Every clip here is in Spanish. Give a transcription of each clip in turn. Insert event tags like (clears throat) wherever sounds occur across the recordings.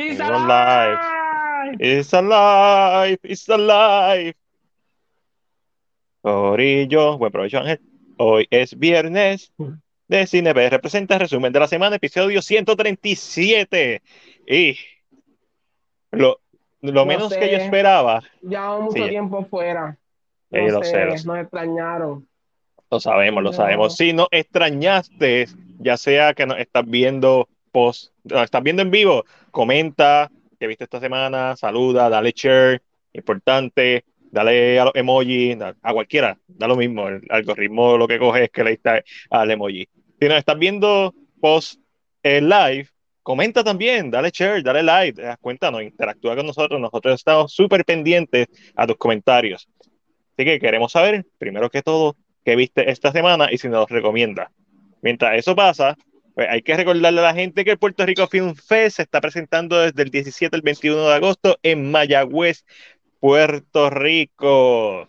It's Seguimos alive. It's alive, it's alive. Corillo, buen provecho Ángel. Hoy es viernes de CineP. Representa el resumen de la semana, episodio 137. Y lo, lo No menos sé. que yo esperaba, Llevamos mucho Sí. tiempo fuera. No lo sé, sé, nos extrañaron. lo sabemos, lo No. sabemos. Si nos extrañaste, ya sea que nos estás viendo post, nos estás viendo en vivo, comenta que viste esta semana, saluda, dale share, importante, dale a los emojis, a cualquiera, da lo mismo, el algoritmo lo que coge es que le diste al emoji. Si nos estás viendo post el live, comenta también, dale share, dale like, te das cuenta, no interactúa con nosotros, nosotros estamos súper pendientes a tus comentarios. Así que queremos saber, primero que todo, qué viste esta semana y si nos recomienda. Mientras eso pasa, pues hay que recordarle a la gente que el Puerto Rico Film Fest se está presentando desde el 17 al 21 de agosto en Mayagüez, Puerto Rico.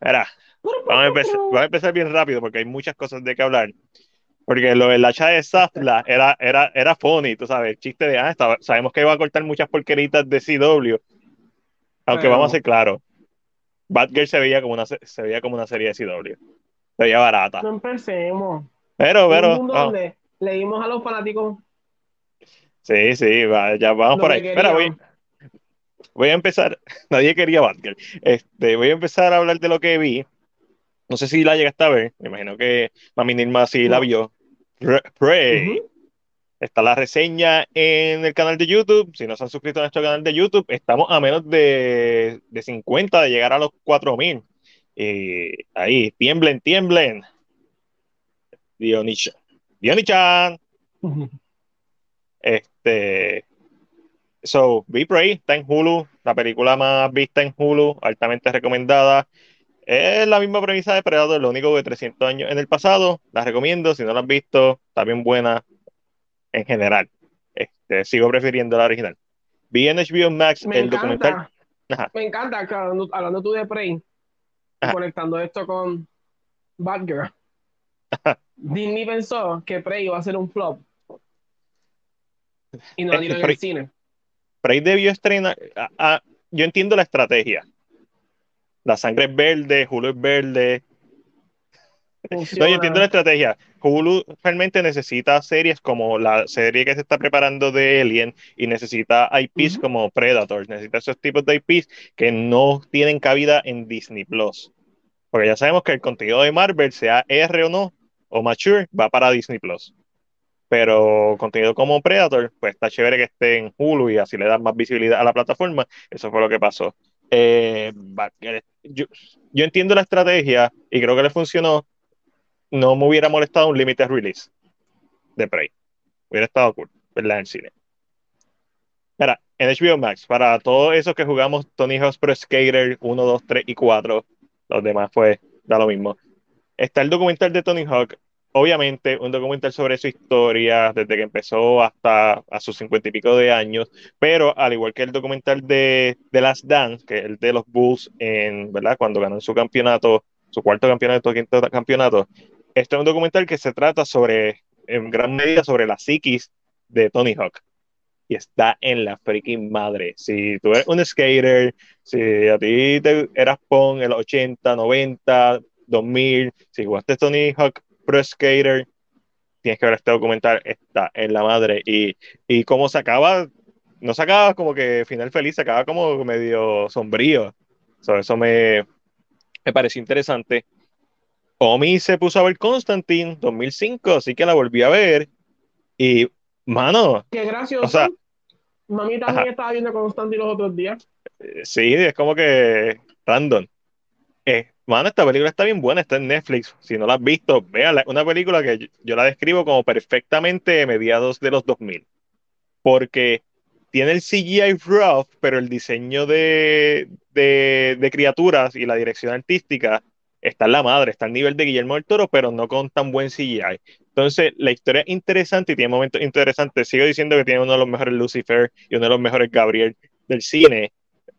Vamos a, empezar, vamos a empezar bien rápido porque hay muchas cosas de que hablar. Porque lo del hacha de Zafla era, era, era funny, tú sabes, el chiste de, ah, sabemos que iba a cortar muchas porqueritas de CW, aunque Pero- vamos a ser claros, Batgirl se veía como una, se veía como una serie de CW, se veía barata. No empecemos. Pero, Un pero, mundo oh, donde le dimos a los fanáticos sí, sí, va, ya vamos por ahí. Espera, voy, voy a empezar, (laughs) nadie quería Batgirl, este, voy a empezar a hablar de lo que vi, no sé si la llegaste a ver, me imagino que Mami Nirma sí la vio, Pre-. Está la reseña en el canal de YouTube. Si no se han suscrito a nuestro canal de YouTube, estamos a menos de, de 50 de llegar a los 4000. Y ahí, tiemblen, tiemblen. Dionichan. Dionichan. Este. So, Be Prey está en Hulu, la película más vista en Hulu, altamente recomendada. Es la misma premisa de Predator, lo único que 300 años en el pasado. La recomiendo, si no la has visto, está bien buena en general. Este, sigo prefiriendo la original. Vi en HBO Max Me el documental. encanta, Ajá, me encanta hablando, hablando tú de Prey, Ajá. conectando esto con Batgirl. Disney pensó que Prey iba a ser un flop y no la Eh, dieron en el cine. Prey debió estrenar. yo entiendo la estrategia. La sangre es verde, Hulu es verde. No, yo entiendo la estrategia. Hulu realmente necesita series como la serie que se está preparando de Alien y necesita IPs como Predator, necesita esos tipos de IPs que no tienen cabida en Disney Plus. Porque ya sabemos que el contenido de Marvel, sea R o no, o mature, va para Disney Plus. Pero contenido como Predator, pues está chévere que esté en Hulu y así le da más visibilidad a la plataforma. Eso fue lo que pasó. Eh, yo, entiendo la estrategia y creo que le funcionó. No me hubiera molestado un limited release de Prey. Hubiera estado cool verla en cine. Mira, en HBO Max, para todos esos que jugamos Tony Hawk's Pro Skater 1, 2, 3 y 4, los demás pues da lo mismo. Está el documental de Tony Hawk, obviamente un documental sobre su historia desde que empezó hasta a sus cincuenta y pico de años, pero al igual que el documental de, de Last Dance, que es el de los Bulls en, ¿verdad? Cuando ganó su campeonato, su cuarto campeonato, quinto campeonato, este es un documental que se trata sobre, en gran medida, sobre la psiquis de Tony Hawk. Y está en la freaking madre. Si tú eres un skater, si a ti te eras pon en los 80, 90, 2000, si jugaste Tony Hawk Pro Skater, tienes que ver este documental, está en la madre. Y, y como se acaba, no se acaba como que final feliz, se acaba como medio sombrío. So, eso me, me pareció interesante. Omi se puso a ver Constantine 2005, así que la volví a ver. Y, mano, Qué gracioso. O sea, Mami también ajá. estaba viendo Constantine los otros días. eh, sí, es como que random. Eh, mano, esta película está bien buena, está en Netflix. Si no la has visto, véala. Una película que yo, la describo como perfectamente mediados de los 2000. Porque tiene el CGI rough, pero el diseño de, de, de criaturas y la dirección artística está en la madre, está al nivel de Guillermo del Toro, pero no con tan buen CGI. Entonces, la historia es interesante y tiene momentos interesantes. Sigo diciendo que tiene uno de los mejores Lucifer y uno de los mejores Gabriel del cine,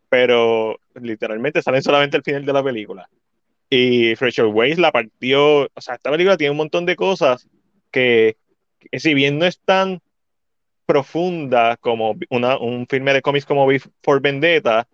pero literalmente salen solamente al final de la película. Y Rachel Weisz la partió, o sea, esta película tiene un montón de cosas que, si bien no están profunda como una, un filme de cómics como for Vendetta,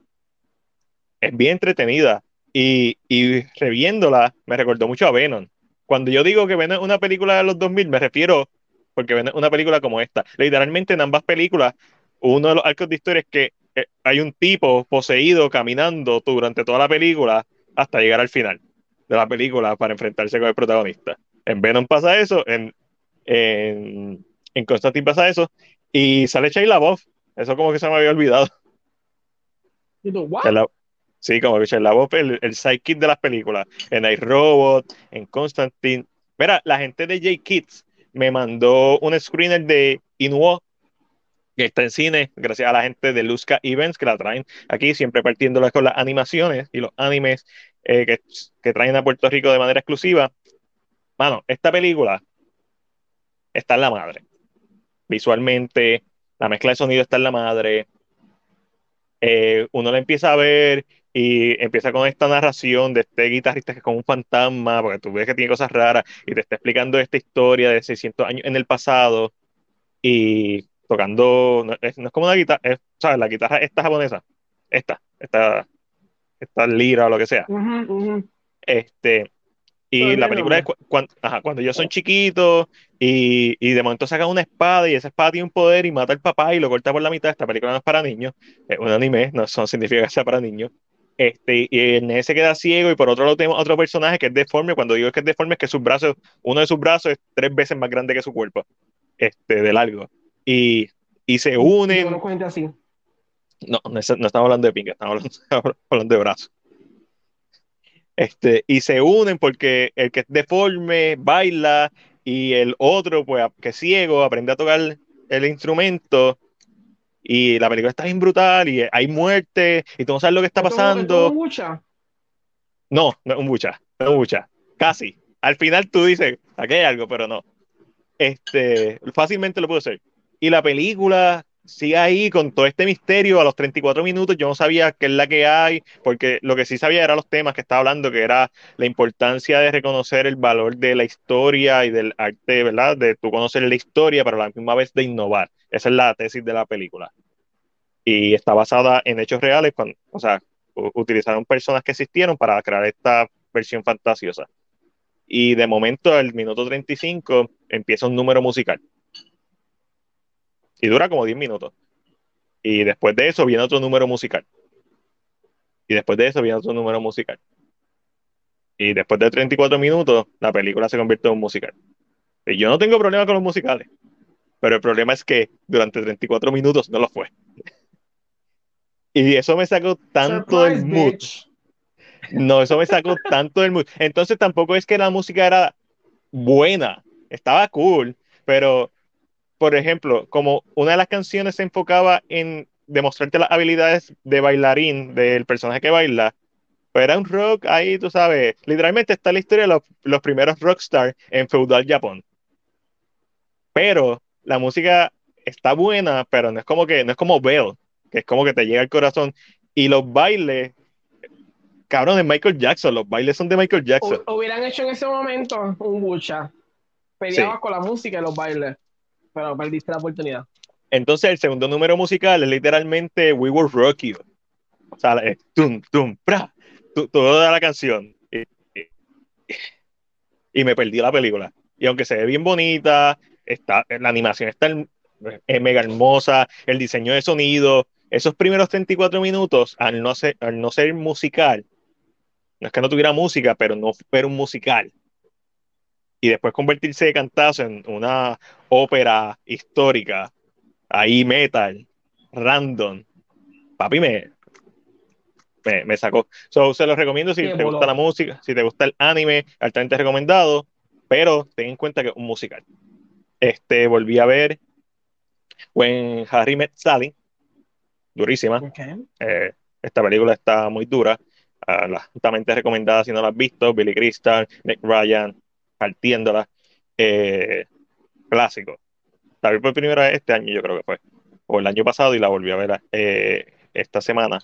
es bien entretenida. Y, y reviéndola, me recordó mucho a Venom. Cuando yo digo que Venom es una película de los 2000, me refiero porque Venom es una película como esta. Literalmente en ambas películas, uno de los arcos de historia es que eh, hay un tipo poseído caminando durante toda la película hasta llegar al final de la película para enfrentarse con el protagonista. En Venom pasa eso, en, en, en Constantine pasa eso, y sale Shia voz Eso como que se me había olvidado. sí, como que Shia LaBeouf, el, el sidekick de las películas. En iRobot, en Constantine. Mira, la gente de J-Kids me mandó un screener de Inuo que está en cine, gracias a la gente de Luzca Events que la traen aquí, siempre partiéndola con las animaciones y los animes eh, que, que, traen a Puerto Rico de manera exclusiva. Mano, esta película está en la madre. Visualmente, la mezcla de sonido está en la madre. Eh, uno la empieza a ver y empieza con esta narración de este guitarrista que es como un fantasma, porque tú ves que tiene cosas raras y te está explicando esta historia de 600 años en el pasado y tocando, no es, como una guitarra, ¿sabes? La guitarra esta japonesa, esta, esta, esta lira o lo que sea. Este, y la película es cuando, cuando ellos son chiquitos y, y, de momento sacan una espada y esa espada tiene un poder y mata al papá y lo corta por la mitad. Esta película no es para niños, es un anime, no son, significa que sea para niños. Este, y el nene se queda ciego y por otro lado tenemos otro personaje que es deforme. Cuando digo que es deforme es que sus brazos, uno de sus brazos es tres veces más grande que su cuerpo, este, de largo y, y se unen. No, no así. No, no, estamos hablando de pinga, (laughs) estamos hablando, de brazos. Este, y se unen porque el que es deforme baila y el otro, pues, que es ciego, aprende a tocar el instrumento. Y la película está bien brutal y hay muerte y tú no sabes lo que está pasando. un bucha? No, no es un bucha, no es un bucha. Casi. Al final tú dices, aquí hay algo, pero no. Este, fácilmente lo puedo hacer. Y la película sigue ahí con todo este misterio a los 34 minutos. Yo no sabía qué es la que hay, porque lo que sí sabía eran los temas que estaba hablando, que era la importancia de reconocer el valor de la historia y del arte, ¿verdad? De tú conocer la historia, pero a la misma vez de innovar. Esa es la tesis de la película. Y está basada en hechos reales, o sea, utilizaron personas que existieron para crear esta versión fantasiosa. Y de momento, al minuto 35, empieza un número musical y dura como 10 minutos. Y después de eso viene otro número musical. Y después de eso viene otro número musical. Y después de 34 minutos, la película se convierte en un musical. Y yo no tengo problema con los musicales. Pero el problema es que durante 34 minutos no lo fue. (laughs) y eso me sacó tanto del mood. No, eso me sacó (laughs) tanto del mood. Entonces tampoco es que la música era buena. Estaba cool. Pero por ejemplo, como una de las canciones se enfocaba en demostrarte las habilidades de bailarín del personaje que baila, pues era un rock ahí, tú sabes, literalmente está la historia de los, primeros rockstars en feudal Japón. Pero la música está buena, pero no es como que, no es como Bell, que es como que te llega al corazón. Y los bailes, cabrón, de Michael Jackson, los bailes son de Michael Jackson. hubieran hecho en ese momento un bucha. Peleabas con la música y los bailes pero perdiste la oportunidad. Entonces, el segundo número musical es literalmente We Will Rock You. O sea, es tum, tum, pra, toda la canción. Y, me perdí la película. Y aunque se ve bien bonita, está, la animación está es mega hermosa, el diseño de sonido, esos primeros 34 minutos, al no ser, al no ser musical, no es que no tuviera música, pero no fue un musical y después convertirse de cantazo en una ópera histórica, ahí metal, random, papi me, me, sacó. So, se los recomiendo si te gusta la música, si te gusta el anime, altamente recomendado, pero ten en cuenta que es un musical. Este, volví a ver When Harry Met Sally, durísima. Eh, esta película está muy dura, uh, altamente recomendada si no la has visto. Billy Crystal, Nick Ryan, partiéndola. Eh, clásico. La vi por primera vez este año, yo creo que fue. O el año pasado y la volví a ver eh, esta semana.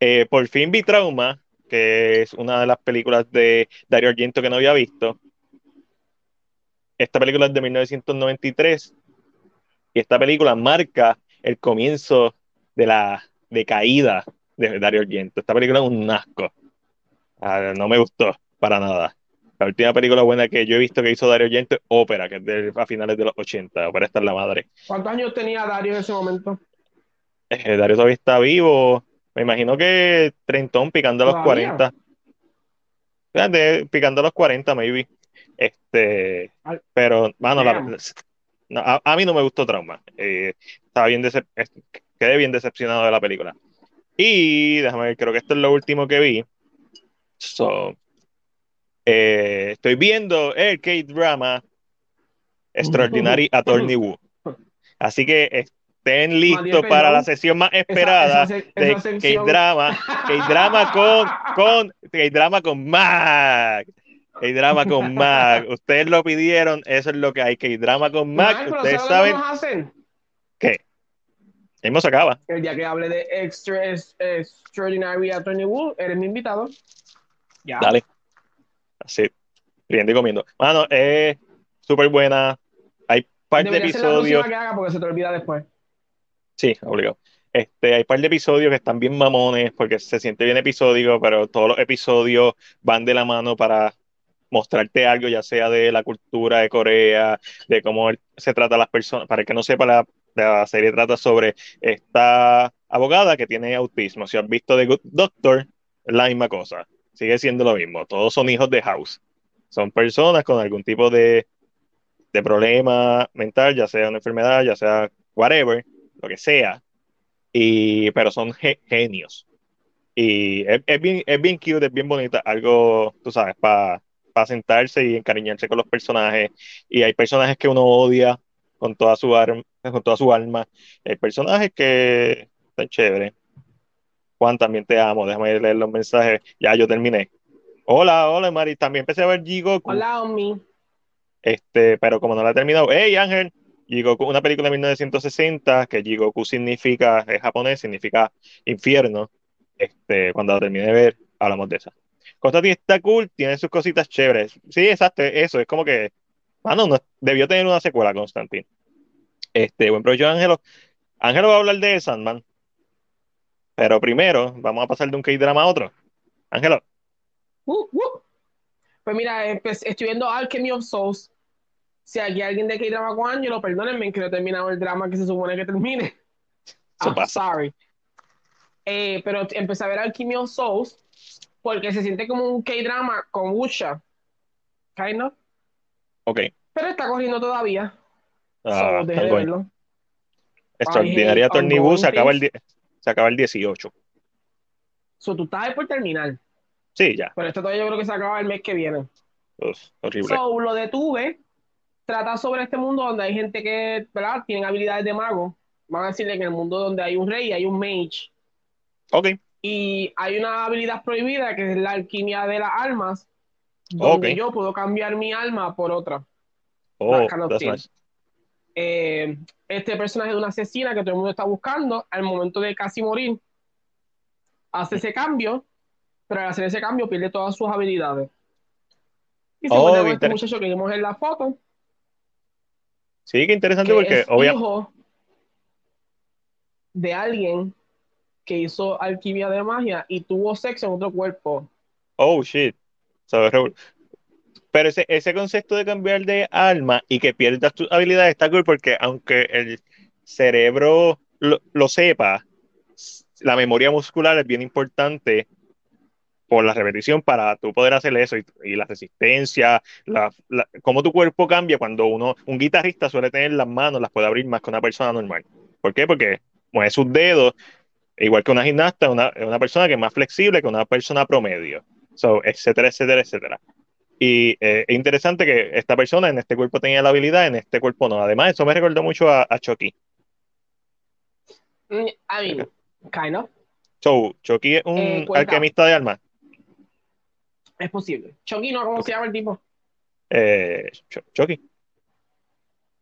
Eh, por fin vi Trauma, que es una de las películas de Dario Argento que no había visto. Esta película es de 1993 Y esta película marca el comienzo de la decaída de Dario Argento. Esta película es un asco. Ah, no me gustó para nada. La última película buena que yo he visto que hizo Dario Argento es Ópera, que es de, a finales de los 80. Ópera está en la madre. ¿Cuántos años tenía Dario en ese momento? Eh, Dario todavía está vivo. Me imagino que Trentón picando a los 40. picando a los 40, maybe. Este, pero, bueno, a, mí no me gustó Trauma. Eh, estaba bien quedé bien decepcionado de la película. Y déjame ver, creo que esto es lo último que vi. So, eh, estoy viendo el K-drama Extraordinary Attorney Woo. Así que estén listos para la sesión más esperada de K-drama, K-drama con, con K-drama con Mac. K-drama con Mac. (laughs) Ustedes lo pidieron, eso es lo que hay. K-drama con Mac. Ustedes saben. ¿Qué? Hemos acaba. El día que hable de Extra, Extraordinary Attorney Woo, eres mi invitado. Ya. Dale. Así, riendo y comiendo. Mano, es súper buena. Hay par de episodios. que haga porque se te olvida después. Sí, obligado. Este, hay par de episodios que están bien mamones porque se siente bien episódico, pero todos los episodios van de la mano para mostrarte algo, ya sea de la cultura de Corea, de cómo se trata a las personas. Para el que no sepa, la, la serie trata sobre esta abogada que tiene autismo. Si has visto The Good Doctor, la misma cosa sigue siendo lo mismo. Todos son hijos de House. Son personas con algún tipo de, de problema mental, ya sea una enfermedad, ya sea whatever, lo que sea. Y, pero son genios. Y es, bien, es bien cute, es bien bonita. Algo, tú sabes, para sentarse y encariñarse con los personajes. Y hay personajes que uno odia con toda su, con toda su alma. hay personajes que están chéveres. Juan, también te amo. Déjame leer los mensajes. Ya, yo terminé. Hola, hola, Mari. También empecé a ver Jigoku. Hola, Omi. Este, pero como no la he terminado, hey, Ángel. Jigoku, una película de 1960 que Jigoku significa, es japonés, significa infierno. Este, cuando la terminé de ver, hablamos de esa. Constantine está cool, tiene sus cositas chéveres. Sí, exacto, eso, es como que, mano, no, debió tener una secuela, Constantine. Este, buen provecho, Ángelo. Ángelo va a hablar de Sandman. Pero primero, vamos a pasar de un K-drama a otro. Ángelo. Uh, uh. Pues mira, estoy viendo Alchemy of Souls. Si aquí alguien de K-drama con Ángelo, perdónenme que no he terminado el drama que se supone que termine. (laughs) I'm sorry. Eh, pero empecé a ver Alchemy of Souls porque se siente como un K-drama con Wuxia. Kind of. Ok. Pero está corriendo todavía. Ah, so, de verlo. Extraordinaria Tornibus se acaba el día se acaba el 18. So, tú estás por terminar. Sí, ya. Pero esto todavía yo creo que se acaba el mes que viene. Uf, horrible. So, lo detuve. Trata sobre este mundo donde hay gente que, ¿verdad? Tienen habilidades de mago. Van a decirle que en el mundo donde hay un rey hay un mage. Ok. Y hay una habilidad prohibida que es la alquimia de las almas. Donde yo puedo cambiar mi alma por otra. Oh, that's nice. Eh, este personaje de una asesina que todo el mundo está buscando, al momento de casi morir, hace ese cambio, pero al hacer ese cambio pierde todas sus habilidades. Y se oh, este muchacho que vimos en la foto. Sí, qué interesante porque obviamente. hijo de alguien que hizo alquimia de magia y tuvo sexo en otro cuerpo. Oh, shit. Pero ese, ese concepto de cambiar de alma y que pierdas tus habilidades está cool porque aunque el cerebro lo, sepa, la memoria muscular es bien importante por la repetición para tú poder hacer eso y, la resistencia, la, cómo tu cuerpo cambia cuando uno, un guitarrista suele tener las manos, las puede abrir más que una persona normal. ¿Por qué? Porque mueve sus dedos, igual que una gimnasta, una, una persona que es más flexible que una persona promedio. So, etcétera, etcétera, etcétera. Y eh, es interesante que esta persona en este cuerpo tenía la habilidad, en este cuerpo no. Además, eso me recordó mucho a, Chucky. Mm, I mean, kind of. So, Chucky es un eh, alquimista de alma. Es posible. Chucky no, ¿cómo se llama el tipo? Eh, Chucky.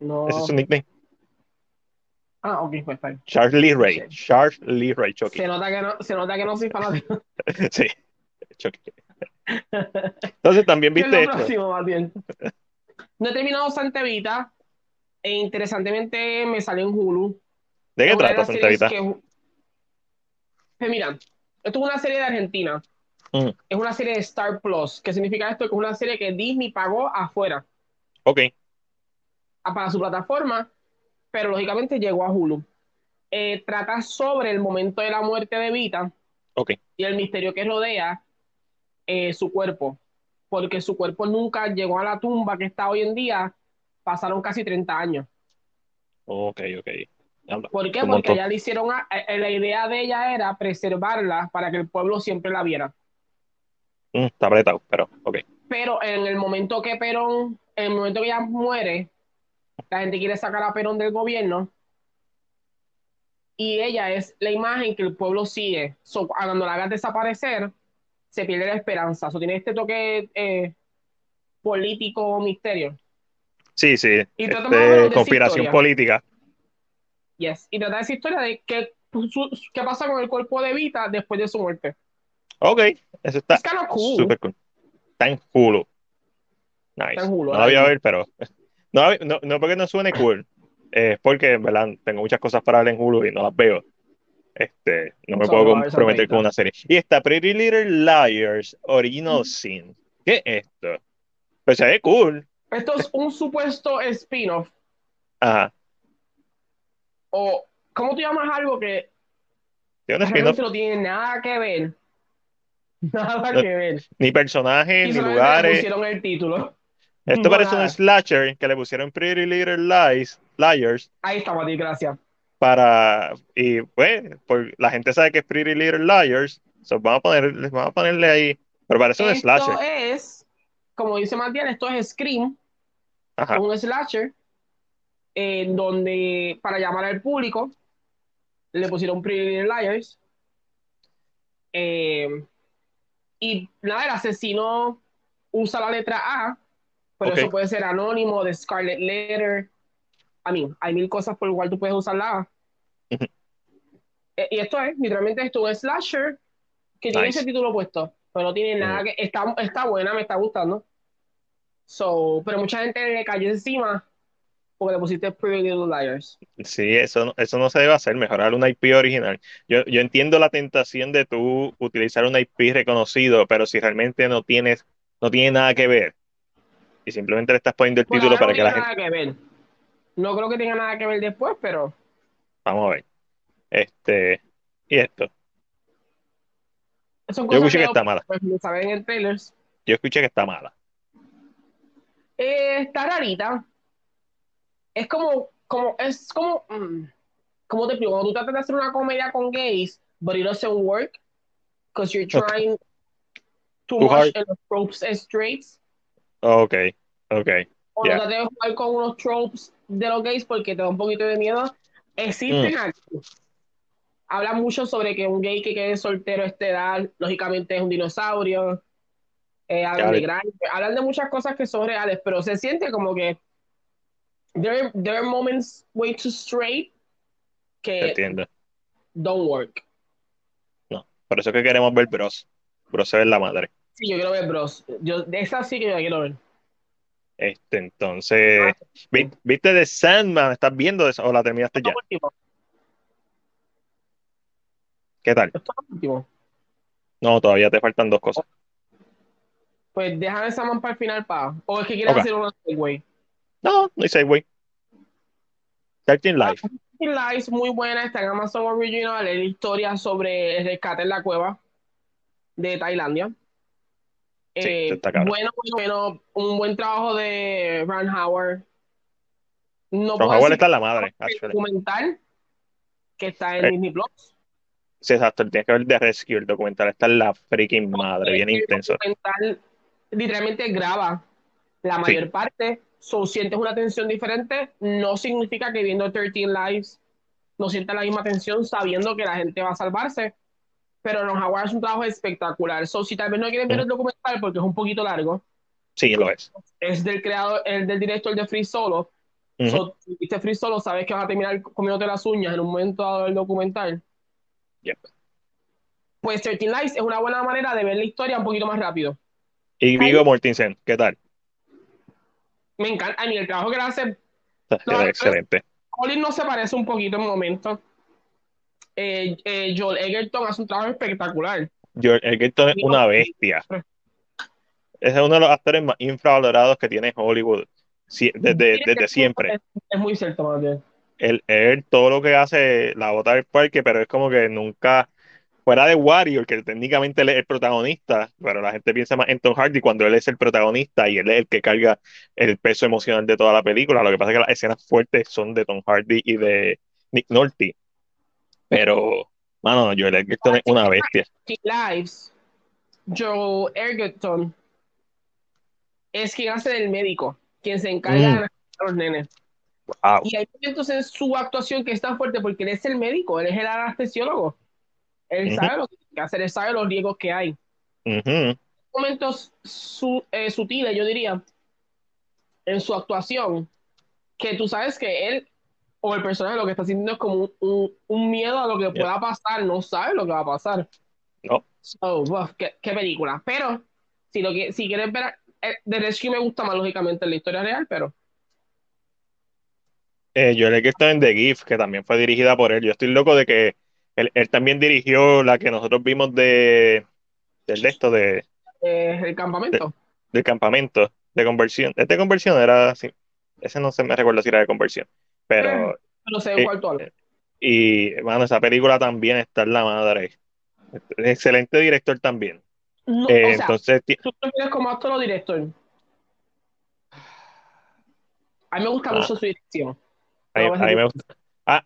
No. Ese es su nickname. Ah, ok, pues está Charles Lee Ray. Charles Lee Ray Chucky. Se nota que no, se nota que no soy fanático. (laughs) sí, Chucky. Entonces también viste esto. No he terminado Santa Evita. E interesantemente me salió en Hulu. ¿De qué trata, Santarita? Pues mira, esto es una serie de Argentina. Mm. Es una serie de Star Plus. ¿Qué significa esto? Que es una serie que Disney pagó afuera. Ok. Para su plataforma, pero lógicamente llegó a Hulu. Eh, trata sobre el momento de la muerte de Vita. Ok. Y el misterio que rodea eh, su cuerpo. Porque su cuerpo nunca llegó a la tumba que está hoy en día. Pasaron casi 30 años. Ok, ok. ¿Por qué? Porque ella le hicieron, eh, la idea de ella era preservarla para que el pueblo siempre la viera. Mm, está apretado, pero ok. Pero en el momento que Perón, en el momento que ella muere, la gente quiere sacar a Perón del gobierno y ella es la imagen que el pueblo sigue. cuando la hagan desaparecer, se pierde la esperanza. So, tiene este toque eh, político misterio. Sí, sí. Y este, conspiración política. Yes. Y trata esa historia de qué, qué pasa con el cuerpo de Vita después de su muerte. Ok, eso está cool. super cool. Está en Hulu. Nice. no lo voy a ver, pero no, no, no porque no suene cool, es porque ¿verdad? tengo muchas cosas para ver en Hulu y no las veo. Este, no me puedo comprometer con una serie. Y está Pretty Little Liars Original Sin. ¿Qué es esto? Pues se ve cool. Esto es un supuesto spin-off. Ajá. O, ¿cómo tú llamas algo que no tiene nada que ver? (laughs) Nada que ver. Ni personajes, ni lugares. pusieron el título. Esto (laughs) parece un slasher que le pusieron Pretty Little Lies, Liars. Ahí está, Mati, gracias. Para, y pues, la gente sabe que es Pretty Little Liars, vamos, a poner, vamos a ponerle ahí, pero parece un slasher. Esto es, como dice Matías, esto es Scream, Ajá. un slasher, en donde, para llamar al público, le pusieron Pretty Little Liars. Eh, y nada, el asesino usa la letra A, pero eso puede ser anónimo, de Scarlet Letter. A mí, hay mil cosas por las cuales tú puedes usar la A. Eh, y esto es, literalmente esto es slasher que tiene ese título puesto, pero no tiene nada que. Está, está buena, me está gustando. So, pero mucha gente le cayó encima porque le pusiste Pretty Little Liars. Sí, eso, eso no se debe hacer, mejorar una IP original. Yo, yo entiendo la tentación de tú utilizar una IP reconocido, pero si realmente no tienes, no tiene nada que ver, y simplemente le estás poniendo el pues título para que la gente. Nada que ver. No creo que tenga nada que ver después, pero. Vamos a ver. Este. Y esto. Yo escuché que, está mala. Pues, en el trailers. Yo escuché que está mala. Eh, está rarita es como, como, es como, mm, como te explico, cuando tú tratas de hacer una comedia con gays, but it doesn't work, because you're trying too, much in the tropes and straights. Ok, ok. O yeah. tratas de jugar con unos tropes de los gays porque te da un poquito de miedo. Existen mm. aquí. Hablan mucho sobre que un gay que quede soltero a esta edad, lógicamente es un dinosaurio. Eh, hablan, de hablan de muchas cosas que son reales, pero se siente como que there, there are moments way too straight que Entiendo. don't work. No, por eso es que queremos ver Bros. Bros se ve la madre. Sí, yo quiero ver Bros. Yo, de esa sí que yo quiero ver. Este, entonces, ¿viste de Sandman? ¿Estás viendo eso o la terminaste ya? ¿Qué tal? No, todavía te faltan dos cosas. Pues déjame Sandman para el final, pa. O es que quieres hacer una segue. No, no hay Segway. 13 Life. 13 Life, muy buena, está en Amazon Original, es la historia sobre el rescate en la cueva de Tailandia. Sí, eh, bueno, bueno, un buen trabajo de Ron Howard. No Ron Howard está en la madre. documental que está en eh, Disney Plus. Sí, exacto, tienes que ver The Rescue, el documental está en la freaking madre, bien intenso. El documental literalmente graba la mayor parte So, sientes una tensión diferente, no significa que viendo 13 Lives no sientas la misma tensión sabiendo que la gente va a salvarse. Pero Ron Howard es un trabajo espectacular. So, si tal vez no quieren ver el documental porque es un poquito largo. Sí, lo es. Es del creador, el del director de Free Solo. si viste Free Solo, sabes que vas a terminar comiéndote las uñas en un momento dado del documental. Yep. Pues 13 Lives es una buena manera de ver la historia un poquito más rápido. Y Vigo Mortensen, ¿qué tal? me encanta, a mí el trabajo que le hace Era excelente. Colin no se parece un poquito en momentos. Eh, eh, Joel Egerton hace un trabajo espectacular. Joel Egerton es una bestia. Es uno de los actores más infravalorados que tiene Hollywood desde, desde siempre. Es, muy cierto, él, todo lo que hace la bota del parque, pero es como que nunca fuera de Warrior, que técnicamente él es el protagonista, pero la gente piensa más en Tom Hardy cuando él es el protagonista y él es el que carga el peso emocional de toda la película. Lo que pasa es que las escenas fuertes son de Tom Hardy y de Nick Nolte. Pero, mano, Joel Egerton es una bestia. Lives, Joe Egerton es quien hace del médico, quien se encarga mm. de los nenes. Y hay momentos en su actuación que es tan fuerte porque él es el médico, él es el anestesiólogo. Él sabe lo que tiene que hacer, él sabe los riesgos que hay. Momentos eh, sutiles, yo diría, en su actuación, que tú sabes que él o el personaje lo que está sintiendo es como un, miedo a lo que pueda pasar, no sabe lo que va a pasar. No. qué, película. Pero, si, lo que, si quieres ver, eh, The Rescue me gusta más lógicamente en la historia real, pero. Eh, yo le que está en The Gift, que también fue dirigida por él. Yo estoy loco de que él, también dirigió la que nosotros vimos de del de esto de eh, el campamento del campamento de conversión este conversión era así ese no se me recuerda si era de conversión pero no sé eh, cuál y bueno esa película también está en la madre excelente director también eh, entonces tú prefieres como actor o director a mí me gusta ah. mucho su dirección a mí, me gusta ah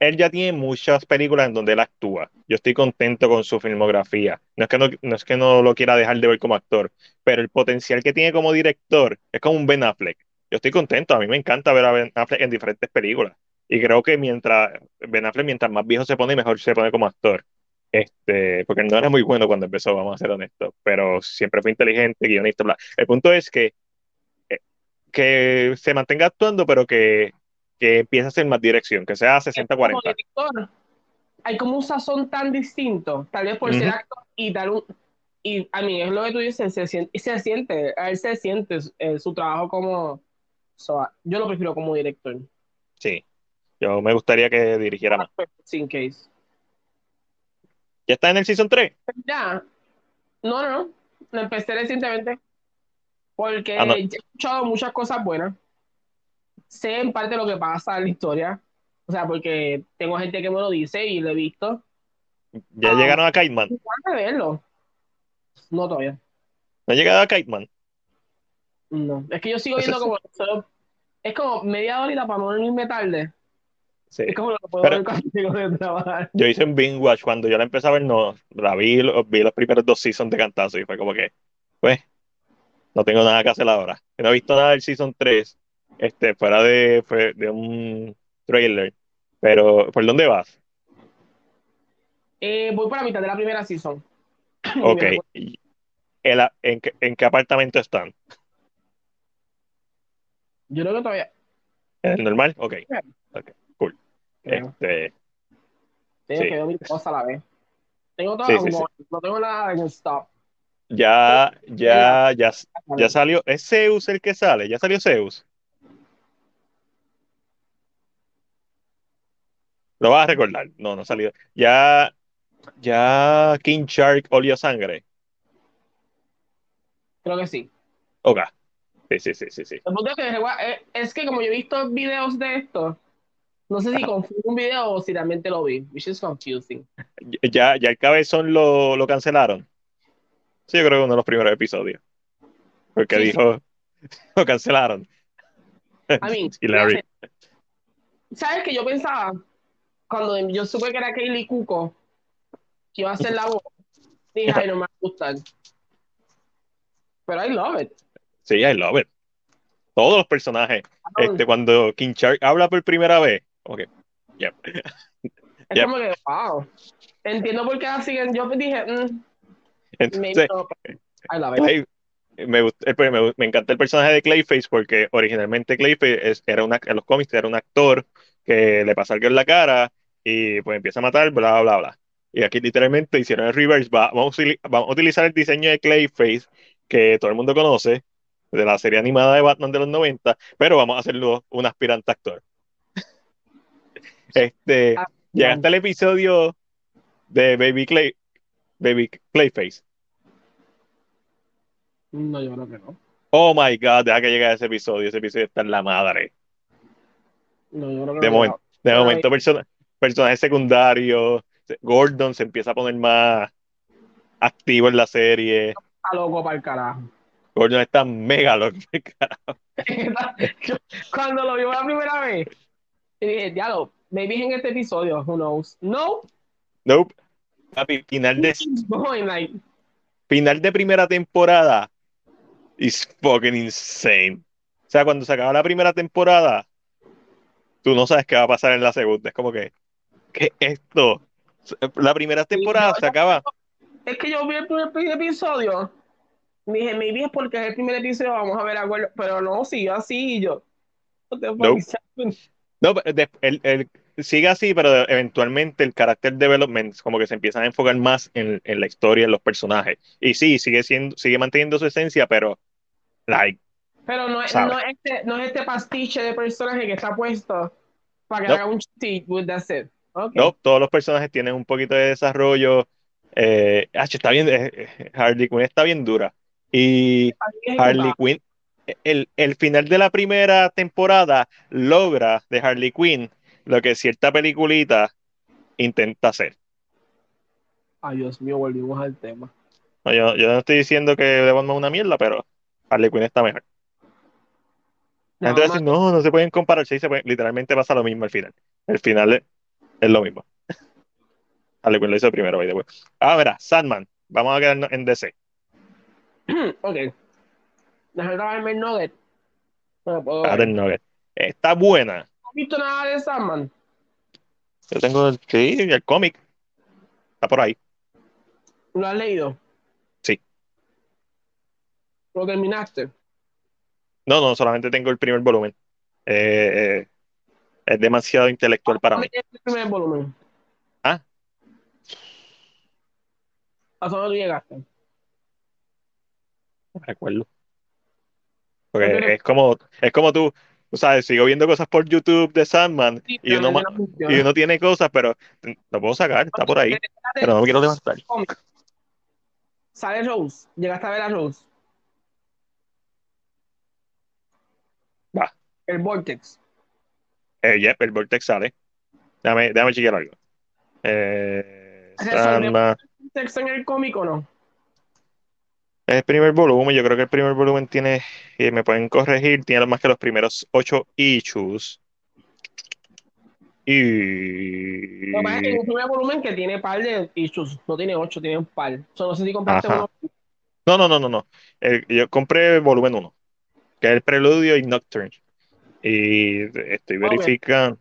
él ya tiene muchas películas en donde él actúa. Yo estoy contento con su filmografía. No es que no, es que no lo quiera dejar de ver como actor, pero el potencial que tiene como director es como un Ben Affleck. Yo estoy contento, a mí me encanta ver a Ben Affleck en diferentes películas. Y creo que mientras Ben Affleck, mientras más viejo se pone, mejor se pone como actor. Este, porque no era muy bueno cuando empezó, vamos a ser honestos, pero siempre fue inteligente, guionista, bla. El punto es que, eh, que se mantenga actuando, pero que que empiece a ser más dirección, que sea 60-40. Hay como un sazón tan distinto, tal vez por ser actor y dar un. Y a mí es lo que tú dices, se siente, se siente a él se siente eh, su trabajo como. Yo lo prefiero como director. Sí, yo me gustaría que dirigiera más. Sin case. ¿Ya está en el season 3? Ya. No, no, no. Lo empecé recientemente. Porque ah, he escuchado muchas cosas buenas sé en parte lo que pasa en la historia. O sea, porque tengo gente que me lo dice y lo he visto. ¿Ya llegaron a Kiteman? verlo. No todavía. ¿No ha llegado a Kiteman? No, es que yo sigo viendo como. es como media horita para no irme tarde. Sí. Es como lo que puedo ver de trabajar. Yo hice un binge watch cuando yo la empecé a ver, no, la vi, vi los primeros dos seasons de cantazo y fue como que, pues, no tengo nada que hacer ahora. No he visto nada del season 3 este, fuera de, de un trailer. Pero, ¿por dónde vas? Eh, voy por la mitad de la primera season. (clears throat) Ok. en, qué, ¿En qué apartamento están? Yo creo que todavía. ¿En el normal? Ok. Ok, cool. Este. Tengo que ver mi cosa a la vez. Tengo todo como, no tengo nada en stop. Ya, ya, ya, ya salió. ¿Es Zeus el que sale? ¿Ya salió Zeus? Lo vas a recordar. No, no ha salido. Ya, ya King Shark olió sangre. Creo que sí. Ok. Sí, sí, sí, sí. sí. Eh, es que como yo he visto videos de esto, no sé si confío un video o si realmente lo vi, which is confusing. Ya, ya el cabezón lo, lo cancelaron. Sí, yo creo que uno de los primeros episodios. Porque dijo, (laughs) lo cancelaron. A mí, (laughs) ¿sabes que yo pensaba? cuando yo supe que era Kaylee Cuco, que iba a hacer la voz, dije, ay, no me gustan. Pero I love it. Sí, I love it. Todos los personajes. Este, cuando King Shark habla por primera vez, ok, yep. Es como que, wow. Entiendo por qué siguen. Yo dije, mm, Entonces, I love it. Me, me, me, encanta el personaje de Clayface porque originalmente Clayface era una, en los cómics era un actor que le pasa algo en la cara y pues empieza a matar, bla, bla, bla. Y aquí literalmente hicieron el reverse. vamos, a, utilizar el diseño de Clayface que todo el mundo conoce, de la serie animada de Batman de los 90, pero vamos a hacerlo un aspirante actor. Este, Ah, llega hasta el episodio de Baby Clay, Baby Clayface. No, yo creo que no. Oh my god, deja que llegue a ese episodio. Ese episodio está en la madre. No, yo creo que De, no. momento, de momento persona- personajes secundarios. Gordon se empieza a poner más activo en la serie. Está loco para el carajo. Gordon está mega loco. (laughs) (laughs) Cuando lo vio la primera vez, dije, diablo, maybe es en este episodio, who knows. No, Nope. Papi, final de, like, final de primera temporada is fucking insane. O sea, cuando se acaba la primera temporada, tú no sabes qué va a pasar en la segunda. Es como que, ¿qué es esto? La primera temporada se acaba. es que yo vi el primer episodio, dije, maybe es porque es el primer episodio, vamos a ver algo, pero no, siguió así y yo. No, de- el- el- sigue así, pero eventualmente el character development como que se empiezan a enfocar más en, en la historia, en los personajes. Y sí, sigue siendo, sigue manteniendo su esencia, pero like, Pero no, no, es este, no es este pastiche de personaje que está puesto para que No. haga un chiste that's it. Okay. no, todos los personajes tienen un poquito de desarrollo. Eh, ach, está bien, eh, eh, Harley Quinn está bien dura. Y Harley Quinn, el, el final de la primera temporada logra de Harley Quinn lo que cierta peliculita intenta hacer. Ay, Dios mío, volvimos al tema. No, yo, yo no estoy diciendo que The Batman es una mierda, pero Harley Quinn está mejor. Decir, no, no se pueden comparar. Sí, se pueden- literalmente pasa lo mismo al final. El final es, es lo mismo. (laughs) Harley Quinn lo hizo primero, by the way. Ah, mira, Sandman. Vamos a quedarnos en DC. (clears throat) ok. Déjame grabarme el nugget. No lo puedo ver. Adam Nugget. Está buena. ¿No has visto nada de Sandman? Yo tengo el, sí, el cómic. Está por ahí. ¿Lo has leído? Sí. ¿Lo terminaste? No, no, solamente tengo el primer volumen. Eh, eh, es demasiado intelectual para mí. El primer volumen. Ah. ¿A dónde llegaste? No me recuerdo. Porque es como, es como tú, tú sabes, sigo viendo cosas por YouTube de Sandman Sí, y uno, y uno tiene cosas, pero lo puedo sacar, está por ahí, pero no me quiero levantar. Sale Rose. Llegaste a ver a Rose. Va. El Vortex. Eh, yep, el Vortex sale. Déjame, déjame chequear algo. Eh. Sandman. ¿Vortex en el cómic o no? El primer volumen, yo creo que el primer volumen tiene, y me pueden corregir, tiene más que los primeros ocho issues. Y pasa es el primer volumen que tiene par de issues. No tiene ocho, tiene un par. So, no sé si compraste Ajá. uno. No, no, no, no, no. El- yo compré el volumen 1, que es el preludio y Nocturne. Y estoy verificando.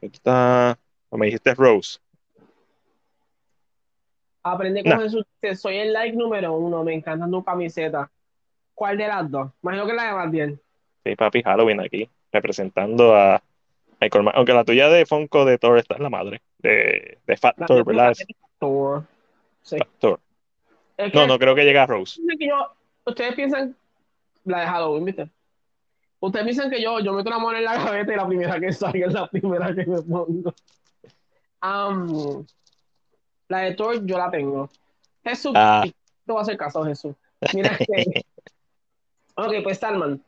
Está. o Me dijiste Rose. Aprende con. Jesús. Soy el like número uno. Me encanta tu camiseta. ¿Cuál de las dos? Imagino que la de más bien. Sí, papi, Halloween aquí, representando a Michael Aunque la tuya de Funko de Thor está en la madre. De, de de- ¿verdad? Thor. Sí. Es que- No, no creo que llegue a Rose. que yo, ustedes piensan la de Halloween, ¿viste? Ustedes piensan que yo, yo meto la mano en la gaveta y la primera que salga es la primera que me pongo. Am, la de Thor yo la tengo. Jesús, Ah. te voy a hacer caso, Jesús. Mira que. (laughs) ok, pues Salman.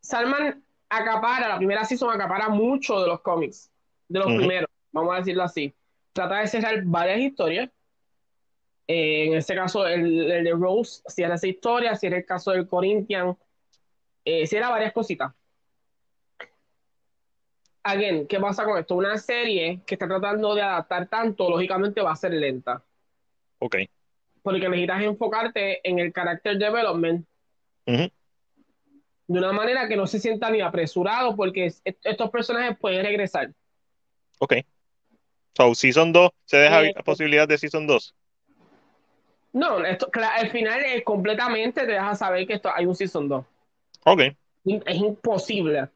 Salman acapara, la primera season acapara mucho de los cómics, de los primeros, vamos a decirlo así. Trata de cerrar varias historias. Eh, en este caso, el, el de Rose cierra esa historia, cierra el caso del Corinthian, eh, cierra varias cositas. Again, ¿qué pasa con esto? Una serie que está tratando de adaptar tanto, lógicamente va a ser lenta, Ok. porque necesitas enfocarte en el character development Ujú. de una manera que no se sienta ni apresurado, porque es- est- estos personajes pueden regresar. Ok. So, Season 2, ¿se deja Eh, la posibilidad de Season 2? No, esto, al final es completamente te deja saber que esto, hay un Season 2. Ok. Es imposible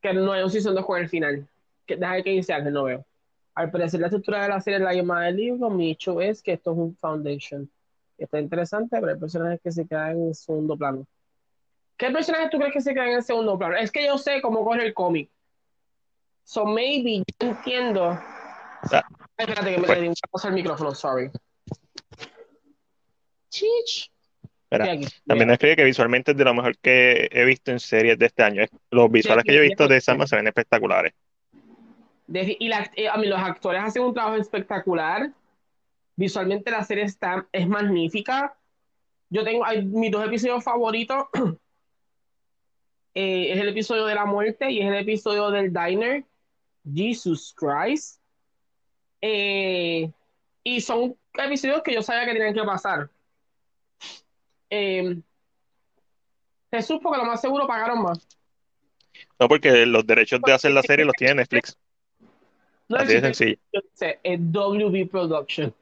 que no haya un Season 2 con el final. Que, deja que dice Ángel, no veo. Al parecer la estructura de la serie es la llamada del libro, mi hecho es que esto es un foundation. Está interesante, pero hay personajes que se quedan en segundo plano. ¿Qué personajes tú crees que se quedan en segundo plano? Es que yo sé cómo corre el cómic. So maybe yo entiendo. Ah, espérate que me le di el micrófono, sorry. Chich. También escribe que visualmente es de lo mejor que he visto en series de este año. Los visuales que yo he visto de Sama se ven espectaculares. y eh, a mí los actores hacen un trabajo espectacular. Visualmente la serie está, es magnífica. Yo tengo hay, mis dos episodios favoritos. (clears throat) Eh, es el episodio de la muerte y es el episodio del diner. Jesus Christ. Eh, y son episodios que yo sabía que tenían que pasar. Eh, Jesús, porque lo más seguro pagaron más. No, porque los derechos de hacer la serie los tiene Netflix. No Así de sencillo. Es WB Production.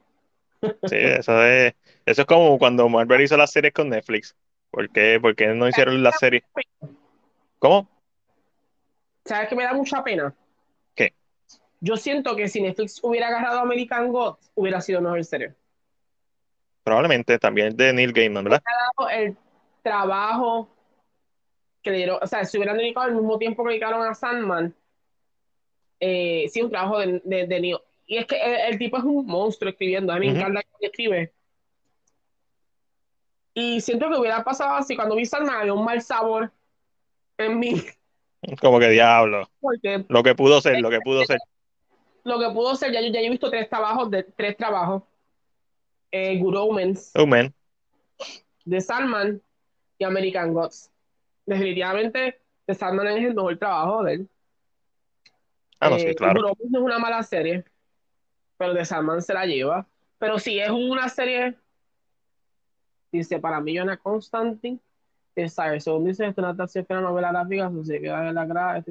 Sí, eso es, eso es como cuando Marvel hizo las series con Netflix. ¿Por qué, ¿Por qué no hicieron la serie? ¿Cómo? ¿Sabes que me da mucha pena? ¿Qué? Yo siento que si Netflix hubiera agarrado American Gods, hubiera sido mejor serie. Probablemente también de Neil Gaiman, ¿verdad? El trabajo que le dieron, o sea, si hubieran dedicado al mismo tiempo que dedicaron a Sandman, eh, sí, un trabajo de, de, Neil. Y es que el, tipo es un monstruo escribiendo, a mí me encanta que escribe. Y siento que hubiera pasado así, cuando vi Sandman había un mal sabor en mí. Como que diablo. lo que pudo ser, lo que pudo ser. Lo que pudo ser, ya, ya he visto tres trabajos, de, tres trabajos eh, Good Omens, de Salman y American Gods. Definitivamente, de Salman es el mejor trabajo de él. Ah, no, sí, eh, claro. Good Omens no es una mala serie, pero de Salman se la lleva. Pero si es una serie, dice, para mí, Joanna Constantine, Desire. Según dice, es una adaptación de la novela gráfica, se queda en la gra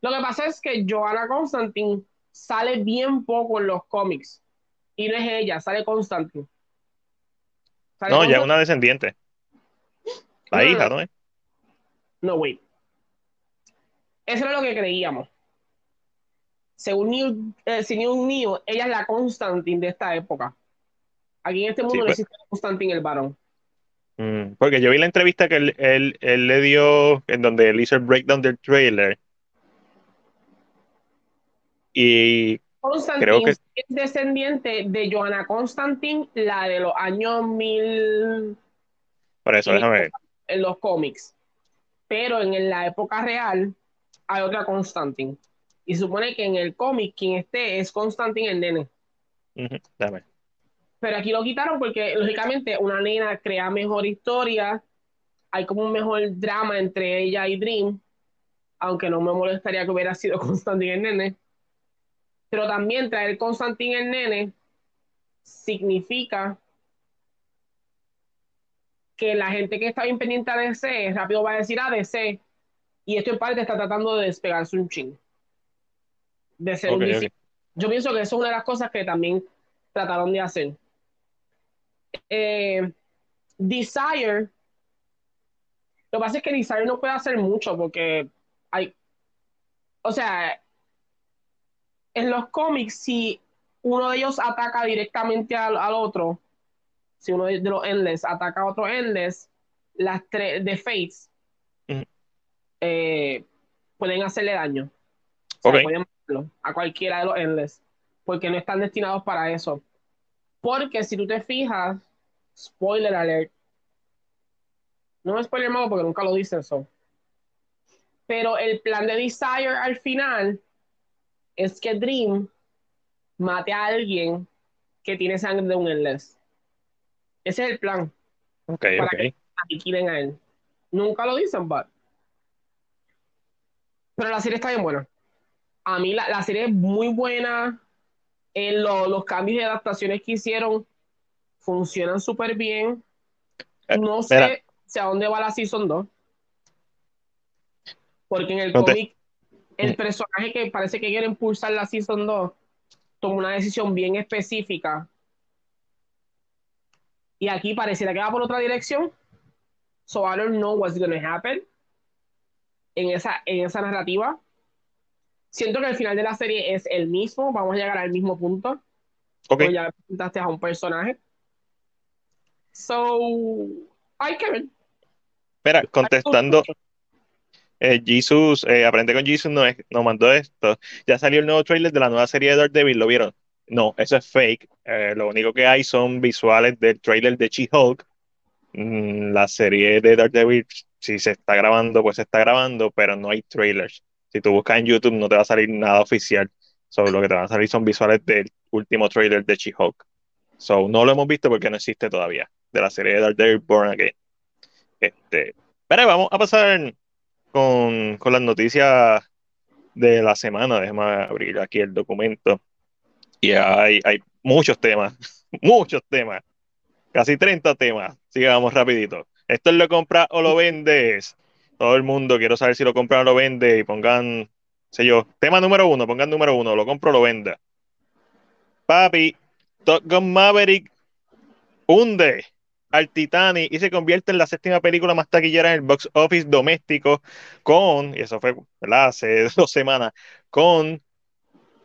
Lo que pasa es que Joanna Constantine sale bien poco en los cómics. Y no es ella, sale Constantine. no, ya es una descendiente. La hija, ¿no es? No, wait. Eso era lo que creíamos. Según New, eh, New, ella es la Constantine de esta época. Aquí en este mundo no pues. existe Constantine el varón. Mm, porque yo vi la entrevista que él, le dio, en donde él hizo el breakdown del trailer. Y creo que es descendiente de Johanna Constantine, la de los años mil. Por eso, déjame ver. En los cómics. Pero en la época real hay otra Constantine. Y supone que en el cómic quien esté es Constantine el nene. Dame. Pero aquí lo quitaron porque, lógicamente, una nena crea mejor historia. Hay como un mejor drama entre ella y Dream. Aunque no me molestaría que hubiera sido (laughs) Constantine el nene. Pero también traer Constantine el nene significa que la gente que está bien pendiente de DC rápido va a decir a ah, DC. Y esto en parte está tratando de despegarse un ching. De ser un Yo pienso que eso es una de las cosas que también trataron de hacer. Eh, Desire. Lo que pasa es que Desire no puede hacer mucho porque hay. O sea, en los cómics, si uno de ellos ataca directamente al, otro, si uno de los Endless ataca a otro Endless, las tres de Fates eh, pueden hacerle daño. pueden matarlo a cualquiera de los Endless, porque no están destinados para eso. Porque si tú te fijas, spoiler alert, no es spoiler malo porque nunca lo dicen eso. Pero el plan de Desire al final es que Dream mate a alguien que tiene sangre de un Endless. Ese es el plan. Ok, para ok. que aniquilen a él. Nunca lo dicen, but. Pero la serie está bien buena. A mí la, serie es muy buena. En los cambios de adaptaciones que hicieron funcionan súper bien. Eh, no sé si a dónde va la Season 2. Porque en el cómic el personaje que parece que quiere impulsar la Season 2 toma una decisión bien específica. Y aquí pareciera que va por otra dirección. So I don't know what's going to happen en esa, en esa narrativa. Siento que el final de la serie es el mismo. Vamos a llegar al mismo punto. Okay. ya presentaste a un personaje. So, hay que ver. Espera, contestando, eh, Jesus, eh, Aprende con Jesus no nos mandó esto. Ya salió el nuevo trailer de la nueva serie de Daredevil, ¿lo vieron? No, eso es fake. Eh, lo único que hay son visuales del trailer de She-Hulk. Mm, la serie de Daredevil, si se está grabando, pues se está grabando, pero no hay trailers. Si tú buscas en YouTube, no te va a salir nada oficial. Solo lo que te van a salir son visuales del último trailer de She-Hulk. So, no lo hemos visto porque no existe todavía, de la serie de Daredevil Born Again. Este, pero vamos a pasar con, con las noticias de la semana. Déjame abrir aquí el documento. Y hay, hay muchos temas, (laughs) muchos temas, casi 30 temas. Sigamos rapidito. Esto es lo compra o lo vendes. Todo el mundo, quiero saber si lo compran o lo vende y pongan, sé yo, tema número uno, pongan número uno, lo compro o lo vende. Papi, Top Gun Maverick hunde al Titanic y se convierte en la séptima película más taquillera en el box office doméstico con, y eso fue hace (laughs) dos semanas, con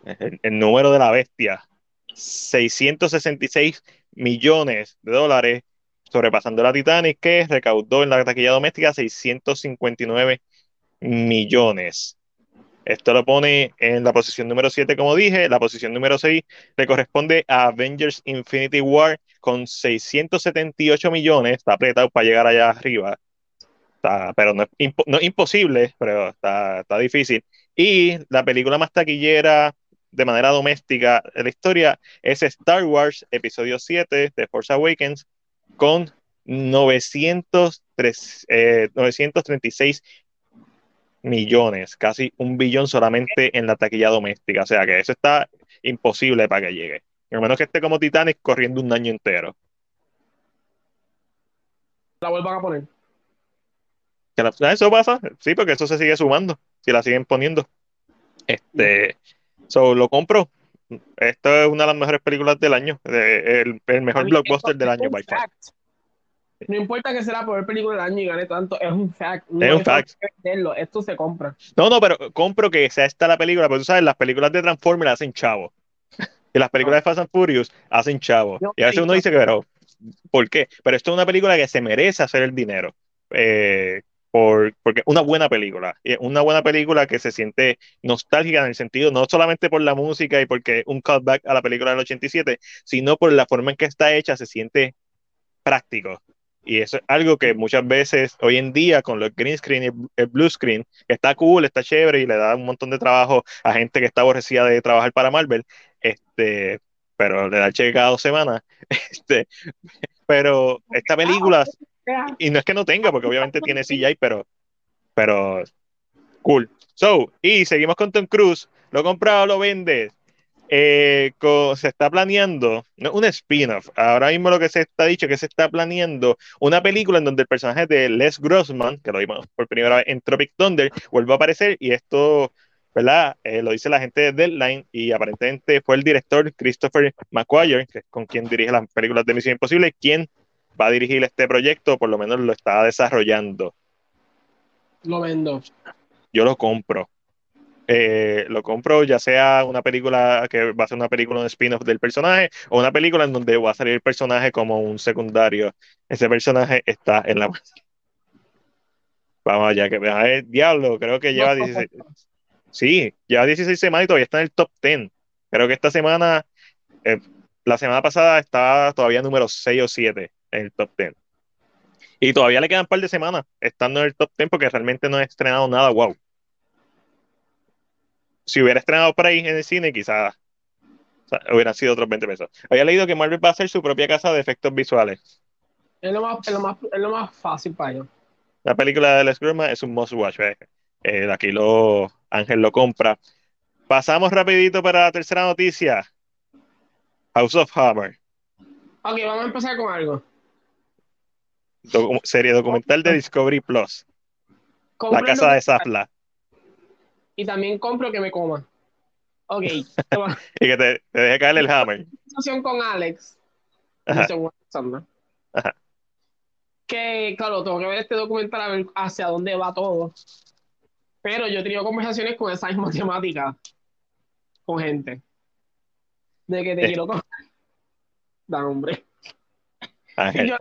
el, número de la bestia, 666 millones de dólares, sobrepasando la Titanic, que recaudó en la taquilla doméstica 659 millones. Esto lo pone en la posición número 7, como dije. La posición número 6 le corresponde a Avengers Infinity War con 678 millones. Está apretado para llegar allá arriba. pero no es, imposible, pero está, está difícil. Y la película más taquillera de manera doméstica de la historia es Star Wars Episodio 7 de Force Awakens con 903, 936 eh, millones, casi un billón solamente en la taquilla doméstica. O sea que eso está imposible para que llegue. A menos que esté como Titanic corriendo un año entero. La vuelvan a poner. eso pasa, sí, porque eso se sigue sumando, si la siguen poniendo. Este, So, lo compro. Esta es una de las mejores películas del año. El, mejor blockbuster del año, by far. No importa que sea la peor película del año y gane tanto, es un fact. es un fact. Esto se compra. No, no, pero compro que sea esta la película, porque tú sabes, las películas de Transformers hacen chavo. Y las películas de Fast and Furious hacen chavo. y a veces uno dice que, pero, ¿por qué? Pero esto es una película que se merece hacer el dinero. Eh, por, porque una buena película, una buena película que se siente nostálgica en el sentido, no solamente por la música y porque un callback a la película del 87, sino por la forma en que está hecha, se siente práctico. Y eso es algo que muchas veces hoy en día con los green screen y el blue screen, que está cool, está chévere y le da un montón de trabajo a gente que está aborrecida de trabajar para Marvel, este, pero le da cheque cada dos semanas. (laughs) Este, pero esta película y no es que no tenga, porque obviamente tiene CGI, pero, pero cool. So, y seguimos con Tom Cruise. Lo comprado, lo vende. Eh, se está planeando no, un spin-off. Ahora mismo lo que se está dicho que se está planeando una película en donde el personaje de Les Grossman, que lo vimos por primera vez en Tropic Thunder, vuelve a aparecer y esto, ¿verdad? Eh, lo dice la gente de Deadline y aparentemente fue el director Christopher es con quien dirige las películas de Misión Imposible, quien va a dirigir este proyecto, por lo menos lo está desarrollando. Lo vendo. Yo lo compro. Eh, lo compro ya sea una película que va a ser una película de spin-off del personaje o una película en donde va a salir el personaje como un secundario. Ese personaje está en la... (laughs) Vamos allá, que diablo, creo que lleva 16... Sí, lleva 16 semanas y todavía está en el top 10. Creo que esta semana, eh, la semana pasada estaba todavía número 6 o 7 en el top 10. Y todavía le quedan un par de semanas estando en el top 10 porque realmente no he estrenado nada wow. Si hubiera estrenado por ahí en el cine, quizás hubieran sido otros 20 pesos. Había leído que Marvel va a hacer su propia casa de efectos visuales. Es lo más, es lo más, es lo más fácil para ellos. La película de Les Gruma es un must watch. Eh. Eh, aquí lo, Ángel lo compra. Pasamos rapidito para la tercera noticia. House of Hammer. Ok, vamos a empezar con algo serie documental de Discovery Plus. la casa de Zafla. Y también compro que me coma. Ok. (laughs) y que te, deje caer el hammer. con Alex. Que, claro, tengo que ver este documental a ver hacia dónde va todo. Pero yo he tenido conversaciones con esa misma temática. Con gente. De que te eh. quiero comer. Da hombre. Ángel,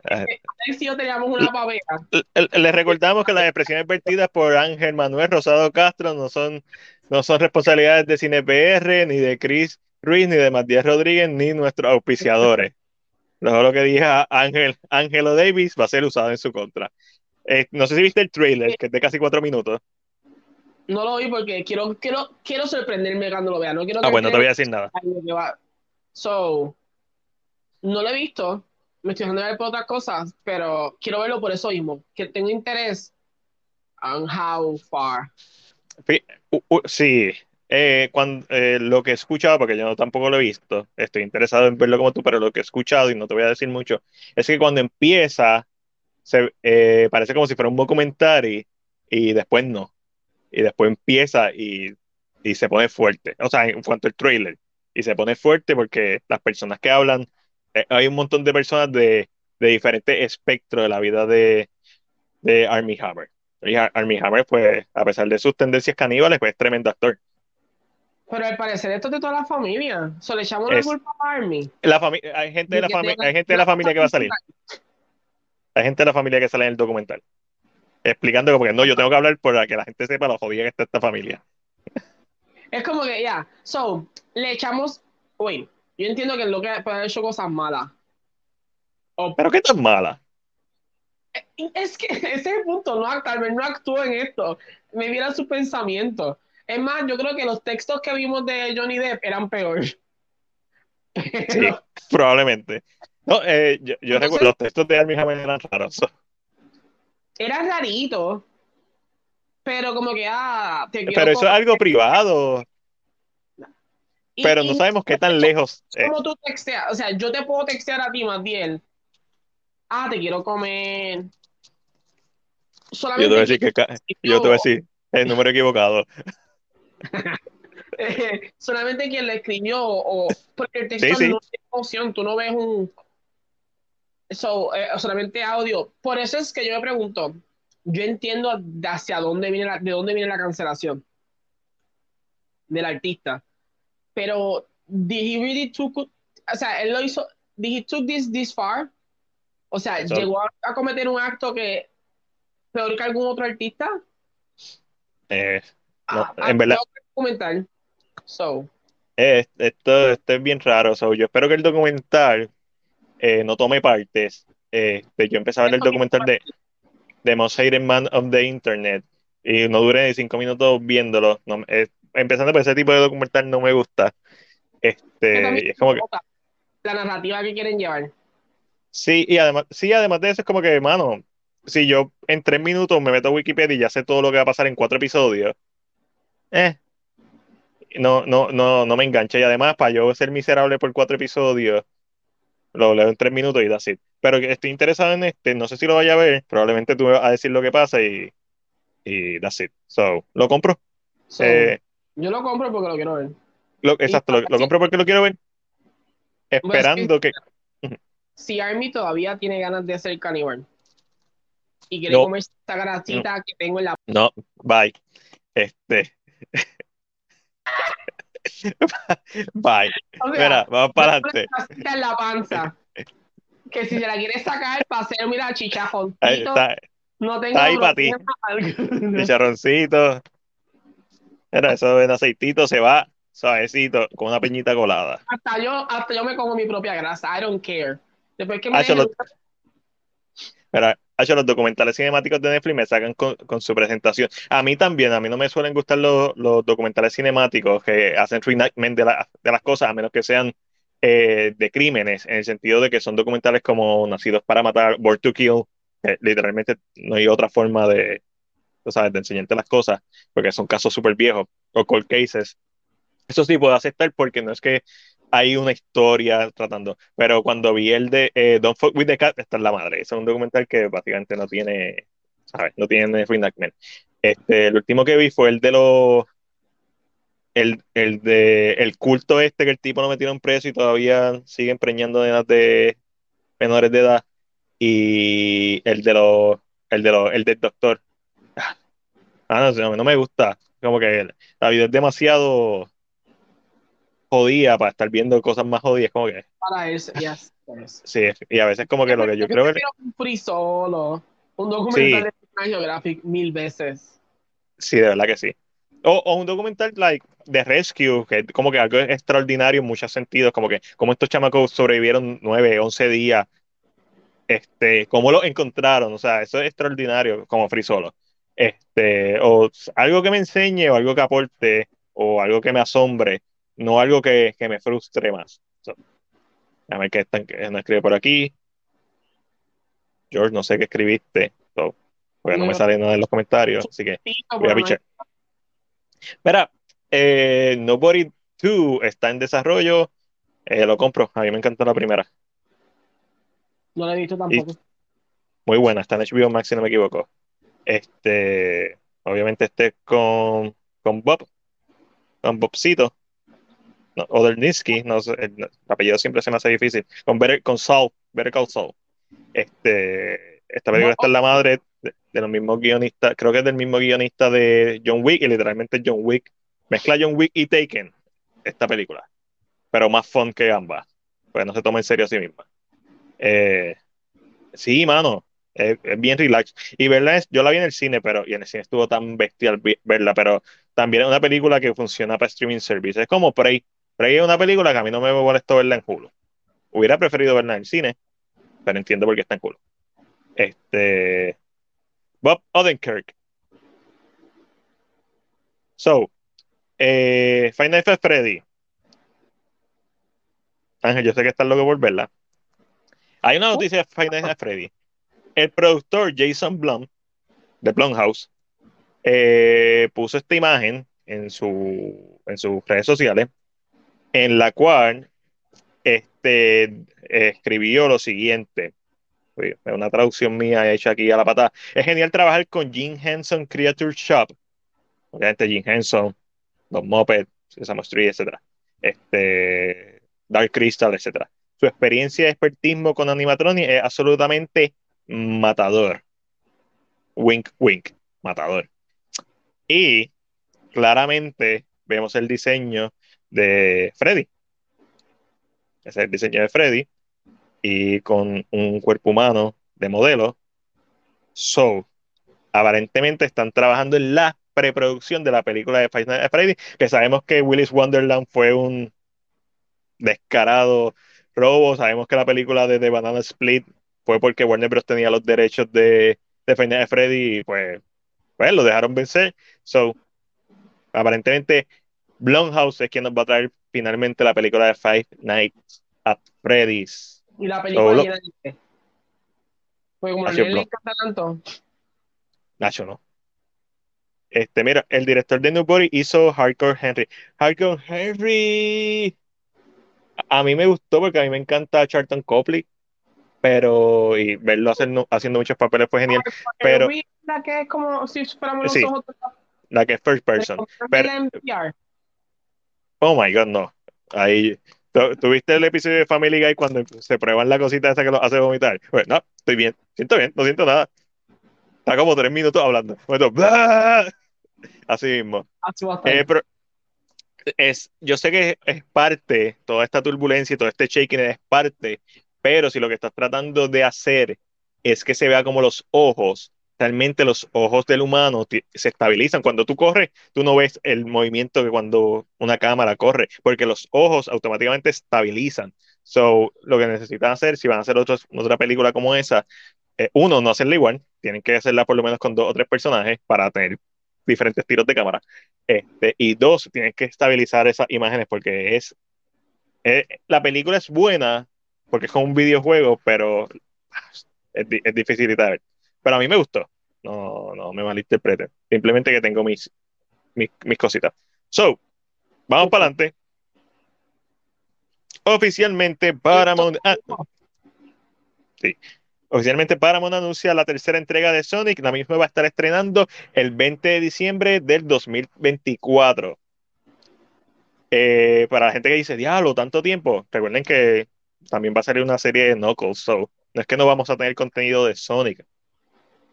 si yo teníamos una pavera. Le, recordamos que las expresiones vertidas por Ángel Manuel Rosado Castro no son, no son responsabilidades de CinePR, ni de Chris Ruiz, ni de Matías Rodríguez, ni nuestros auspiciadores. lo que dije Ángel, Ángelo Davis va a ser usado en su contra. Eh, no sé si viste el trailer, que es de casi cuatro minutos. No lo vi porque quiero, quiero, quiero sorprenderme cuando lo vea. No quiero ah, bueno, no te voy a decir nada. So, no lo he visto. Me estoy dejando ver por otras cosas, pero quiero verlo por eso mismo. Que tengo interés en how far. Sí, eh, cuando, eh, lo que he escuchado, porque yo no, tampoco lo he visto, estoy interesado en verlo como tú, pero lo que he escuchado, y no te voy a decir mucho, es que cuando empieza, se, eh, parece como si fuera un documental y después no y después empieza y, se pone fuerte. O sea, en cuanto al trailer, y se pone fuerte porque las personas que hablan, eh, hay un montón de personas de, de diferentes espectros de la vida de, de Army Hammer. Y Army Hammer, pues, a pesar de sus tendencias caníbales, pues es tremendo actor. Pero al parecer esto es de toda la familia. ¿So le echamos la culpa a Army? La hay gente de la, hay gente de la familia que va a salir. Hay gente de la familia que sale en el documental explicando como que no, yo tengo que hablar para que la gente sepa lo jodida que está esta familia. Es como que, ya, so, le echamos, uy, yo entiendo que lo que puede haber hecho cosas malas. Pero qué tan mala. Eh, es que (laughs) ese es el punto, no, tal vez no actúa en esto, me viera su pensamiento. Es más, yo creo que los textos que vimos de Johnny Depp eran peores. (laughs) Sí, probablemente. No, eh, yo, recuerdo los textos de Armie Hammer eran raros era rarito, pero como que, ah, te Pero eso es algo privado. pero no sabemos qué tan lejos. Como tú texteas, o sea, yo te puedo textear a ti, más bien. Ah, te quiero comer. Solamente yo te voy a decir que yo te voy a decir el número equivocado. (laughs) solamente quien le escribió, o porque el texto no tiene emoción, tú no ves un, So, eh, solamente audio. Por eso es que yo me pregunto, yo entiendo hacia dónde viene la, de dónde viene la cancelación del artista. Pero, did he really took, o sea, él lo hizo, did he took this this far? O sea, llegó a, cometer un acto que peor que algún otro artista. Eh, ah, en verdad. Documental. So. Eh, esto, esto, es bien raro. So, yo espero que el documental eh, no tomé partes. Eh, yo empecé a ver el documental de The Most Hated Man of the Internet y no duré ni cinco minutos viéndolo. Eh, empezando por ese tipo de documental no me gusta. Este, es como que, la narrativa que quieren llevar. Sí, y además, sí, además de eso es como que, mano, si yo en tres minutos me meto a Wikipedia y ya sé todo lo que va a pasar en cuatro episodios, eh, no, no, no, no me engancha. Y además, para yo ser miserable por cuatro episodios, lo leo en tres minutos y da así. Pero estoy interesado en este, no sé si lo vaya a ver, probablemente tú me vas a decir lo que pasa y, y that's it. So, lo compro. Eh, yo lo compro porque lo quiero ver. exacto, lo, compro porque lo quiero ver. Esperando que. Si Army todavía tiene ganas de hacer caníbal y quiere comer esta grasita que tengo en la. No, bye. Este. (laughs) (laughs) Bye. Mira, vamos para adelante. en la panza. Que si se la quieres sacar para hacer, mira, chichajón. No tengo está ahí para ti. (laughs) Chicharroncito. Mira, eso en aceitito se va suavecito, con una peñita colada. Hasta yo, hasta yo me como mi propia grasa. I don't care. Después que me ah, Mira, los documentales cinemáticos de Netflix me sacan con, su presentación. A mí también, a mí no me suelen gustar los, documentales cinemáticos que hacen reenactment de, de las cosas, a menos que sean eh, de crímenes, en el sentido de que son documentales como Nacidos para Matar, Born to Kill, literalmente no hay otra forma de, sabes, de enseñarte las cosas, porque son casos súper viejos, o cold cases. Eso sí puedo aceptar porque no es que hay una historia tratando. Pero cuando vi el de eh, Don't Fuck with the Cat, está en la madre. Es un documental que básicamente no tiene, ¿sabes? No tiene reenactment. Este, el último que vi fue el de los. El, el de el culto este que el tipo no metieron preso y todavía siguen preñando de de menores de edad. Y el de los. El de los, el del doctor. Ah, no, no, no me gusta. Como que la vida es demasiado jodida para estar viendo cosas más jodidas, como que. Para eso, yes, Sí, y a veces como que lo que yo quiero ver. Un free solo, un documental de National Geographic mil veces. Sí, de verdad que sí. O, un documental like de Rescue, que como que algo extraordinario en muchos sentidos, como que como estos chamacos sobrevivieron nueve, once días, este, cómo lo encontraron, o sea, eso es extraordinario como Free Solo. Este, o algo que me enseñe, o algo que aporte, o algo que me asombre, no algo que, me frustre más. a ver qué están, no escribe por aquí. George, no sé qué escribiste, porque no, me sale nada en los comentarios, así que voy a pichar. Mira, eh, Nobody 2 está en desarrollo. Eh, lo compro. A mí me encantó la primera. No la he visto tampoco. muy buena, está en HBO Max si no me equivoco. Este, obviamente este con, con Bob, con Bobcito. No, Oderninsky, no el, apellido siempre se me hace difícil. Con Better, con Saul, Better Call Saul. Este, esta película está en la madre de, los mismos guionistas, creo que es del mismo guionista de John Wick, y literalmente John Wick mezcla John Wick y Taken, esta película, pero más fun que ambas, pues no se toma en serio a sí misma. Eh, sí, mano, es, bien relax. Y verla, es, yo la vi en el cine, pero y en el cine estuvo tan bestial verla, pero también es una película que funciona para streaming service. Es como Prey. Prey es una película que a mí no me molestó verla en Hulu. Hubiera preferido verla en cine, pero entiendo por qué está en Hulu. Este, Bob Odenkirk. So, eh, Final Freddy. Ángel, yo sé que estás loco por verla. Hay una noticia de Final Fantasy Freddy. El productor Jason Blum, de Blumhouse, eh, puso esta imagen en, su, en sus redes sociales, en la cual este, escribió lo siguiente es una traducción mía hecha aquí a la patada. Es genial trabajar con Jim Henson Creature Shop. Obviamente Jim Henson, los Muppets, Sesame Street, etc. Este, Dark Crystal, etc. Su experiencia de expertismo con animatronics es absolutamente matador. Wink, wink, matador. Y claramente vemos el diseño de Freddy. Ese es el diseño de Freddy y con un cuerpo humano de modelo. So, aparentemente están trabajando en la preproducción de la película de Five Nights at Freddy, que sabemos que Willis Wonderland fue un descarado robo, sabemos que la película de The Banana Split fue porque Warner Bros. tenía los derechos de, de Five Nights at Freddy y pues, pues lo dejaron vencer. So, aparentemente Blumhouse es quien nos va a traer finalmente la película de Five Nights at Freddy's. Y la película llena de Porque como a le encanta tanto. Nacho, no. Este, mira, el director de Newbury hizo Hardcore Henry. Hardcore Henry. A mí me gustó porque a mí me encanta Charlton Copley, pero y verlo haciendo muchos papeles fue genial. Pero la que es como si fuéramos sí, la que es first person. Pero, oh my god, no. Ahí ¿Tuviste el episodio de Family Guy cuando se prueban la cosita esa que lo hace vomitar? Pues no, estoy bien, siento bien, no siento nada. Está como tres minutos hablando. Así mismo. Eh, es, yo sé que es parte, toda esta turbulencia y todo este shaking es parte, pero si lo que estás tratando de hacer es que se vea como los ojos realmente los ojos del humano se estabilizan. Cuando tú corres, tú no ves el movimiento que cuando una cámara corre, porque los ojos automáticamente estabilizan. So, lo que necesitan hacer, si van a hacer otros, otra película como esa, eh, uno, no hacerla igual, tienen que hacerla por lo menos con dos o tres personajes para tener diferentes tiros de cámara. Este, y dos, tienen que estabilizar esas imágenes porque es, eh, la película es buena porque es como un videojuego, pero es, es difícil de ver. Pero a mí me gustó. No, no me malinterpreten. Simplemente que tengo mis, mis, cositas. So, vamos para adelante. Oficialmente Paramount. Ah, sí. Oficialmente Paramount anuncia la tercera entrega de Sonic. La misma va a estar estrenando el 20 de diciembre del 2024. Eh, para la gente que dice, diablo, tanto tiempo, recuerden que también va a salir una serie de Knuckles, so no es que no vamos a tener contenido de Sonic.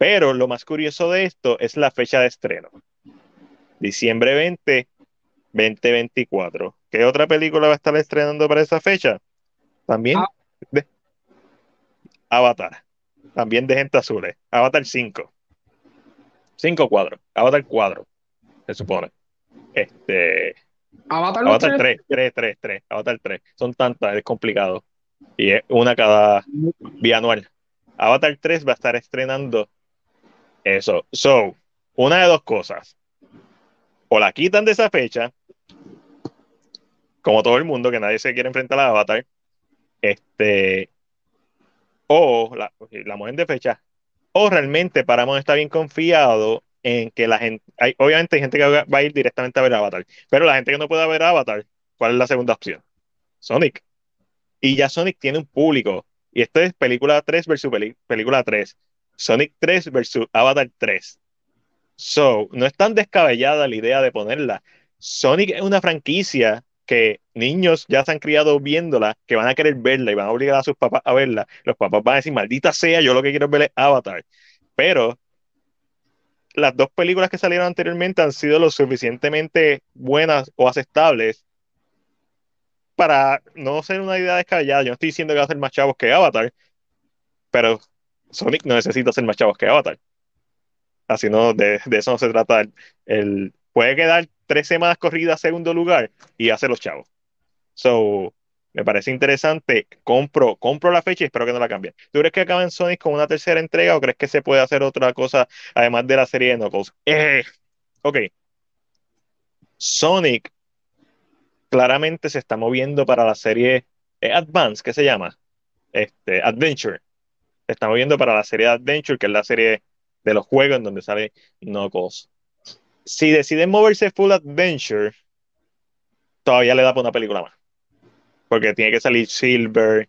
Pero lo más curioso de esto es la fecha de estreno. Diciembre 20 2024. ¿Qué otra película va a estar estrenando para esa fecha? También Ah. de- Avatar. También de gente azules. Avatar 5. 5 cuadros. Avatar 4. Se supone. Este. Avatar Avatar tres. 3, 3, 3, 3. Avatar 3. Son tantas, es complicado. Y es una cada bianual. Avatar 3 va a estar estrenando eso. So, una de dos cosas. O la quitan de esa fecha, como todo el mundo, que nadie se quiere enfrentar a Avatar. Este. O la, la mueven de fecha. O realmente Paramount está bien confiado en que la gente. Obviamente hay gente que va a ir directamente a ver Avatar. Pero la gente que no puede ver Avatar, ¿cuál es la segunda opción? Sonic. Y ya Sonic tiene un público. Y esto es película 3 versus película 3. Sonic 3 versus Avatar 3. So, no es tan descabellada la idea de ponerla. Sonic es una franquicia que niños ya se han criado viéndola, que van a querer verla y van a obligar a sus papás a verla. Los papás van a decir, maldita sea, yo lo que quiero ver es Avatar. Pero las dos películas que salieron anteriormente han sido lo suficientemente buenas o aceptables para no ser una idea descabellada. Yo no estoy diciendo que va a ser más chavos que Avatar, pero Sonic no necesita ser más chavos que Avatar. Así no, de, de eso no se trata. El, puede quedar tres semanas corridas segundo lugar y hace los chavos. So, me parece interesante. Compro, compro la fecha y espero que no la cambien. ¿Tú crees que acaben Sonic con una tercera entrega o crees que se puede hacer otra cosa además de la serie de Knuckles? Eh, ok. Sonic claramente se está moviendo para la serie eh, Advance, ¿qué se llama? Este, Adventure. Se está moviendo para la serie Adventure, que es la serie de los juegos en donde sale Knuckles. Si deciden moverse full Adventure, todavía le da para una película más. Porque tiene que salir Silver,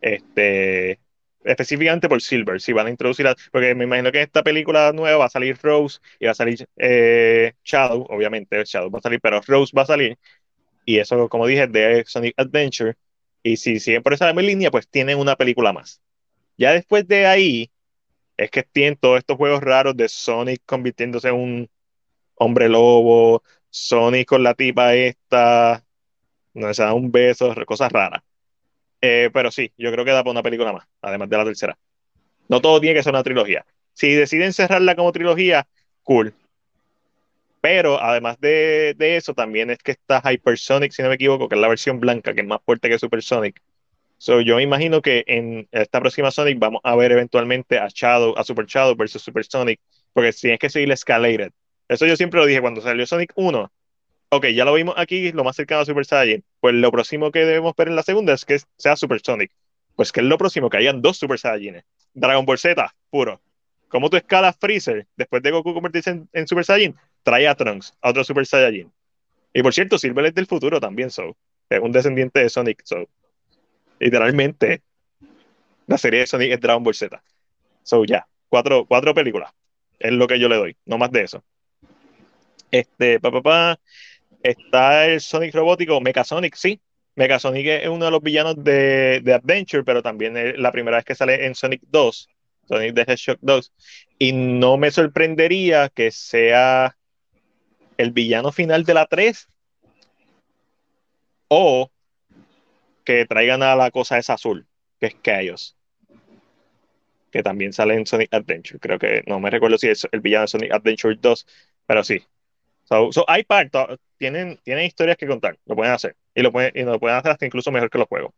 este, específicamente por Silver, si van a introducir, porque me imagino que en esta película nueva va a salir Rose y va a salir eh, Shadow, obviamente Shadow va a salir, pero Rose va a salir. Y eso, como dije, de Sonic Adventure. Y si siguen por esa misma línea, pues tienen una película más. Ya después de ahí, es que tienen todos estos juegos raros de Sonic convirtiéndose en un hombre lobo, Sonic con la tipa esta, no se da un beso, cosas raras. Eh, pero sí, yo creo que da para una película más, además de la tercera. No todo tiene que ser una trilogía. Si deciden cerrarla como trilogía, cool. Pero además de, de eso, también es que está Hypersonic, si no me equivoco, que es la versión blanca, que es más fuerte que Supersonic. So, yo imagino que en esta próxima Sonic vamos a ver eventualmente a Shadow, a Super Shadow versus Supersonic, porque tienes que seguir Escalated. Eso yo siempre lo dije cuando salió Sonic 1. Ok, ya lo vimos aquí, lo más cercano a Super Saiyan. Pues lo próximo que debemos ver en la segunda es que sea Supersonic. Pues que es lo próximo, que hayan dos Super Saiyajines. Dragon Ball Z, puro. ¿Cómo tú escalas Freezer después de Goku convertirse en, en Super Saiyan? Trae a Trunks, a otro Super Saiyajin. Y por cierto, Silver es del futuro también, so. Es un descendiente de Sonic, so. Literalmente, la serie de Sonic es Dragon Ball Z. So, ya, cuatro, cuatro películas. Es lo que yo le doy, no más de eso. Este, papá, pa, está el Sonic robótico, Mechasonic, sí. Mechasonic es uno de los villanos de, de Adventure, pero también es la primera vez que sale en Sonic 2, Sonic the Hedgehog 2. Y no me sorprendería que sea el villano final de la 3 o que traigan a la cosa esa azul, que es Chaos, que también sale en Sonic Adventure. Creo que no me recuerdo si es el villano de Sonic Adventure 2, pero sí. So, so hay partos, tienen, tienen historias que contar, lo pueden hacer. Y lo pueden, y lo pueden hacer hasta incluso mejor que los juegos.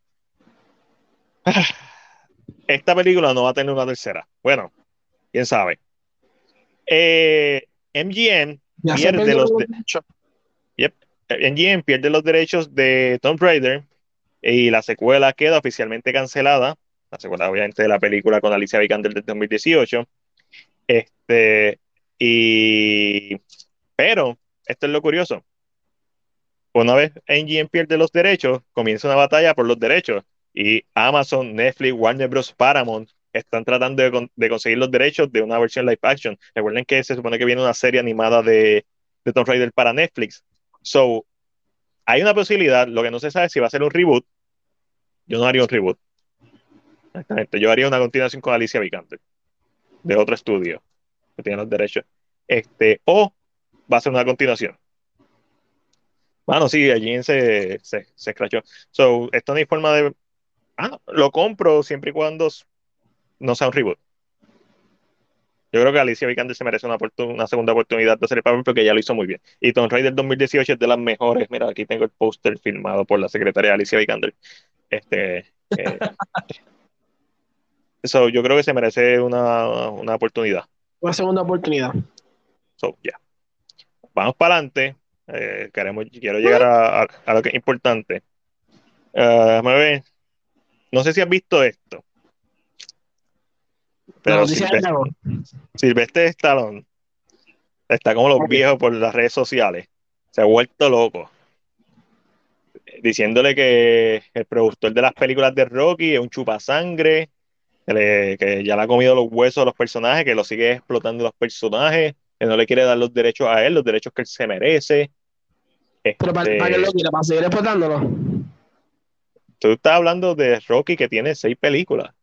(sighs) Esta película no va a tener una tercera. Bueno, quién sabe. Eh, MGM pierde los los de- derechos. MGM pierde los derechos de Tomb Raider y la secuela queda oficialmente cancelada. La secuela, obviamente, de la película con Alicia Vikander del 2018. Este, y, pero, esto es lo curioso. Una vez MGM pierde los derechos, comienza una batalla por los derechos. Y Amazon, Netflix, Warner Bros., Paramount están tratando de conseguir los derechos de una versión live action. Recuerden que se supone que viene una serie animada de, de Tomb Raider para Netflix. So, hay una posibilidad, lo que no se sabe es si va a ser un reboot. Yo no haría un reboot. Exactamente. Yo haría una continuación con Alicia Vikander, de otro estudio que tiene los derechos. Este, o va a ser una continuación. Bueno, sí, allí se, se, se escrachó. So, esto no hay forma de. Ah, lo compro siempre y cuando no sea un reboot. Yo creo que Alicia Vikander se merece una, una, segunda oportunidad de hacer el papel porque ya lo hizo muy bien. Y Tomb Raider 2018 es de las mejores. Mira, aquí tengo el póster filmado por la secretaria Alicia Vikander. Este, eh, (laughs) yo creo que se merece una, una oportunidad. Una segunda oportunidad. So, ya. Vamos para adelante. Eh, queremos, quiero llegar a, a, lo que es importante. Uh, ver. No sé si has visto esto. Pero Silvestre, Silvestre Stallone está como los viejos por las redes sociales. Se ha vuelto loco. Diciéndole que el productor de las películas de Rocky es un chupasangre, que, que ya le ha comido los huesos a los personajes, que lo sigue explotando los personajes, que no le quiere dar los derechos a él, los derechos que él se merece. Pero para, para que lo quiera, para seguir explotándolo. Tú estás hablando de Rocky que tiene seis películas.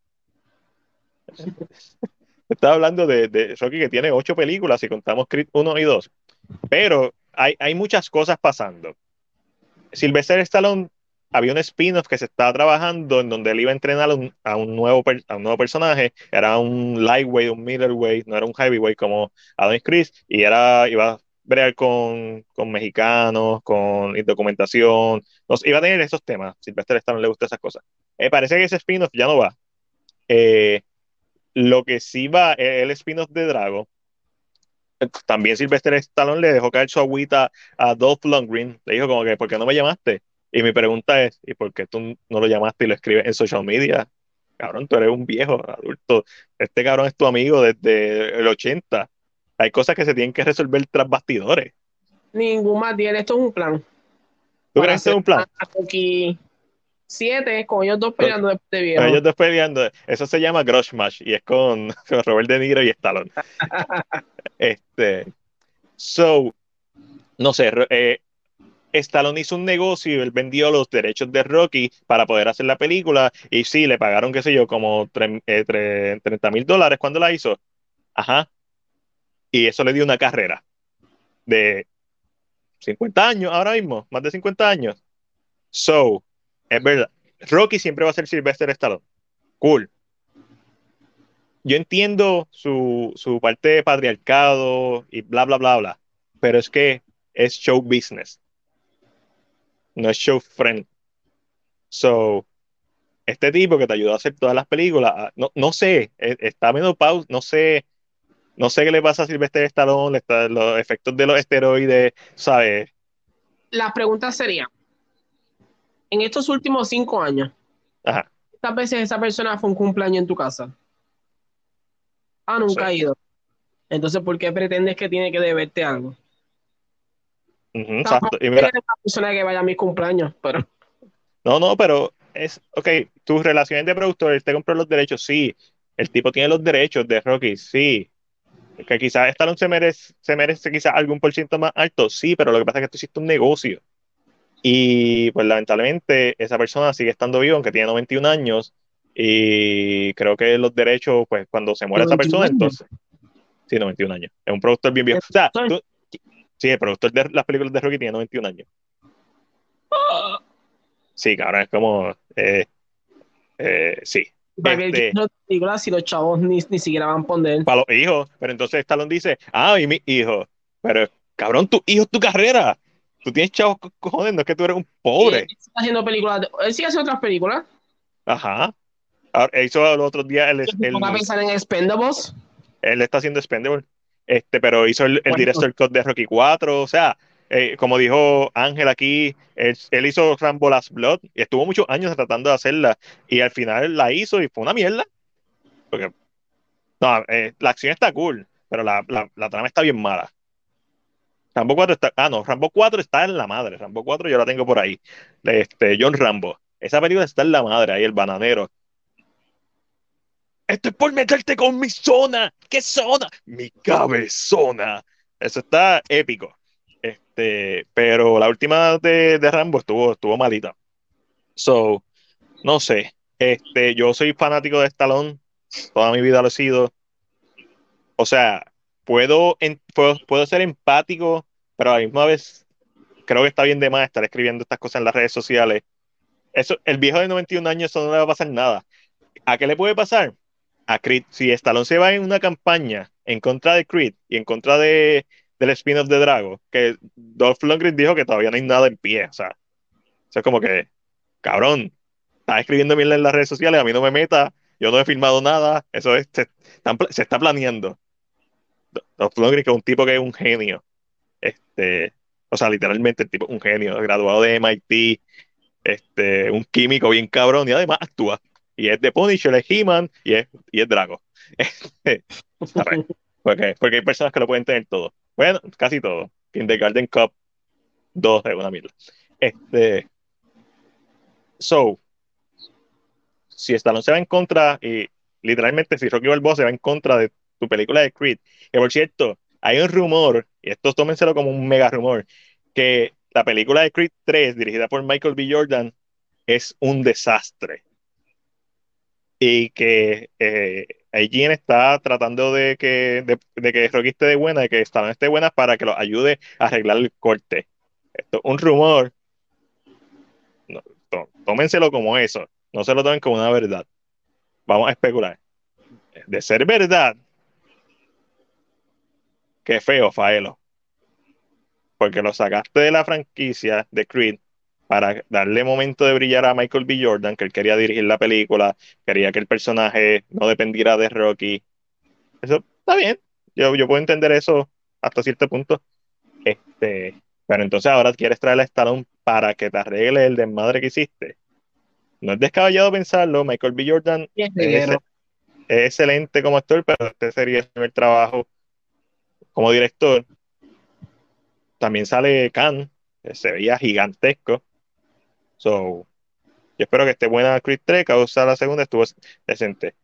Estaba hablando de, Rocky que tiene ocho películas y contamos Creed 1 y 2. Pero hay, hay muchas cosas pasando. Sylvester Stallone había un spin-off que se estaba trabajando en donde él iba a entrenar a un, nuevo, a un nuevo personaje. Era un lightweight, un middleweight, no era un heavyweight como Adonis Chris. Y era, iba a bregar con, con mexicanos, con documentación. iba a tener esos temas. Sylvester Stallone le gusta esas cosas. Eh, parece que ese spin-off ya no va. Eh, lo que sí va el spin-off de Drago. También Sylvester Stallone le dejó caer su agüita a Dolph Lundgren. Le dijo como que, ¿por qué no me llamaste? Y mi pregunta es, ¿y por qué tú no lo llamaste y lo escribes en social media? Cabrón, tú eres un viejo adulto. Este cabrón es tu amigo desde el 80. Hay cosas que se tienen que resolver tras bastidores. Ningún más tiene, esto es un plan. ¿Tú crees que es un plan? Aquí siete con ellos dos peleando después de viejo. ellos dos peleando. Eso se llama Match y es (laughs) con, Robert De Niro y Stallone. (laughs) este. So, no sé, eh, Stallone hizo un negocio y él vendió los derechos de Rocky para poder hacer la película y sí, le pagaron, qué sé yo, como 30 eh, mil dólares cuando la hizo. Ajá. Y eso le dio una carrera de 50 años ahora mismo, más de 50 años. So, es verdad. Rocky siempre va a ser Sylvester Stallone. Cool. Yo entiendo su, su parte de patriarcado y bla, bla, bla, bla. Pero es que es show business. No es show friend. So, este tipo que te ayudó a hacer todas las películas, ah, no, no sé, e, está menos pausa, no sé, no sé qué le pasa a Sylvester Stallone, los efectos de los esteroides, ¿sabes? La pregunta sería, en estos últimos cinco años, Ajá. ¿cuántas veces esa persona fue un cumpleaños en tu casa? Ah, nunca ha ido. Entonces, ¿por qué pretendes que tiene que deberte algo? exacto. Y mira, persona que vaya a mis cumpleaños, pero. No, no, pero es, ok, tus relaciones de productor, él te compró los derechos, sí. El tipo tiene los derechos de Rocky, sí. Que quizás Stallone se merece, se merece quizás algún por ciento más alto, sí, pero lo que pasa es que tú hiciste un negocio. Y pues lamentablemente esa persona sigue estando viva, aunque tiene 91 años. Y creo que los derechos, pues cuando se muere esa persona, entonces. Sí, 91 años. Es un productor bien viejo. O sea, sí, el productor de las películas de Rocky tiene 91 años. Sí, cabrón, es como. Eh, eh, sí. Para este, que si los chavos ni, ni siquiera van a poner. Para los hijos. Pero entonces Stallone dice, ah, y mi hijo. Pero, cabrón, tu hijo es tu carrera. Tú tienes chavos cojones, no es que tú eres un pobre. Él sigue haciendo películas. Él sigue haciendo otras películas. Ajá. Ahora, hizo los otros días. El, ¿Va a pensar en Expendables? Él está haciendo Expendables. Este, pero hizo el, el director cut de Rocky 4. O sea, eh, como dijo Ángel aquí, él, hizo Rambo Last Blood y estuvo muchos años tratando de hacerla. Y al final la hizo y fue una mierda. Porque. No, eh, la acción está cool, pero la, la, la trama está bien mala. Rambo 4 está. Ah, no, Rambo 4 está en la madre. Rambo 4 yo la tengo por ahí. Este, John Rambo. Esa película está en la madre, ahí el bananero. Esto es por meterte con mi zona. ¿Qué zona? Mi cabezona. Eso está épico. Este, pero la última de, de Rambo estuvo, estuvo malita. So, no sé. Este, yo soy fanático de Stallone. Toda mi vida lo he sido. O sea, puedo, puedo, ser empático, pero a la misma vez creo que está bien de más estar escribiendo estas cosas en las redes sociales. Eso, el viejo de 91 años, eso no le va a pasar nada. ¿A qué le puede pasar? A Creed. Si Stallone se va en una campaña en contra de Creed y en contra de, del spin-off de Drago, que Dolph Lundgren dijo que todavía no hay nada en pie. O sea, eso es como que, cabrón, estás escribiendo bien en las redes sociales, a mí no me meta, yo no he filmado nada, eso es, se, está planeando. Dolph Lundgren, que es un tipo que es un genio. Este, o sea, literalmente el tipo un genio, graduado de MIT, este, un químico bien cabrón y además actúa. Y es de Punisher, es He-Man y es, y es Drago. (laughs) Este, porque, porque hay personas que lo pueden tener todo. Bueno, casi todo. Kindergarten Cup, dos de una mierda. Este, so, si Stallone se va en contra, y literalmente si Rocky Balboa se va en contra de tu película de Creed, que por cierto, hay un rumor, y esto tómenselo como un mega rumor, que la película de Creed 3, dirigida por Michael B. Jordan, es un desastre. Y que eh, está tratando de que, de, que Rocky esté de buena, de que Stallone esté buena para que lo ayude a arreglar el corte. Esto es un rumor. tómenselo como eso. No se lo tomen como una verdad. Vamos a especular. De ser verdad, qué feo, Faelo porque lo sacaste de la franquicia de Creed para darle momento de brillar a Michael B. Jordan, que él quería dirigir la película, quería que el personaje no dependiera de Rocky. Eso está bien, yo, yo puedo entender eso hasta cierto punto. Este, pero entonces ahora quieres traer a Stallone para que te arregle el desmadre que hiciste. No es descabellado pensarlo, Michael B. Jordan es, es, excelente como actor, pero este sería el primer trabajo como director también sale Khan, se veía gigantesco. So, yo espero que esté buena Creed 3, causa la segunda estuvo decente.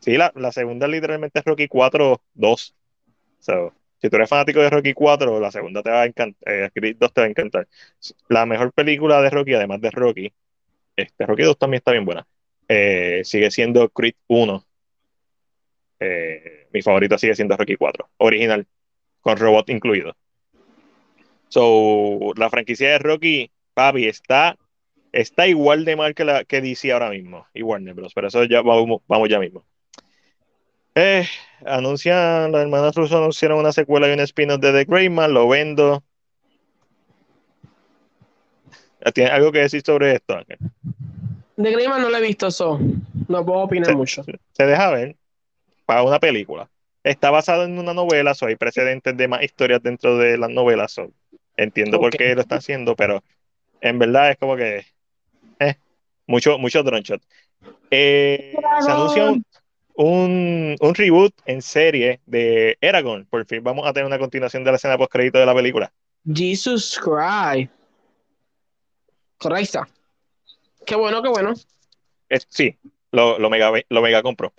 Sí, la, segunda literalmente es Rocky 4 2. So, si tú eres fanático de Rocky 4, la segunda te va a encantar, eh, Creed 2 te va a encantar. La mejor película de Rocky, además de Rocky, este, Rocky 2 también está bien buena. Eh, sigue siendo Creed 1. Eh, mi favorito sigue siendo Rocky 4, original, con robot incluido. So, la franquicia de Rocky, papi, está, está igual de mal que, la, que DC ahora mismo, y Warner Bros. Pero eso ya vamos, vamos ya mismo. Eh, anuncian, las hermanas Russo anunciaron una secuela y un spin-off de The Greyman, lo vendo. ¿Tienes algo que decir sobre esto, Ángel? The Greyman no lo he visto, eso no puedo opinar mucho. Se deja ver para una película. Está basado en una novela, so hay precedentes de más historias dentro de las novelas. So Entiendo por qué lo están haciendo, pero en verdad es como que eh, mucho, mucho drone shot. Eh, se anuncia un, un, reboot en serie de Eragon. Por fin vamos a tener una continuación de la escena post crédito de la película. Jesus Christ. Correcto. Qué bueno, qué bueno. sí, lo, lo, mega, lo mega compro.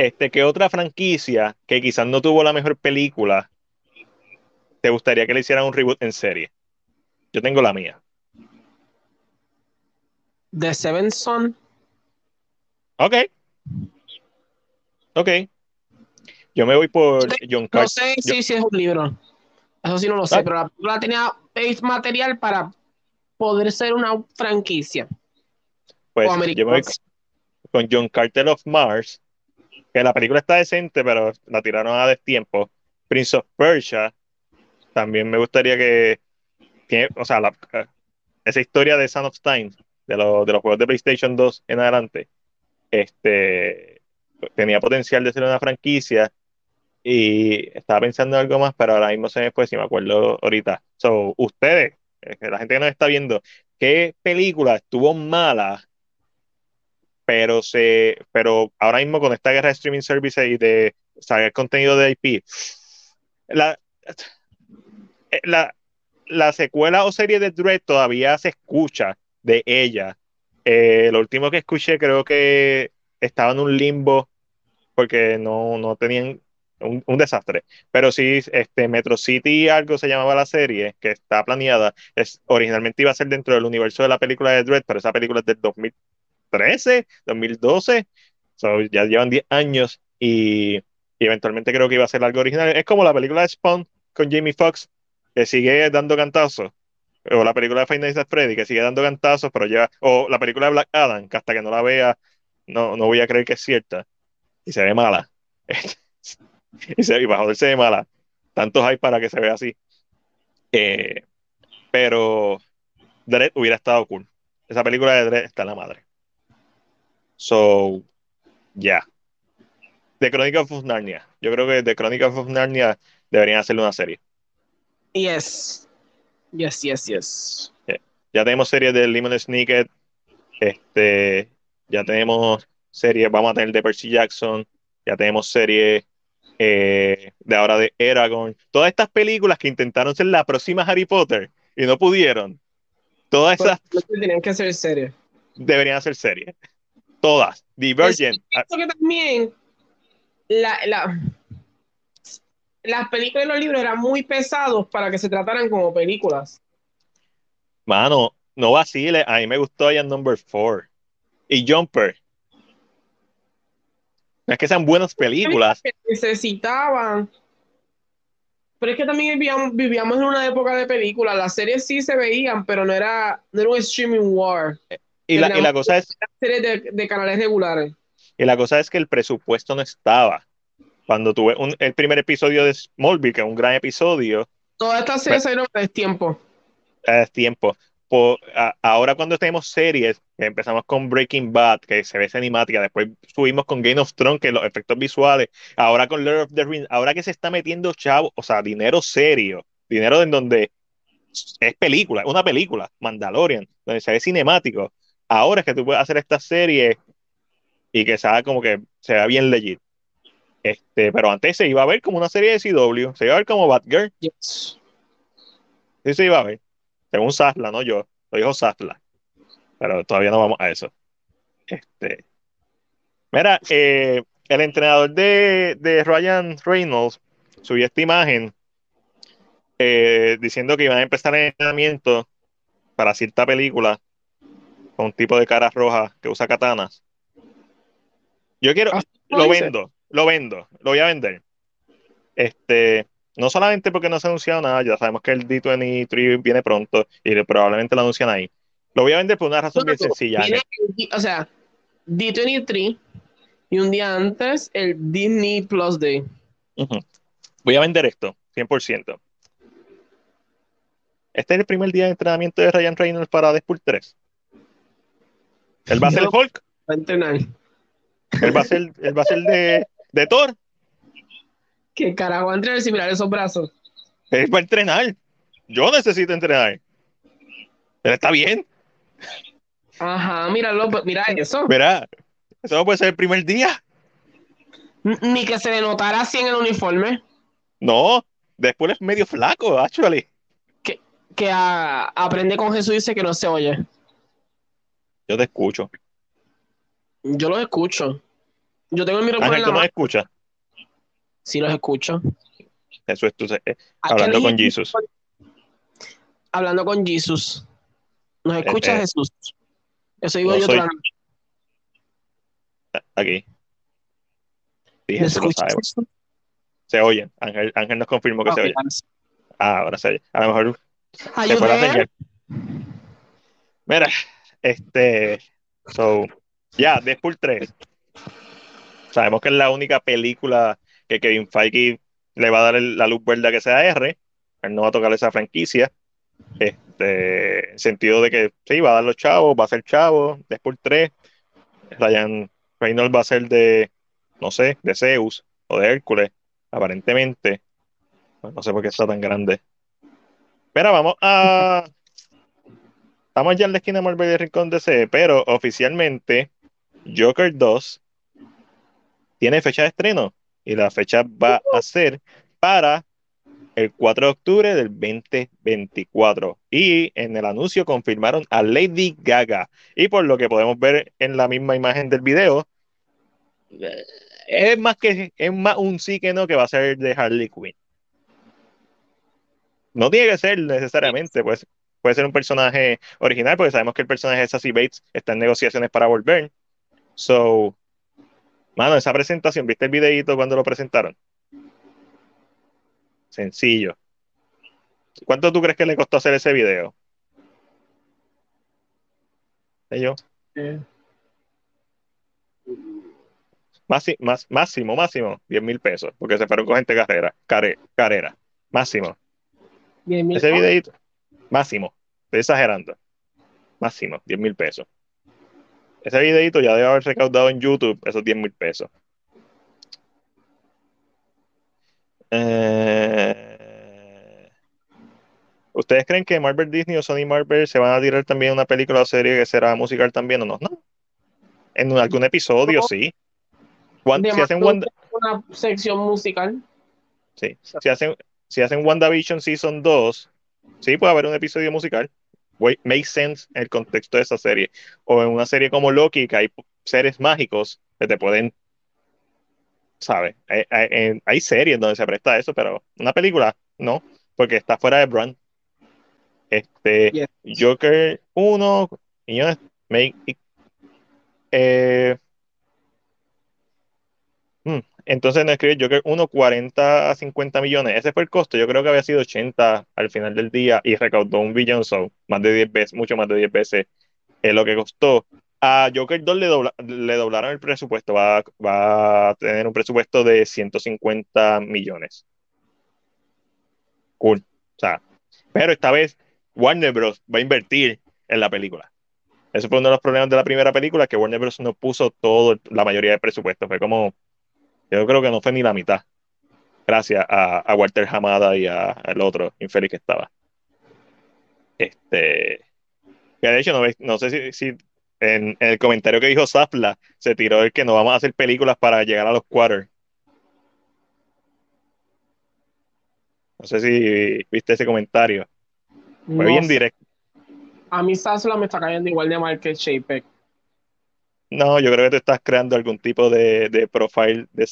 Este, ¿qué otra franquicia que quizás no tuvo la mejor película te gustaría que le hicieran un reboot en serie? Yo tengo la mía. The Seven Son. Ok. Ok. Yo me voy por John Carter. No sé si, es un libro. Eso sí no lo sé, ah. pero la película tenía material para poder ser una franquicia. Pues yo me voy con John Carter of Mars, que la película está decente, pero la tiraron a destiempo. Prince of Persia, también me gustaría que, o sea, esa historia de Son of Time, de, de los juegos de PlayStation 2 en adelante, este, tenía potencial de ser una franquicia y estaba pensando en algo más, pero ahora mismo se me fue, si me acuerdo ahorita. So, ustedes, la gente que nos está viendo, ¿qué película estuvo mala? Pero se, pero ahora mismo con esta guerra de streaming services y de saber contenido de IP, la, eh, la, la secuela o serie de Dread todavía se escucha de ella. Eh, lo último que escuché creo que estaba en un limbo porque no, no tenían un, desastre. Pero sí, este, Metro City algo se llamaba la serie, que está planeada. Es, originalmente iba a ser dentro del universo de la película de Dread, pero esa película es del 2013, 2012. ya llevan 10 años y, eventualmente creo que iba a ser algo original. Es como la película de Spawn con Jamie Foxx, que sigue dando cantazos. o la película de Five Nights at Freddy, que sigue dando cantazos, pero ya, o la película de Black Adam, que hasta que no la vea, no, no voy a creer que es cierta, y se ve mala. (laughs) y, se, bajo se ve mala. Tantos hay para que se vea así. Eh, pero Dredd hubiera estado cool. Esa película de Dredd está en la madre. So, ya. Yeah. The Chronicles of Narnia. Yo creo que The Chronicles of Narnia deberían hacerle una serie. Yes. Yes, yes, yes. Ya tenemos series de Lemon Snicket. Este, ya tenemos series, vamos a tener de Percy Jackson. Ya tenemos series eh, de ahora de Eragon. Todas estas películas que intentaron ser la próxima Harry Potter y no pudieron. Todas pues, esas. Tenían que ser series. Deberían ser series. Todas. Divergent. que también la, la, las películas y los libros eran muy pesados para que se trataran como películas. Mano, no vacile. A mí me gustó ya Number 4 y Jumper. No es que sean buenas películas. necesitaban. Pero es que también vivíamos, en una época de películas. Las series sí se veían, pero no era, no era un streaming war. Y la, y la cosa es. Series de, de canales regulares. Y la cosa es que el presupuesto no estaba cuando tuve el primer episodio de Smallville, que es un gran episodio. Todas estas series salieron es tiempo. Es tiempo. ahora cuando tenemos series, empezamos con Breaking Bad, que se ve cinemática, después subimos con Game of Thrones, que los efectos visuales, ahora con Lord of the Rings, ahora que se está metiendo chavo, o sea, dinero serio, dinero en donde es película, una película, Mandalorian, donde se ve cinemático. Ahora es que tú puedes hacer esta serie y que sea como que se vea bien legit. Este, pero antes se iba a ver como una serie de CW, se iba a ver como Batgirl. Sí, se iba a ver. Según Sasla, no yo, lo dijo Sasla. Pero todavía no vamos a eso. Este. Mira, eh, el entrenador de, de, Ryan Reynolds subió esta imagen eh, diciendo que iban a empezar el entrenamiento para cierta película con un tipo de cara roja que usa katanas. Yo quiero, ah, lo vendo, lo vendo, lo voy a vender. Este, no solamente porque no se ha anunciado nada, ya sabemos que el D23 viene pronto y probablemente lo anuncian ahí. Lo voy a vender por una razón bien sencilla. o sea, D23 y un día antes el Disney Plus Day. Voy a vender esto, 100%. Este es el primer día de entrenamiento de Ryan Reynolds para Deadpool 3. ¿Él va a ser el Hulk? Va a entrenar. Él va a ser, él va a ser de, de Thor. ¿Qué carajo va a entrenar sin mirar esos brazos? Él va a entrenar. Yo necesito entrenar. Él está bien. Ajá, míralo, mira eso. Mira, eso no puede ser el primer día. Ni que se le notara así en el uniforme. No, después es medio flaco, actually. Que, que aprende con Jesús y dice que no se oye. Yo te escucho. Yo los escucho. Yo tengo el micrófono Ángel, ¿tú no escuchas? Sí, los escucho. Eso es tú, eh, hablando con Jesús. Hablando con Jesús. ¿Nos eh, escucha eh, Jesús? Eso digo yo soy... Aquí. Dije, se oye. Ángel, Ángel nos confirmó que se oye. Ah, ahora se oye. A lo mejor se fue la señal. Mira, este. So, ya, Deadpool 3. Sabemos que es la única película que Kevin Feige le va a dar la luz verde a que sea R. Él no va a tocar esa franquicia. Este, en sentido de que sí, va a dar los chavos, va a ser chavo. Deadpool 3. Ryan Reynolds va a ser de, no sé, de Zeus o de Hércules, aparentemente. no sé por qué está tan grande. Pero vamos a. Estamos ya en la esquina de Marvel y Rincón DC, pero oficialmente Joker 2 tiene fecha de estreno y la fecha va a ser para el 4 de octubre del 2024. Y en el anuncio confirmaron a Lady Gaga. Y por lo que podemos ver en la misma imagen del video, es más que es más un sí que no que va a ser de Harley Quinn. No tiene que ser necesariamente, pues puede ser un personaje original, porque sabemos que el personaje de Sassy Bates está en negociaciones para volver. So, mano, esa presentación, ¿viste el videito cuando lo presentaron? Sencillo. ¿Cuánto tú crees que le costó hacer ese video? Ellos. Más, máximo, máximo, 10 mil pesos, porque se fueron con gente carrera, carrera, máximo. Ese videito, máximo, estoy exagerando, máximo, 10 mil pesos. Ese videito ya debe haber recaudado en YouTube esos 10 mil pesos. Eh, ¿Ustedes creen que Marvel Disney o Sony Marvel se van a tirar también una película o serie que será musical también o no? No. En algún episodio, sí. si hacen una sección musical. Sí. Si hacen, si hacen WandaVision Season 2, sí puede haber un episodio musical. Make sense en el contexto de esa serie. O en una serie como Loki, que hay seres mágicos que te pueden ¿sabes? Hay, series donde se presta eso, pero una película no, porque está fuera de brand. Este, Joker 1, eh, hmm, entonces no escribe Joker 1, 40 a 50 millones. Ese fue el costo. Yo creo que había sido 80 al final del día y recaudó un billón, so, más de 10 veces, mucho más de 10 veces es lo que costó. A Joker 2 le, le doblaron el presupuesto, va, a tener un presupuesto de 150 millones. Cool. O sea, pero esta vez Warner Bros. va a invertir en la película. Eso fue uno de los problemas de la primera película, que Warner Bros. no puso todo, la mayoría del presupuesto. Fue como, yo creo que no fue ni la mitad. Gracias a, Walter Hamada y al otro infeliz que estaba. Este, que de hecho, no, no sé si, en, el comentario que dijo Zafla, se tiró el que no vamos a hacer películas para llegar a los quarters. No sé si viste ese comentario. Fue bien directo. A mí Zafla me está cayendo igual de mal que Shapek. No, yo creo que tú estás creando algún tipo de, de profile de.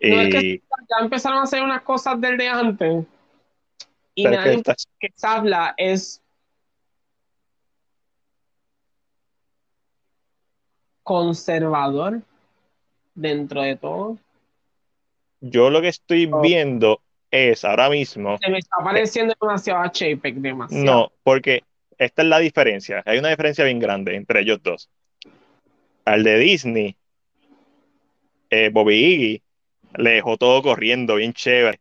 No, es que ya empezaron a hacer unas cosas del de antes. Y nadie que Zafla es conservador dentro de todo. Yo lo que estoy oh. viendo es ahora mismo. Se me está pareciendo demasiado a Chapek, demasiado. No, porque esta es la diferencia. Hay una diferencia bien grande entre ellos dos. Al de Disney, eh, Bobby Iggy le dejó todo corriendo bien chévere.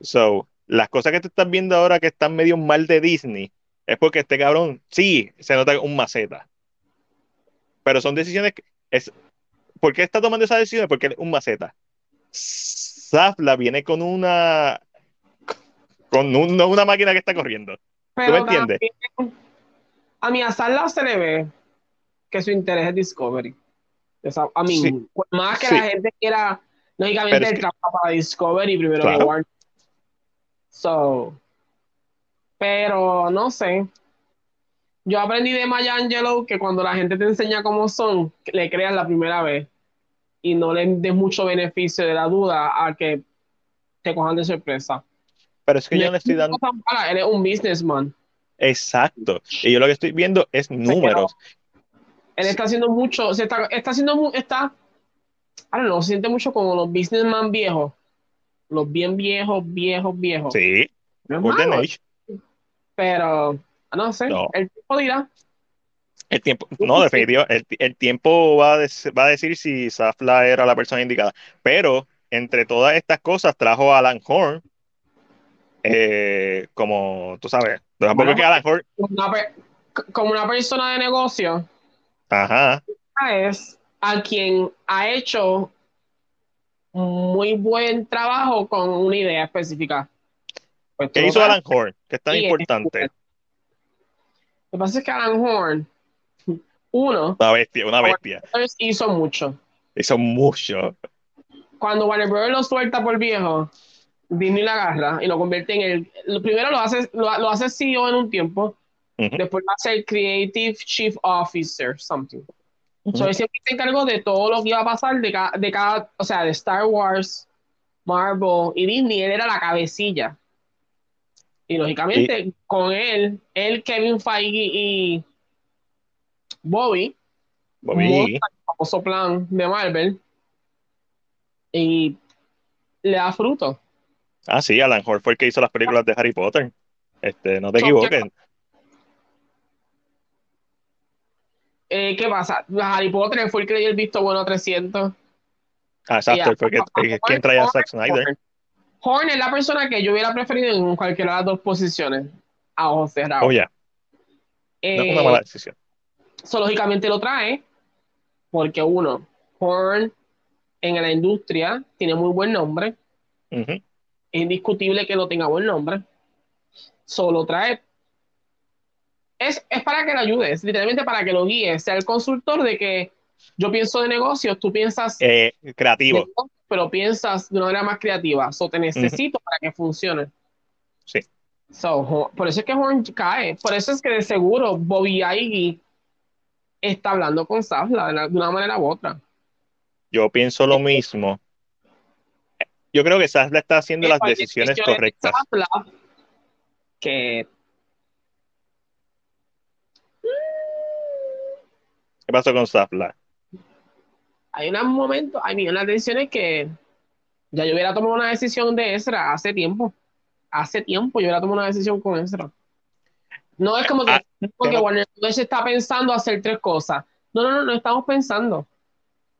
So, las cosas que te estás viendo ahora que están medio mal de Disney es porque este cabrón, sí, se nota un maceta pero son decisiones que es ¿Por qué está tomando esa decisión? Porque es un maceta. Zafla viene con una con una máquina que está corriendo. ¿Tú me entiendes? a mí a Zafla se le ve que su interés es Discovery. a mí, más que la gente quiera, lógicamente, el trabajo para Discovery primero que Warner. So, pero no sé. Yo aprendí de Maya Angelou que cuando la gente te enseña cómo son, le creas la primera vez y no le des mucho beneficio de la duda a que te cojan de sorpresa. Pero es que yo le estoy dando. Eres un businessman. Exacto. Y yo lo que estoy viendo es números. Él está haciendo mucho, se está, está haciendo, está, I don't know, se siente mucho como los businessman viejos. Los bien viejos, viejos, viejos. Sí. Pero no sé, el tiempo dirá. El tiempo, no, definitivamente, el, tiempo va a, va a decir si Zafla era la persona indicada. Pero entre todas estas cosas trajo a Alan Horn, eh, como tú sabes, Alan Horn, como una persona de negocio, Ajá. es a quien ha hecho muy buen trabajo con una idea específica. Pues ¿Qué hizo Alan Horn? Que es tan importante. Lo que pasa es que Alan Horn, uno, una bestia, una bestia. Hizo mucho. Hizo mucho. Cuando Warner Bros. lo suelta por viejo, Disney la agarra y lo convierte en el. Lo primero lo hace, lo, hace CEO en un tiempo, después lo hace el Creative Chief Officer, something. Uh siempre se encargó de todo lo que iba a pasar de, de cada, o sea, de Star Wars, Marvel y Disney, él era la cabecilla. Y lógicamente, con él, él, Kevin Feige y Bobby, Bobby. el famoso plan de Marvel, y le da fruto. Ah, sí, Alan Horn fue el que hizo las películas de Harry Potter. Este, no te equivoques. Eh, ¿Qué pasa? Harry Potter fue el que le dio el visto bueno a 300. Ah, exacto, porque ¿quién trae a Zack Snyder? Horn es la persona que yo hubiera preferido en cualquiera de las dos posiciones. A ojos cerrados. Oh, ya. no es una mala decisión. So, lógicamente lo trae porque uno, Horn en la industria tiene muy buen nombre. Es indiscutible que no tenga buen nombre. Solo trae. Es, es para que le ayudes, literalmente para que lo guíes, sea el consultor de que yo pienso de negocios, tú piensas. Eh, creativo. pero piensas de una manera más creativa. So, te necesito para que funcione. Sí. So, por eso es que Horn cae. Por eso es que de seguro Bobby Ivy está hablando con Safla de una manera u otra. Yo pienso lo mismo. Yo creo que Safla está haciendo las decisiones correctas. que ¿Qué pasó con Safla? Hay un momento, hay unas decisiones que ya yo hubiera tomado una decisión de Ezra hace tiempo. Hace tiempo yo hubiera tomado una decisión con Ezra. No es como que, porque ah, Warner se está pensando hacer tres cosas. No, no, no, no estamos pensando.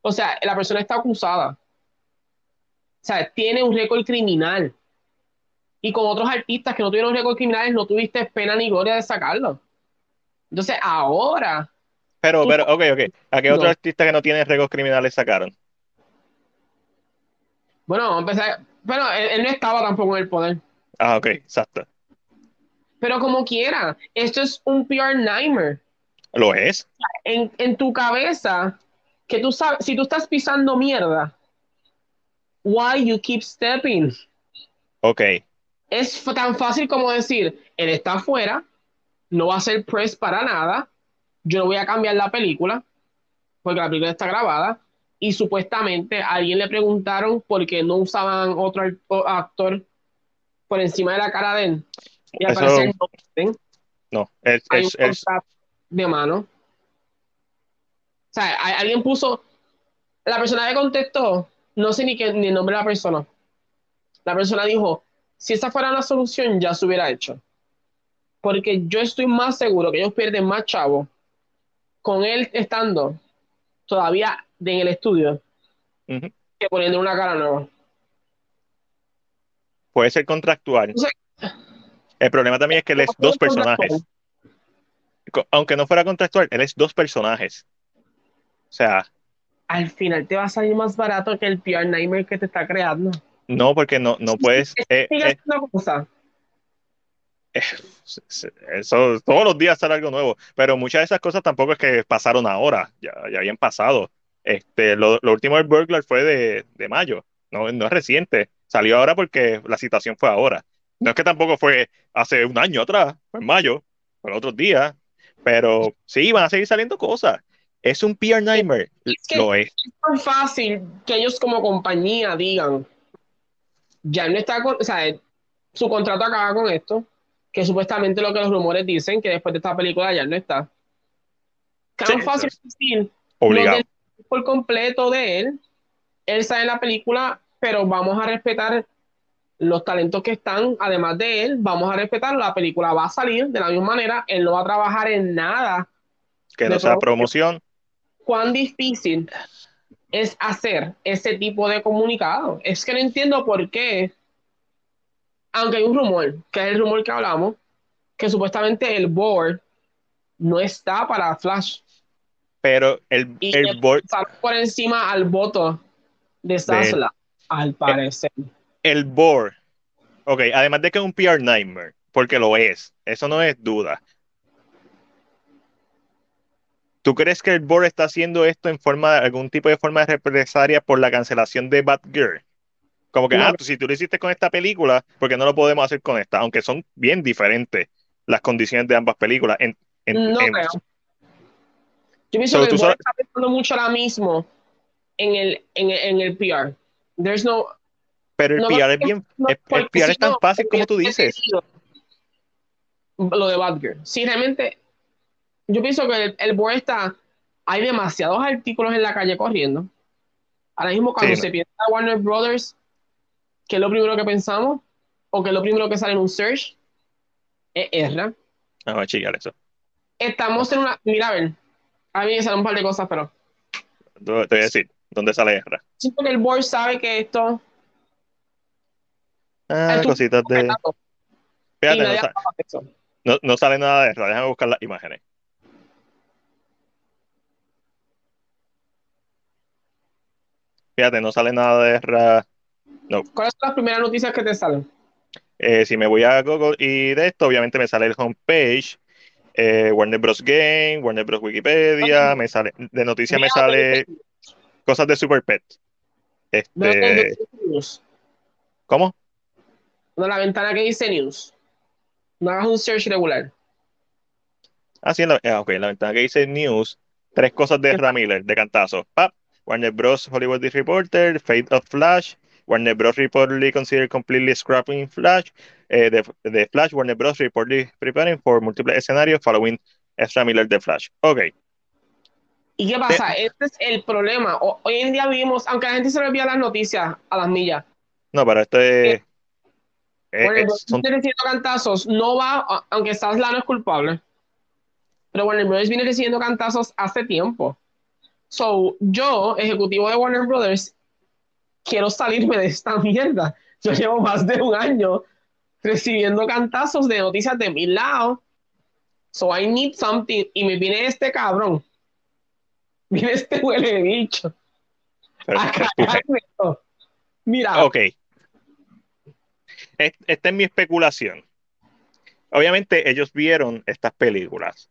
O sea, la persona está acusada. O sea, tiene un récord criminal. Y con otros artistas que no tuvieron récord criminales, no tuviste pena ni gloria de sacarlo. Entonces, ahora. Pero, pero, ok, ok. ¿A qué otros artistas que no tienen récords criminales sacaron? Bueno, vamos a empezar. Bueno, él no estaba tampoco en el poder. Ah, ok, exacto. Pero como quiera, esto es un PR nightmare. Lo es. En, tu cabeza, que tú sabes, si tú estás pisando mierda, why you keep stepping? Ok. Es tan fácil como decir, él está afuera, no va a ser press para nada, yo no voy a cambiar la película, porque la película está grabada, y supuestamente a alguien le preguntaron por qué no usaban otro actor por encima de la cara de él. Y al parecer no, es, es, de mano. O sea, alguien puso, la persona que contestó, no sé ni, qué, ni el nombre de la persona. La persona dijo, si esa fuera la solución, ya se hubiera hecho. Porque yo estoy más seguro que ellos pierden más chavo con él estando todavía en el estudio que poniendo una cara nueva. Puede ser contractual. El problema también es que él es dos personajes. Aunque no fuera contractual, él es dos personajes. O sea. Al final te va a salir más barato que el PR Nightmare que te está creando. No, porque no, no puedes. Eh, eh, eh, (laughs) eso, todos los días sale algo nuevo. Pero muchas de esas cosas tampoco es que pasaron ahora. Ya, ya habían pasado. Este, lo, último del Burglar fue de, de mayo. No, no es reciente. Salió ahora porque la situación fue ahora. No es que tampoco fue hace un año atrás, fue en mayo, fue otros días, pero sí, van a seguir saliendo cosas. Es un PR nightmare, lo es. Es tan fácil que ellos como compañía digan, ya no está, con, o sea, su contrato acaba con esto, que supuestamente lo que los rumores dicen, que después de esta película ya no está. Tan fácil decir, obligado. por completo de él, él sale en la película, pero vamos a respetar los talentos que están, además de él, vamos a respetar, la película va a salir de la misma manera, él no va a trabajar en nada. Que no sea promoción. ¿Cuán difícil es hacer ese tipo de comunicado? Es que no entiendo por qué, aunque hay un rumor, que es el rumor que hablamos, que supuestamente el board no está para Flash. Pero el, el board... por encima al voto de Sasla, al parecer el board, ok, además de que es un PR nightmare, porque lo es, eso no es duda. ¿Tú crees que el board está haciendo esto en forma, algún tipo de forma de represalia por la cancelación de Batgirl? Como que, ah, si tú lo hiciste con esta película, ¿por qué no lo podemos hacer con esta? Aunque son bien diferentes las condiciones de ambas películas. En, no creo. Yo pienso que el board está pensando mucho ahora mismo en el, en, en el PR. There's no, pero el PR es bien, el, PR es tan fácil como tú dices. Lo de Badger. Sí, realmente, yo pienso que el, board está, hay demasiados artículos en la calle corriendo. Ahora mismo cuando se piensa Warner Brothers, ¿qué es lo primero que pensamos? ¿O qué es lo primero que sale en un search? Es Erra. Vamos a eso. Estamos en una, mira a ver, A mí me salen un par de cosas, pero. Te voy a decir, ¿dónde sale Ezra? Sí, porque el board sabe que esto. Ah, cositas de. Fíjate, no, no, sale nada de Ezra. Déjame buscar las imágenes. Fíjate, no sale nada de Ezra. No. ¿Cuáles son las primeras noticias que te salen? Eh, si me voy a Google y de esto, obviamente me sale el homepage eh, Warner Bros. Game, Warner Bros. Wikipedia, me sale, de noticias me sale cosas de Super Pet. Este, ¿Cómo? No, la ventana que dice News. No hagas un search regular. Ah, sí, en la, ah, la ventana que dice News, tres cosas de Ramiller, de cantazo. Pap, Warner Bros. Hollywood Reporter, Fate of Flash, Warner Bros. reportedly considered completely scrapping Flash, uh, the, the, Flash, Warner Bros. reportedly preparing for multiple scenarios following Ezra Miller de Flash. Ok. ¿Y qué pasa? Eh, este es el problema. hoy en día vivimos, aunque la gente se le olvida las noticias a las millas. No, pero esto es. Warner Bros. son... recibiendo cantazos, no va, aunque Sasla no es culpable. Pero Warner Bros. viene recibiendo cantazos hace tiempo. So, yo, ejecutivo de Warner Brothers, quiero salirme de esta (laughs) mierda. Yo llevo más de un año recibiendo cantazos de noticias de mi lado. So I need something. Y me viene este cabrón. (laughs) Viene este huele de bicho. Mira. Ok. Esta es mi especulación. Obviamente ellos vieron estas películas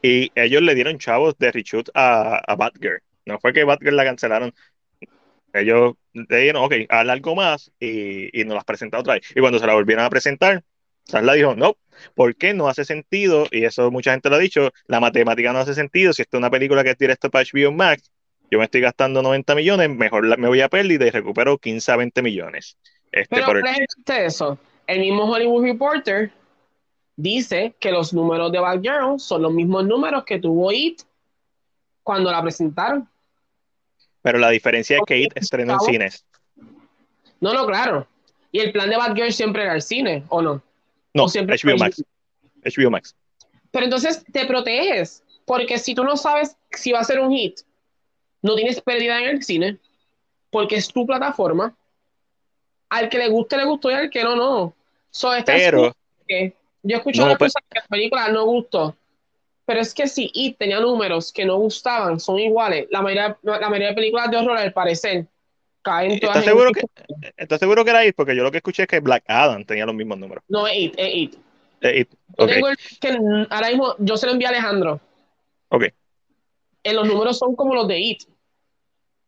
y ellos le dieron chavos de reshoot a, a Batgirl. No fue que Batgirl la cancelaron ellos le dijeron, ok, haz algo más y, y nos las presenta otra vez. Y cuando se la volvieron a presentar, Sasla dijo, no, ¿por qué no hace sentido? Y eso mucha gente lo ha dicho, la matemática no hace sentido. Si esta es una película que es directo para HBO Max, yo me estoy gastando 90 millones, mejor me voy a pérdida y recupero 15 a 20 millones. Este, Pero por el... eso, el mismo Hollywood Reporter dice que los números de Batgirl son los mismos números que tuvo IT cuando la presentaron. Pero la diferencia es que It estrenó en cines. No, no, claro. Y el plan de Batgirl siempre era el cine, ¿o no? No, siempre HBO Max. HBO Max. Pero entonces te proteges, porque si tú no sabes si va a ser un hit, no tienes pérdida en el cine, porque es tu plataforma. Al que le guste, le gustó y al que no, no. pero. yo escucho no, cosas que la película no gustó. Pero es que si It tenía números que no gustaban, son iguales. La mayoría, la mayoría de películas de horror, al parecer, caen todas ¿Estás seguro, que, ¿Estás seguro que era It? Porque yo lo que escuché es que Black Adam tenía los mismos números. No, es It, es It. Es It. que ahora mismo yo se lo envié a Alejandro. Ok. En los números son como los de It.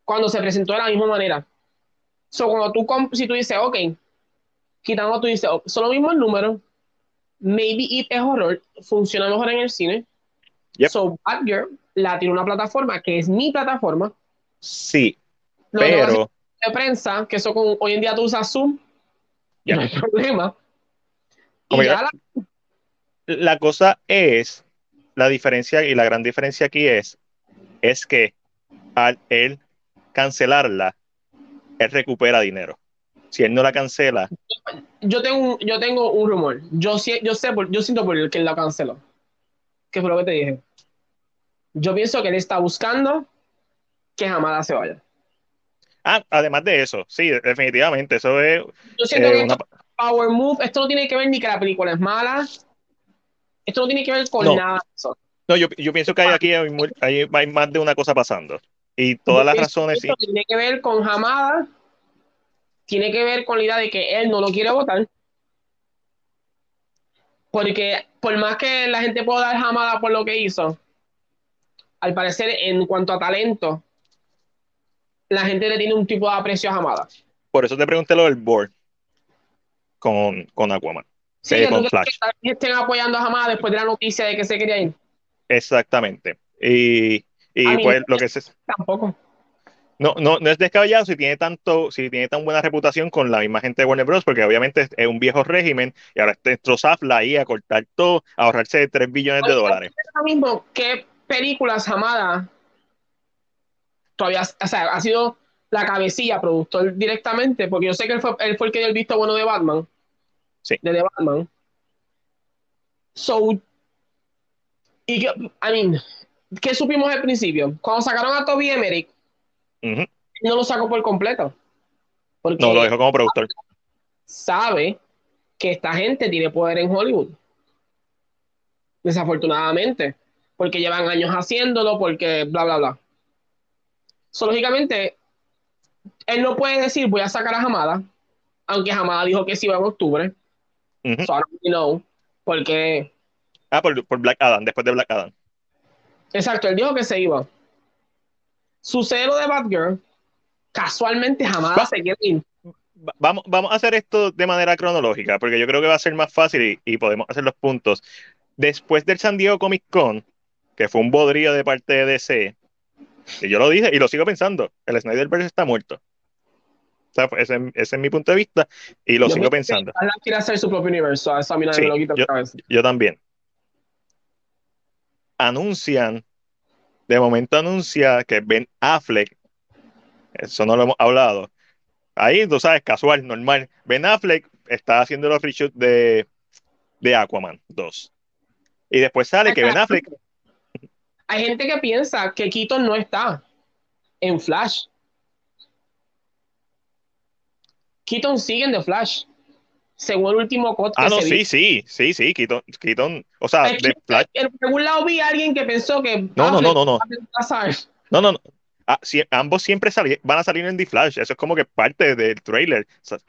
Cuando se presentó de la misma manera. So, cuando tú, si tú dices, ok, quitando, tú dices, oh, son los mismos números, maybe It es horror, funciona mejor en el cine So Batgirl la tiene una plataforma que es mi plataforma. Sí, pero... De prensa, que eso con, hoy en día tú usas Zoom, no hay problema. la... cosa es, la diferencia y la gran diferencia aquí es, es que al él cancelarla, él recupera dinero. Si él no la cancela. Yo tengo un, yo tengo un rumor. Yo, yo sé, yo siento por el que él la canceló. ¿Qué fue lo que te dije? Yo pienso que él está buscando que Hamada se vaya. Ah, además de eso, sí, definitivamente, eso es. Yo siento eh, que Power Move, esto no tiene que ver ni que la película es mala, esto no tiene que ver con nada No, yo, yo, pienso que hay aquí hay, hay, más de una cosa pasando. Y todas las razones. Sí. Tiene que ver con Hamada, tiene que ver con la idea de que él no lo quiere votar. Porque por más que la gente pueda dar Hamada por lo que hizo, al parecer, en cuanto a talento, la gente le tiene un tipo de aprecio a Hamada. Por eso te pregunté lo del board con, con Aquaman. Sí, eh, con Flash. Que estén apoyando a Hamada después de la noticia de que se quería ir. Exactamente. Y, y pues lo que es. Tampoco. No, no, no es descabellado si tiene tanto, si tiene tan buena reputación con la misma gente de Warner Bros. Porque obviamente es un viejo régimen y ahora está Zafla ahí a cortar todo, a ahorrarse 3 billones de dólares. Es mismo que películas, Hamada todavía, o sea, ha sido la cabecilla, productor directamente, porque yo sé que él fue, él fue el que dio el visto bueno de Batman. Sí. De The Batman. So, y que, I mean, ¿qué supimos al principio? Cuando sacaron a Toby Emmerich, no lo sacó por completo. no, lo dejó como productor. Sabe que esta gente tiene poder en Hollywood. Desafortunadamente. Porque llevan años haciéndolo, porque bla, bla, bla. So, lógicamente, él no puede decir voy a sacar a Hamada, aunque Hamada dijo que sí iba en octubre. So I don't know, porque... Ah, por, por, Black Adam, después de Black Adam. Exacto, él dijo que se iba. Su cero de Batgirl, casualmente Hamada se quiere ir. Vamos, vamos a hacer esto de manera cronológica, porque yo creo que va a ser más fácil y, podemos hacer los puntos. Después del San Diego Comic Con, que fue un bodrío de parte de DC, y yo lo dije y lo sigo pensando, el Snyderverse está muerto. ese, es mi punto de vista y lo sigo pensando. quiere hacer su propio universo, a esa sí, yo, yo también. Anuncian, de momento anuncia que Ben Affleck, eso no lo hemos hablado, ahí tú sabes, casual, normal, Ben Affleck está haciendo los reshoots de, de Aquaman 2. Y después sale que Ben Affleck hay gente que piensa que Keaton no está en Flash. Keaton sigue en The Flash. Según el último code Ah, no, sí, sí, sí, sí, Keaton, Keaton o sea, de Flash. En algún lado vi a alguien que pensó que. No, no, no, no, no. No, no, no. Ah, ambos siempre van a salir en The Flash. Eso es como que parte del trailer.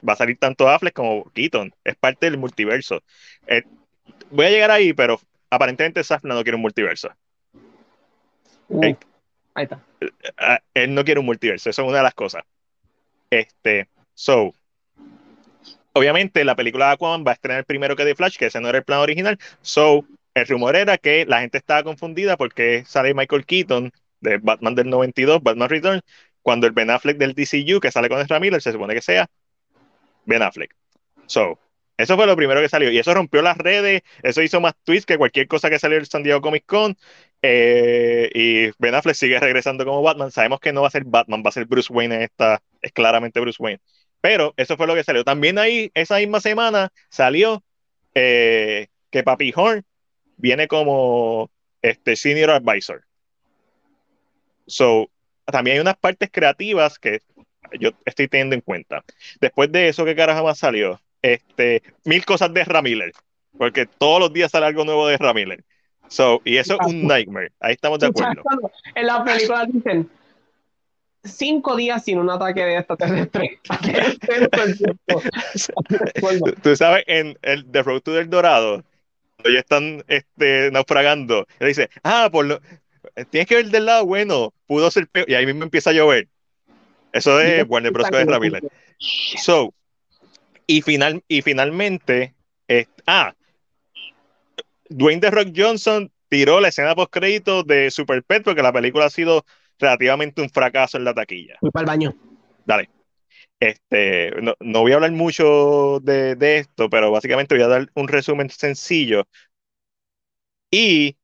va a salir tanto Affleck como Keaton. Es parte del multiverso. Eh, voy a llegar ahí, pero aparentemente Safna no quiere un multiverso ahí está. Ah, él no quiere un multiverso, eso es una de las cosas. Este, so, obviamente la película de Aquaman va a estrenar primero que The Flash, que ese no era el plan original. So, el rumor era que la gente estaba confundida porque sale Michael Keaton de Batman del 92, Batman Returns, cuando el Ben Affleck del DCU que sale con Ezra Miller se supone que sea Ben Affleck. So, eso fue lo primero que salió. Y eso rompió las redes. Eso hizo más tweets que cualquier cosa que salió del San Diego Comic Con. Eh, y Ben Affleck sigue regresando como Batman. Sabemos que no va a ser Batman, va a ser Bruce Wayne en esta. Es claramente Bruce Wayne. Pero eso fue lo que salió. También ahí, esa misma semana, salió eh, que Papi Horn viene como este Senior Advisor. So, también hay unas partes creativas que yo estoy teniendo en cuenta. Después de eso, ¿qué carajo más salió? Este, mil cosas de Ramiller, porque todos los días sale algo nuevo de Ramiller. So, y eso es un nightmare. Ahí estamos de acuerdo. En la película dicen cinco días sin un ataque de extraterrestre. (laughs) Tú sabes, en el The Road to del Dorado, cuando ya están este, naufragando, él dice, ah, por lo, tienes que ver del lado bueno, pudo ser peor, y ahí mismo empieza a llover. Eso es Warner Bros. de Ramiller. So, y, final, y finalmente, ah, Dwayne The Rock Johnson tiró la escena post crédito de Super Pet porque la película ha sido relativamente un fracaso en la taquilla. Voy para el baño. Dale. Este, no, voy a hablar mucho de, de, esto, pero básicamente voy a dar un resumen sencillo. Y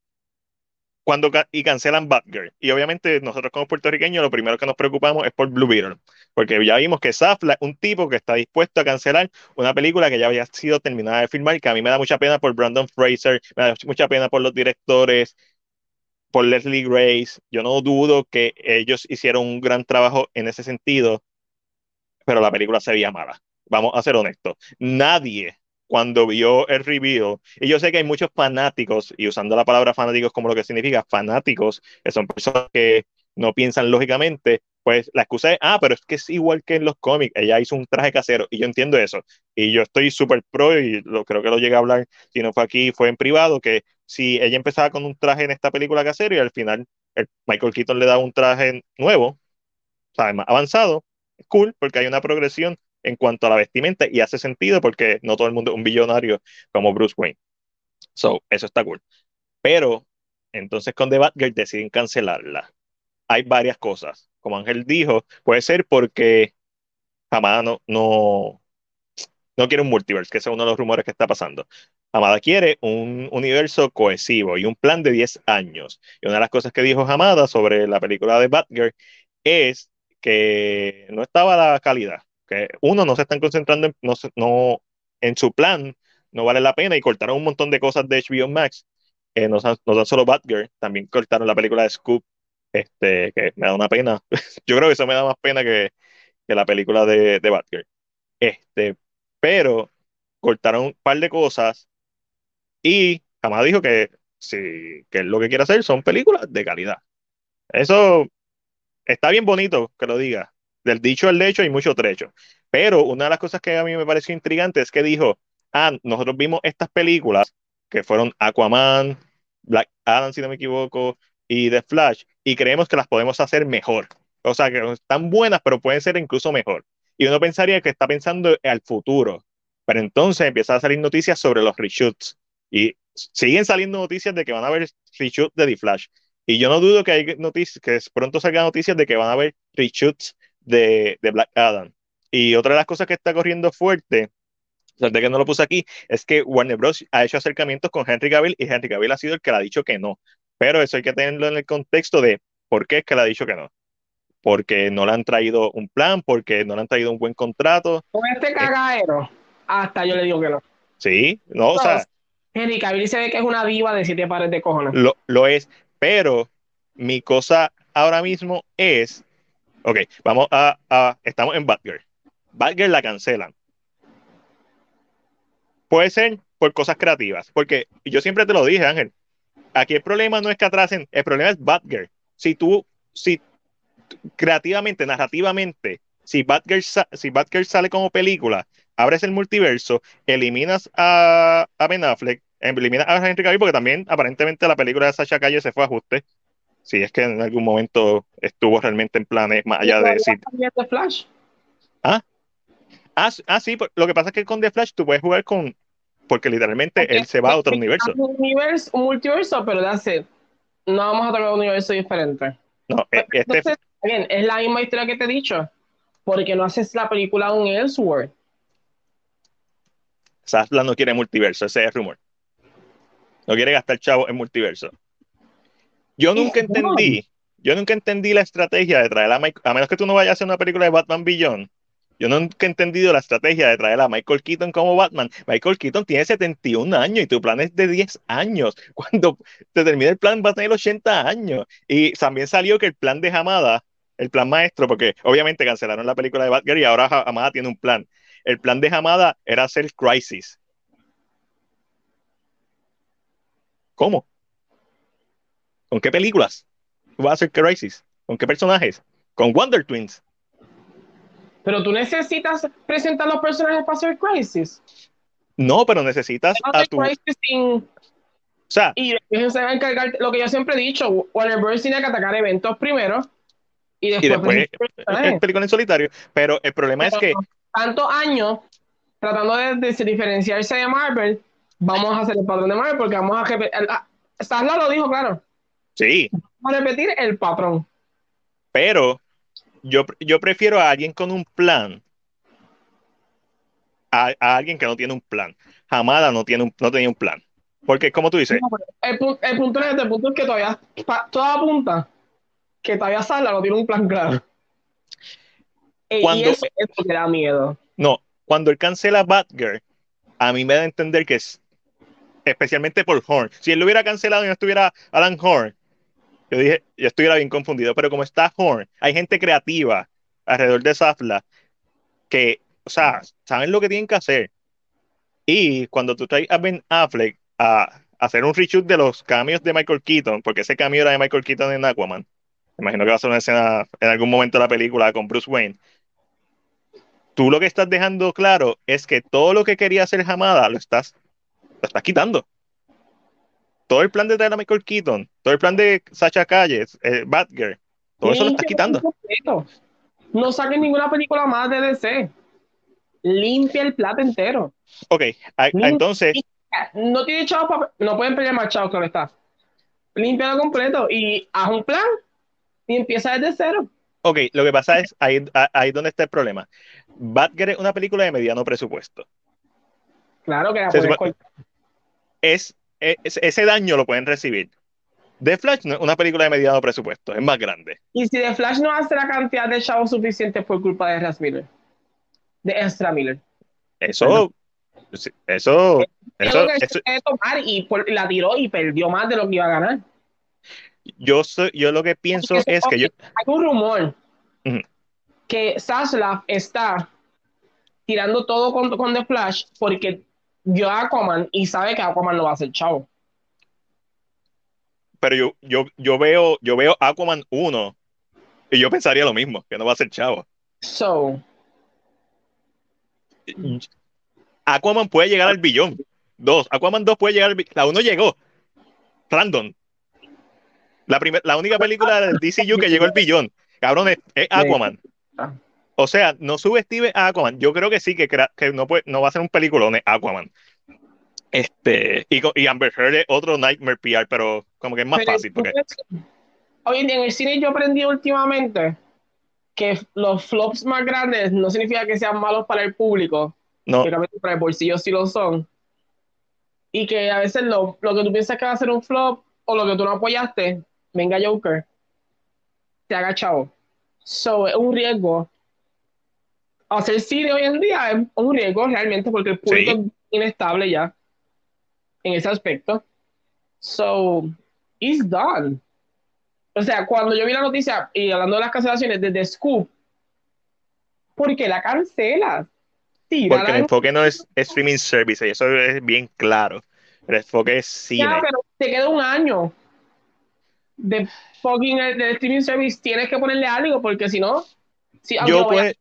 cuando y cancelan Batgirl. Y obviamente nosotros como puertorriqueños lo primero que nos preocupamos es por Blue Beetle, porque ya vimos que Safla, un tipo que está dispuesto a cancelar una película que ya había sido terminada de filmar, que a mí me da mucha pena por Brandon Fraser, me da mucha pena por los directores, por Leslie Grace. Yo no dudo que ellos hicieron un gran trabajo en ese sentido, pero la película se veía mala. Vamos a ser honestos. Nadie cuando vio el review, y yo sé que hay muchos fanáticos, y usando la palabra fanáticos como lo que significa fanáticos, que son personas que no piensan lógicamente, pues la excusa es, ah, pero es que es igual que en los cómics, ella hizo un traje casero, y yo entiendo eso, y yo estoy súper pro, y lo, creo que lo llegué a hablar, si no fue aquí, fue en privado, que si ella empezaba con un traje en esta película casero, y al final el Michael Keaton le da un traje nuevo, o sea, más avanzado, cool, porque hay una progresión en cuanto a la vestimenta y hace sentido porque no todo el mundo es un billonario como Bruce Wayne. So, eso está cool. Pero entonces con The Batgirl deciden cancelarla. Hay varias cosas. Como Ángel dijo, puede ser porque Hamada no, no, no quiere un multiverse, que es uno de los rumores que está pasando. Hamada quiere un universo cohesivo y un plan de 10 años. Y una de las cosas que dijo Hamada sobre la película de Batgirl es que no estaba la calidad que uno no se están concentrando en, no, en su plan, no vale la pena y cortaron un montón de cosas de HBO Max eh, no, no tan solo Batgirl, también cortaron la película de Scoop, este, que me da una pena. (laughs) Yo creo que eso me da más pena que, que la película de, de Batgirl. Este, pero cortaron un par de cosas y jamás dijo que, si, que lo que quiere hacer son películas de calidad. Eso está bien bonito que lo diga. Del dicho al hecho hay mucho trecho. Pero una de las cosas que a mí me pareció intrigante es que dijo, ah, nosotros vimos estas películas que fueron Aquaman, Black Adam, si no me equivoco, y The Flash, y creemos que las podemos hacer mejor. O sea, que están buenas, pero pueden ser incluso mejor. Y uno pensaría que está pensando al futuro. Pero entonces empiezan a salir noticias sobre los reshoots. Y siguen saliendo noticias de que van a haber reshoots de The Flash. Y yo no dudo que hay noticias, que pronto salgan noticias de que van a haber reshoots de, de Black Adam. Y otra de las cosas que está corriendo fuerte, de que no lo puse aquí, es que Warner Bros. ha hecho acercamientos con Henry Cavill y Henry Cavill ha sido el que le ha dicho que no. Pero eso hay que tenerlo en el contexto de por qué es que le ha dicho que no. Porque no le han traído un plan, porque no le han traído un buen contrato. Con este cagadero, hasta yo le digo que no. Sí, no, o sea. Henry Cavill se ve que es una diva de siete pares de cojones. Lo, lo es, pero mi cosa ahora mismo es, ok, vamos a, estamos en Batgirl. Batgirl la cancelan. Puede ser por cosas creativas, porque yo siempre te lo dije, Ángel, aquí el problema no es que atrasen, el problema es Batgirl. Si tú, si creativamente, narrativamente, si Batgirl, si Batgirl sale como película, abres el multiverso, eliminas a, a Ben Affleck, eliminas a Henry Cavill, porque también aparentemente la película de Sasha Calle se fue a ajuste. Si es que en algún momento estuvo realmente en planes más allá de decir. Flash? ¿Ah? Ah, ah, sí, lo que pasa es que con The Flash tú puedes jugar con. Porque literalmente él se va a otro universo. Un universo, un multiverso, pero that's it. No vamos a tocar un universo diferente. No, e, este. Entonces, bien, es la misma historia que te he dicho. Porque no haces la película un Elseworld. Sasla no quiere multiverso, ese es el rumor. No quiere gastar chavo en multiverso. Yo nunca entendí, yo nunca entendí la estrategia de traer a Michael, a menos que tú no vayas a hacer una película de Batman Beyond, yo nunca he entendido la estrategia de traer a Michael Keaton como Batman. Michael Keaton tiene 71 años y tu plan es de 10 años. (laughs) Cuando te termine el plan va a tener 80 años. Y también salió que el plan de Hamada, el plan maestro, porque obviamente cancelaron la película de Batgirl y ahora Hamada tiene un plan. El plan de Hamada era hacer Crisis. ¿Cómo? ¿Con qué películas? ¿Va a hacer Crisis? ¿Con qué personajes? ¿Con Wonder Twins? Pero tú necesitas presentar los personajes para hacer Crisis. No, pero necesitas a tu... O sea, y se va a encargar, lo que yo siempre he dicho, Warner Bros. tiene que atacar eventos primero y después, y después el película en solitario. Pero el problema es que... Tantos años tratando de, diferenciarse de Marvel, vamos a hacer el patrón de Marvel porque vamos a repetir... Stasla lo dijo, claro. Sí. Vamos a repetir el patrón. Pero yo, prefiero a alguien con un plan a, alguien que no tiene un plan. Hamada no, tiene un, no tenía un plan. Porque, como tú dices. el, punto es, el punto es que todavía toda apunta que todavía Sala no tiene un plan claro. E, y eso es lo que da miedo. No, cuando él cancela Batgirl, a mí me da a entender que es especialmente por Horn. Si él lo hubiera cancelado y no estuviera Alan Horn, yo dije, yo estuviera bien confundido, pero como está Horn, hay gente creativa alrededor de Zafla que, o sea, saben lo que tienen que hacer. Y cuando tú traes a Ben Affleck a, hacer un reshoot de los cambios de Michael Keaton, porque ese cambio era de Michael Keaton en Aquaman, imagino que va a ser una escena en algún momento de la película con Bruce Wayne. Tú lo que estás dejando claro es que todo lo que quería hacer Hamada lo estás, lo estás quitando todo el plan de traer a Michael Keaton, todo el plan de Sacha Calles, eh, Batgirl, todo eso lo está quitando. No saquen ninguna película más de DC. Limpia el plato entero. Ok, entonces. No tiene chavos No pueden pelear más chavos, claro está. Límpialo completo y haz un plan y empieza desde cero. Ok, lo que pasa es ahí, ahí donde está el problema. Batgirl es una película de mediano presupuesto. Claro que la es e, ese daño lo pueden recibir. The Flash no es una película de mediano presupuesto, es más grande. ¿Y si The Flash no hace la cantidad de chavos suficientes por culpa de Ezra Miller? De Ezra Miller. Eso, eso, eso, tomar y la tiró y perdió más de lo que iba a ganar. Yo, yo lo que pienso es que yo... Hay un rumor que Saslav está tirando todo con, con The Flash porque vio a Aquaman y sabe que Aquaman no va a ser chavo. Pero yo, yo, yo veo, yo veo Aquaman 1 y yo pensaría lo mismo, que no va a ser chavo. So. Aquaman puede llegar al billón. Dos. Aquaman 2 puede llegar al billón. La 1 llegó. Random. La, la única película del DCU que llegó al billón. Cabrón, es, Aquaman. O sea, no subestime a Aquaman. Yo creo que sí, que, que no, puede, no va a ser un peliculón, Aquaman. Este, y, y Amber Heard es otro Nightmare PR, pero como que es más fácil. Porque... Oye, en el cine yo aprendí últimamente que los flops más grandes no significa que sean malos para el público. No. Que para el bolsillo sí lo son. Y que a veces lo, lo que tú piensas que va a ser un flop o lo que tú no apoyaste, venga Joker, te haga chavo. So, es un riesgo. Hacer cine hoy en día es un riesgo realmente porque el público es inestable ya en ese aspecto. So, it's done. O sea, cuando yo vi la noticia y hablando de las cancelaciones desde Scoop, ¿por qué la cancela? Porque el enfoque no es, streaming service, y eso es bien claro. El enfoque es cine. Ya, pero te queda un año de fucking de streaming service. Tienes que ponerle algo, porque si no. Si, yo, puedo,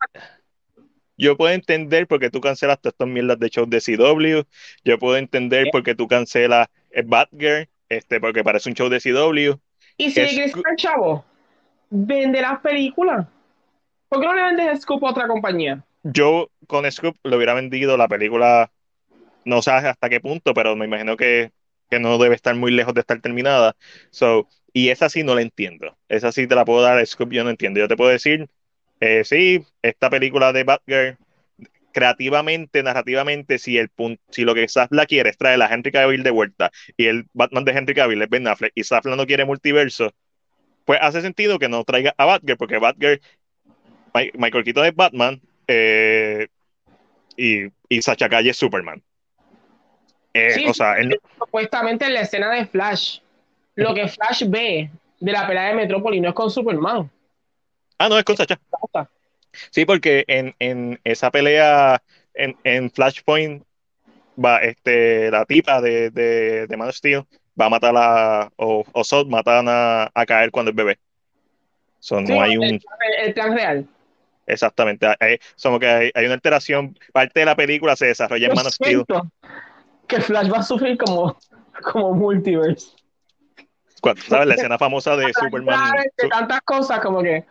yo puedo entender porque tú cancelas todas estas mierdas de shows de CW. Yo puedo entender porque tú cancelas Batgirl, este, porque parece un show de CW. Y si quieres chavo, vende las películas. ¿Por qué no le vendes Scoop a otra compañía? Yo con Scoop le hubiera vendido la película, no sé hasta qué punto, pero me imagino que, no debe estar muy lejos de estar terminada. So, y esa sí no la entiendo. Esa sí te la puedo dar a Scoop, yo no entiendo. Yo te puedo decir, eh, sí, esta película de Batgirl, creativamente, narrativamente, si el si lo que Safla quiere es traer a Henry Cavill de vuelta y el Batman de Henry Cavill es Ben Affleck y Safla no quiere multiverso, pues hace sentido que no traiga a Batgirl, porque Batgirl, Michael Keaton es Batman eh, y, y Sacha Calle es Superman. Eh, o sea, supuestamente en la escena de Flash, lo que Flash ve de la pelea de Metrópolis no es con Superman. Ah, no, es con Sacha. Sí, porque en, en esa pelea en, en, Flashpoint va este la tipa de, de, de Man of Steel va a matar a o, o Sod matan a, a, caer cuando es bebé. So, no hay un el, plan real. Exactamente, hay, somos que hay, hay, una alteración, parte de la película se desarrolla en Man of Steel. Que Flash va a sufrir como, como multiverse. ¿Sabes? La (laughs) escena famosa de Superman. De tantas cosas como que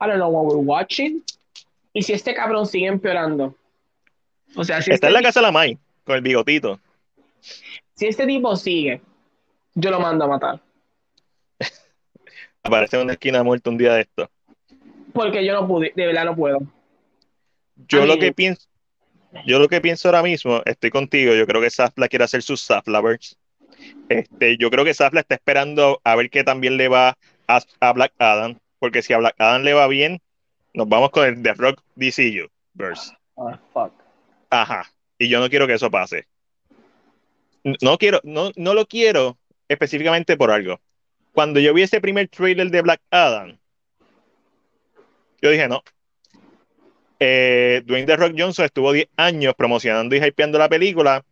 I don't know what we're watching. Y si este cabrón sigue empeorando. O sea, si Está este en la casa de la Mai, con el bigotito. Si este tipo sigue, yo lo mando a matar. Aparece en una esquina muerto un día de esto. Porque yo no pude, de verdad no puedo. Yo lo que pienso, yo lo que pienso ahora mismo, estoy contigo, yo creo que Safla quiere hacer sus Saflavers. Este, yo creo que Safla está esperando a ver qué también le va a Black Adam porque si a Black Adam le va bien, nos vamos con el The Rock DCU verse. Ah, fuck. Ajá. Y yo no quiero que eso pase. No quiero, no, no lo quiero específicamente por algo. Cuando yo vi ese primer trailer de Black Adam, yo dije, no. Eh, Dwayne The Rock Johnson estuvo 10 años promocionando y hypeando la película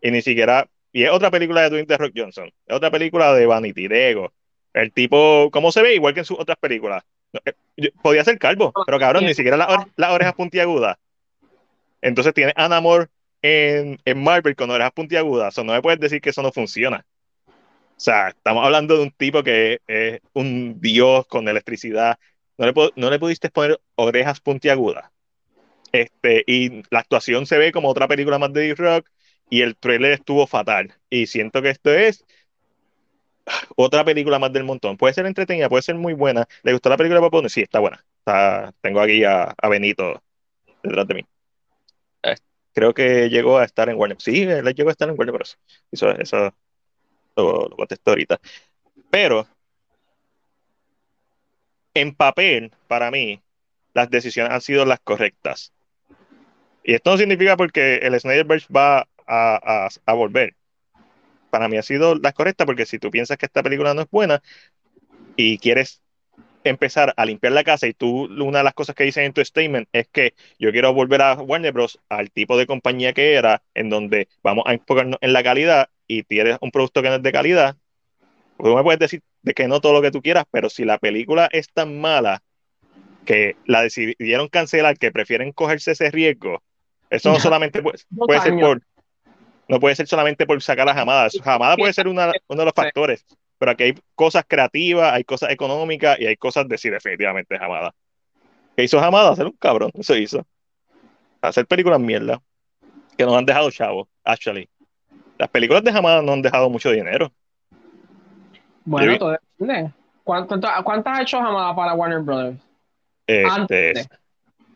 y ni siquiera. Y es otra película de Dwayne The Rock Johnson. Es otra película de Vanity, de Ego. El tipo, ¿cómo se ve? Igual que en sus otras películas. Eh, podía ser calvo, pero cabrón, ni siquiera las orejas puntiagudas. Entonces tiene Anamor en, en Marvel con orejas puntiagudas. O no me puedes decir que eso no funciona. O sea, estamos hablando de un tipo que es un dios con electricidad. No le, no le pudiste poner orejas puntiagudas. Este, y la actuación se ve como otra película más de D-Rock y el trailer estuvo fatal. Y siento que esto es otra película más del montón. Puede ser entretenida, puede ser muy buena. ¿Le gustó la película de Papone? Sí, está buena. tengo aquí a, Benito detrás de mí. Eh, creo que llegó a estar en Warner. Sí, él llegó a estar en Warner Bros. Eso, eso lo, contesto ahorita. Pero, en papel, para mí, las decisiones han sido las correctas. Y esto no significa porque el Snyderverse va a, a, volver. Para mí ha sido la correcta porque si tú piensas que esta película no es buena y quieres empezar a limpiar la casa y tú una de las cosas que dices en tu statement es que yo quiero volver a Warner Bros. al tipo de compañía que era, en donde vamos a enfocarnos en la calidad y tienes un producto que no es de calidad, pues tú me puedes decir de que no todo lo que tú quieras, pero si la película es tan mala que la decidieron cancelar, que prefieren cogerse ese riesgo, eso no solamente puede, ser por, no puede ser solamente por sacar a Jamada, Jamada puede ser uno de los factores, pero aquí hay cosas creativas, hay cosas económicas y hay cosas de sí, definitivamente Jamada. ¿Qué hizo Jamada? Hacer un cabrón, eso hizo. Hacer películas mierda, que nos han dejado chavos, actually. Las películas de Jamada no han dejado mucho dinero. Bueno, todo depende. ¿Cuántas ha hecho Jamada para Warner Brothers? Este,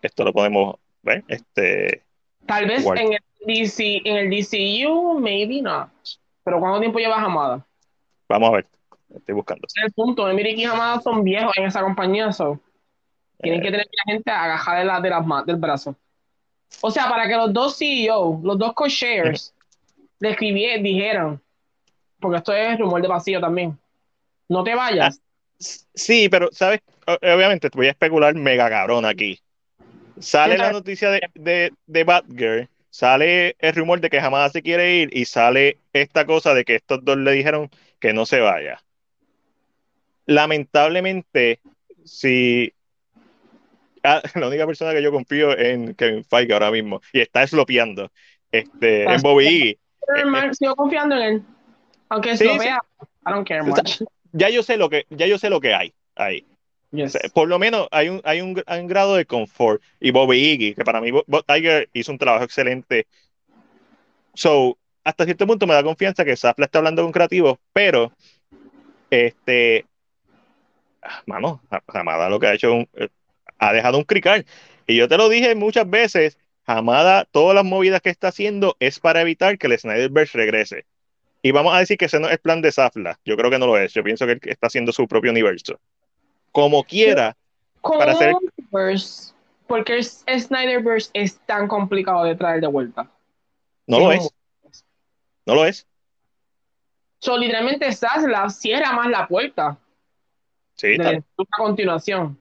esto lo podemos ver. Este, Tal vez en el, DC, en el DCU, maybe not. Pero ¿cuánto tiempo lleva Hamada? Vamos a ver. Estoy buscando. El punto, Emily y Hamada son viejos en esa compañía. So. Tienen eh. que tener la gente agajada de, la, de las del brazo. O sea, para que los dos CEO, los dos co-shares, le escribieran, dijeron, porque esto es rumor de vacío también, no te vayas. Ah, sí, pero, ¿sabes? Obviamente, voy a especular mega cabrón aquí. Sale la noticia de, de, de Batgirl, sale el rumor de que jamás se quiere ir y sale esta cosa de que estos dos le dijeron que no se vaya. Lamentablemente, si ah, (laughs) la única persona que yo confío en Kevin Feige ahora mismo y está eslopeando este, en Bobby Sigo confiando en él. Aunque sí, I don't care much. Ya yo sé lo que, ya yo sé lo que hay ahí. Por lo menos hay un, hay un, grado de confort. Y Bobby Iggy, que para mí Bob Tiger hizo un trabajo excelente. So, hasta cierto punto me da confianza que Safla está hablando con creativos, pero este, mano, Hamada lo que ha hecho eh, ha dejado un crical. Y yo te lo dije muchas veces, Hamada, todas las movidas que está haciendo es para evitar que el Snyderverse regrese. Y vamos a decir que ese no es plan de Safla. Yo creo que no lo es. Yo pienso que él está haciendo su propio universo como quiera para hacer. Porque el Snyderverse es tan complicado de traer de vuelta. No lo es. No lo es. So, literalmente Zaslav cierra más la puerta. Sí, de a continuación.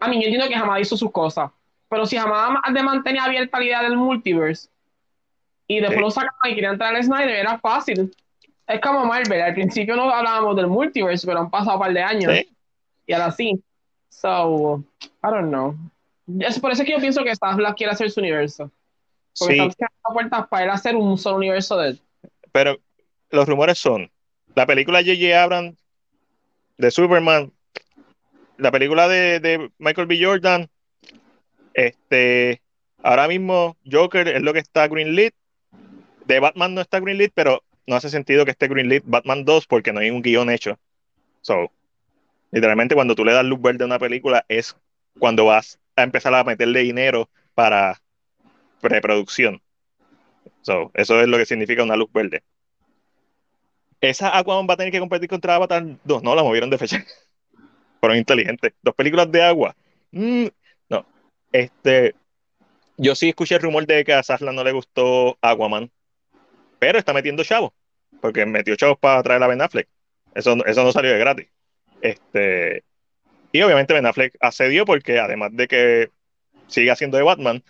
A mí yo entiendo que jamás hizo sus cosas. Pero si jamás de mantener abierta la idea del multiverse y después lo sacaban y querían traer a Snyder, era fácil. Es como Marvel. Al principio no hablábamos del multiverse, pero han pasado un par de años. Sí y ahora sí. So, I don't know. Es por eso que yo pienso que Black quiere hacer su universo. Porque sí. están puertas para él hacer un solo universo de él. Pero los rumores son: la película J.J. Abrams de Superman, la película de, de, Michael B. Jordan, este, ahora mismo Joker es lo que está greenlit. De Batman no está greenlit, pero no hace sentido que esté greenlit Batman 2 porque no hay un guion hecho. So, Literalmente cuando tú le das luz verde a una película es cuando vas a empezar a meterle dinero para preproducción. So, eso es lo que significa una luz verde. Esa Aquaman va a tener que competir contra Avatar 2. No, la movieron de fecha. (laughs) Fueron inteligentes. Dos películas de agua. Mm, no. Este. Yo sí escuché el rumor de que a Sasla no le gustó Aquaman. Pero está metiendo chavos. Porque metió chavos para traer a Ben Affleck. Eso no salió de gratis. Este, y obviamente Ben Affleck accedió porque además de que sigue haciendo de Batman,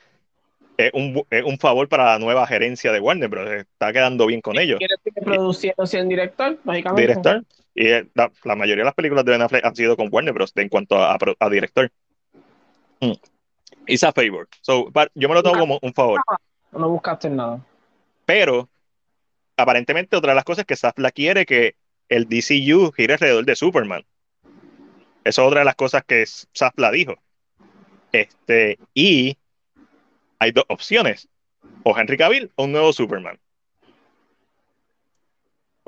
es un, es un favor para la nueva gerencia de Warner Bros. Está quedando bien con ellos. ¿Quieres que produciendo en director? Lógicamente. Director. Y la, la, mayoría de las películas de Ben Affleck han sido con Warner Bros. en cuanto a, a, director. Mm. It's a favor. So, yo me lo tomo como un favor. No buscaste nada. Pero, aparentemente, otra de las cosas que Safla quiere que el DCU gire alrededor de Superman. Esa es otra de las cosas que Safla dijo. Este, y hay dos opciones: o Henry Cavill o un nuevo Superman.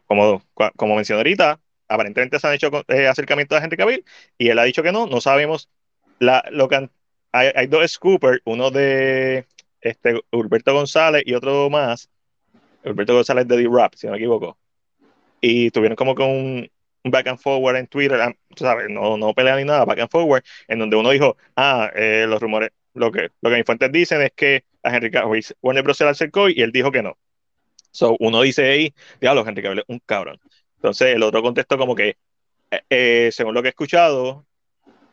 Como, como mencioné ahorita, aparentemente se han hecho eh, acercamientos a Henry Cavill y él ha dicho que no. No sabemos la, lo que hay, dos Scoopers, uno de este, Humberto González y otro más. Humberto González de D-Rap, si no me equivoco. Y tuvieron como que un, back and forward en Twitter, ah, ¿sabes? No, no pelean ni nada, back and forward, en donde uno dijo, ah, eh, los rumores, lo que, lo que mis fuentes dicen es que a Henry Cavill Warner Bros. se le acercó y él dijo que no. So, uno dice ahí, diablo, Henry Cavill es un cabrón. Entonces, el otro contestó como que, eh, eh, según lo que he escuchado,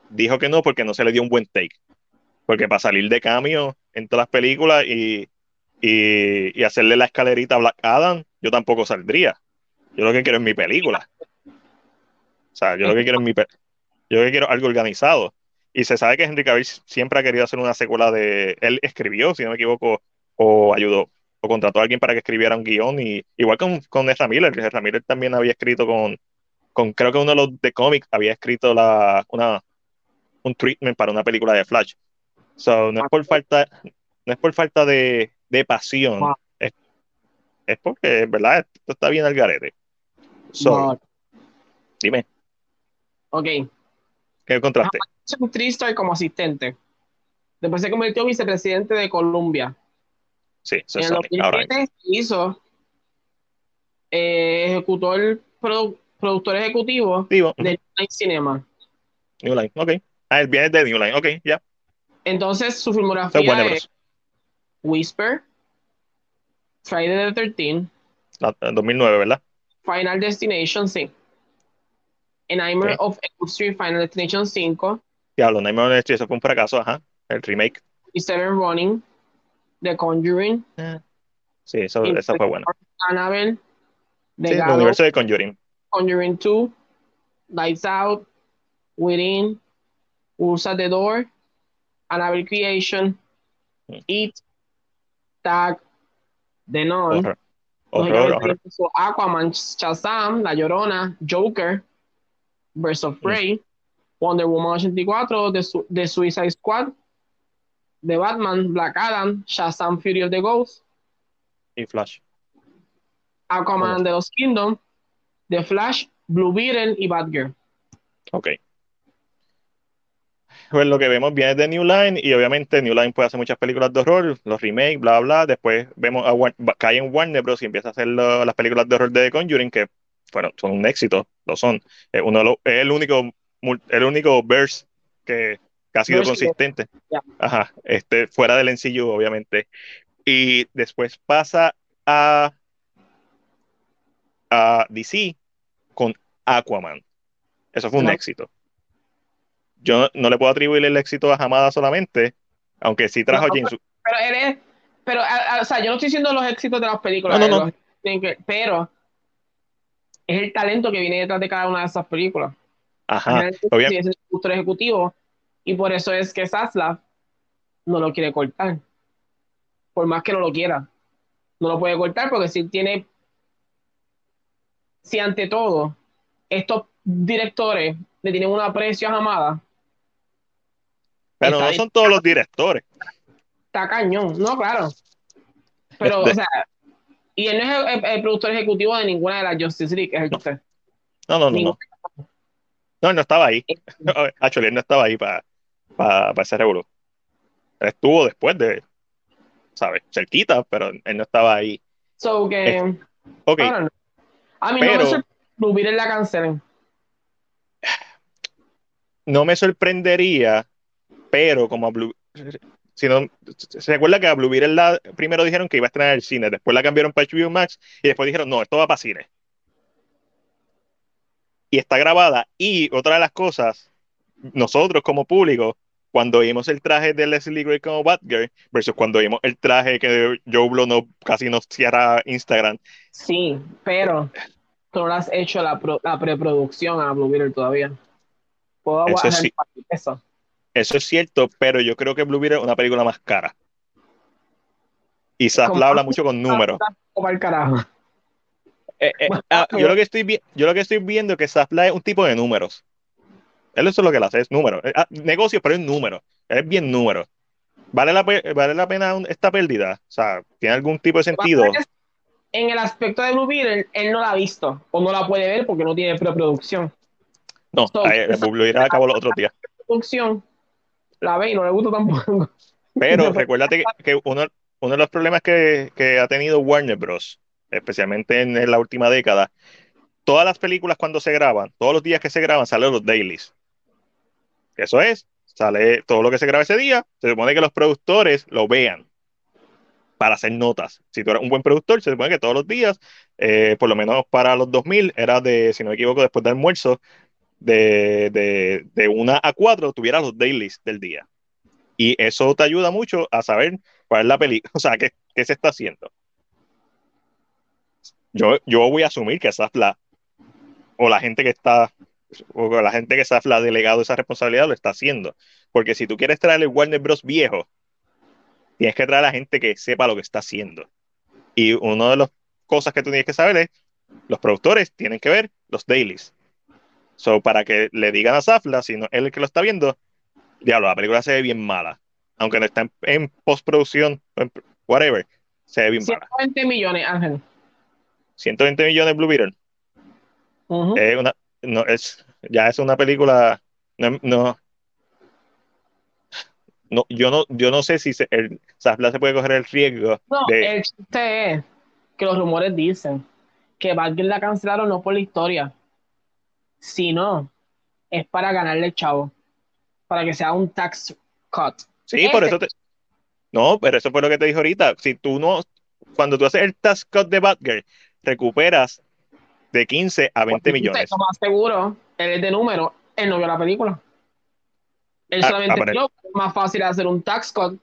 dijo que no porque no se le dio un buen take. Porque para salir de cambio en todas las películas y, y, hacerle la escalerita a Black Adam, yo tampoco saldría. Yo lo que quiero es mi película. O sea, yo lo que quiero es mi yo lo que quiero algo organizado. Y se sabe que Henry Cavill siempre ha querido hacer una secuela de. Él escribió, si no me equivoco, o ayudó, o contrató a alguien para que escribiera un guion. Y, igual con, con Ezra Miller. Ezra Miller también había escrito con, con. Creo que uno de los de cómics había escrito la, una, un treatment para una película de Flash. So, no es por falta, no es por falta de, de pasión. Es, es, porque, ¿verdad? Esto está bien al garete. So, Dime. Ok. ¿Qué encontraste? un Tristar como asistente. Después se convirtió en vicepresidente de Colombia. Sí, en el 2007 hizo eh, ejecutor, productor ejecutivo de New Line Cinema. New Line, ok. Ah, él viene de New Line, ok, ya. Entonces su filmografía es Whisper, Friday the 13th. 2009, ¿verdad? Final Destination, sí. Nightmare of Elm Street Final Destination 5. Diablo, Nightmare of Elm Street, eso fue un fracaso, ajá. El remake. Y Seven Running, The Conjuring. Eh, sí, eso, eso fue bueno. Annabelle, The sí, el universo de Conjuring. Conjuring 2, Lights Out, Within, Ursa the Door, Annabelle Creation, mm. It, Tag, The Nun, Aquaman, Shazam, La Llorona, Joker, Birds of Prey, Wonder Woman 84, The, The Suicide Squad, The Batman, Black Adam, Shazam Fury of the Ghost y Flash. Aquaman de los Kingdom, The Flash, Blue Beetle y Batgirl. Ok. Pues lo que vemos viene de New Line y obviamente New Line puede hacer muchas películas de horror, los remakes, bla, bla. Después vemos a cae en Warner Bros. y empieza a hacer las películas de horror de The Conjuring que bueno, son un éxito, lo son. Es, uno es el único el único verse que, ha sido consistente. Ajá, este, fuera del NCU, obviamente. Y después pasa a, a DC con Aquaman. Eso fue un éxito. Yo no, le puedo atribuir el éxito a Hamada solamente, aunque sí trajo a James. Pero, eres, pero, o sea, yo no estoy diciendo los éxitos de las películas, no, no, no. pero es el talento que viene detrás de cada una de esas películas. Ajá. Es el productor ejecutivo y por eso es que Zaslav no lo quiere cortar. Por más que no lo quiera. No lo puede cortar porque si tiene. Si ante todo estos directores le tienen un aprecio a Jamada. Pero no son todos los directores. Está cañón, no, claro. Pero, o sea, y él no es el, productor ejecutivo de ninguna de las Justice League, es el no. No, no, no. No, él no estaba ahí. (laughs) Actually, él no estaba ahí para para ese revuelo. Él estuvo después de, ¿sabes? Cerquita, pero él no estaba ahí. So, que. ok. A mí pero, no me en la cancelen. No me sorprendería, pero como a Blue, si no, se recuerda que a Blue Beetle la, primero dijeron que iba a estrenar el cine, después la cambiaron para HBO Max y después dijeron, no, esto va para cine. Y está grabada. Y otra de las cosas, nosotros como público, cuando vimos el traje de Leslie Gray como Batgirl versus cuando vimos el traje que Joe Blow no, casi nos cierra Instagram. Sí, pero tú no has hecho la, la preproducción a Blue Beetle todavía. Puedo eso, sí. eso. Eso es cierto, pero yo creo que Blue Beetle es una película más cara. Y Zapla habla mucho con números. Eh, eh, ah, yo, lo que estoy yo lo que estoy viendo es que Zapla es un tipo de números. Él eso es lo que le hace, es números. Eh, ah, negocio, pero es número. Es bien número. ¿Vale la, ¿Vale la pena esta pérdida? O sea, ¿tiene algún tipo de sentido? En el aspecto de Blue Beetle, él no la ha visto o no la puede ver porque no tiene preproducción. No, so, Blue Beetle acabó los otros días. Producción, la ve y no le gusta tampoco. Pero (laughs) recuérdate que, uno, uno, de los problemas que, ha tenido Warner Bros., especialmente en, la última década, todas las películas cuando se graban, todos los días que se graban, salen los dailies. Eso es sale todo lo que se graba ese día, se supone que los productores lo vean para hacer notas. Si tú eres un buen productor, se supone que todos los días, eh, por lo menos para los 2000, era de, si no me equivoco, después del almuerzo, de, de, de una a cuatro, tuvieras los dailies del día. Y eso te ayuda mucho a saber cuál es la película, (laughs) o sea, qué, qué, se está haciendo. Yo, yo voy a asumir que Safla o la gente que está o la gente que Safla ha delegado esa responsabilidad lo está haciendo. Porque si tú quieres traer el Warner Bros. viejo, tienes que traer a la gente que sepa lo que está haciendo. Y una de las cosas que tú tienes que saber es, los productores tienen que ver los dailies. So, para que le digan a Safla, si no él el que lo está viendo, diablo, la película se ve bien mala. Aunque no está en, postproducción, whatever, se ve bien 120 millones, Ángel. 120 millones Blue Beetle. una, no, es, ya es una película, no, no, yo no, yo no sé si se, el, Safla se puede coger el riesgo. No, el chiste es que los rumores dicen que Batgirl la cancelaron no por la historia, sino es para ganarle el chavo, para que sea un tax cut. Sí, por eso te... No, pero eso fue lo que te dije ahorita. Si tú no, cuando tú haces el tax cut de Batgirl, recuperas de 15 a 20 millones. Lo más seguro, él es de número, él no vio la película. Él ah, solamente ah, vio más fácil hacer un tax cut.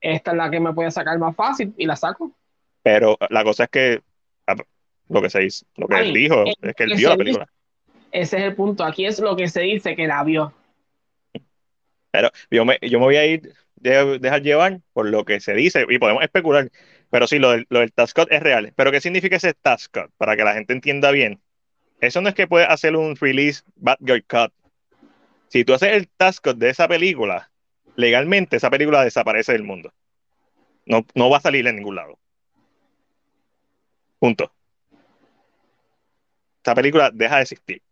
Esta es la que me puede sacar más fácil y la saco. Pero la cosa es que ah, lo que se dice, lo que él dijo es que él vio la película. Ese es el punto. Aquí es lo que se dice que la vio. Pero yo me, yo me voy a ir, de, dejar llevar por lo que se dice y podemos especular. Pero sí, lo del, lo del es real. Pero ¿qué significa ese task? Para que la gente entienda bien. Eso no es que puedes hacer un release bad girl cut. Si tú haces el task de esa película, legalmente esa película desaparece del mundo. No, no va a salir en ningún lado. Punto. Esa película deja de existir.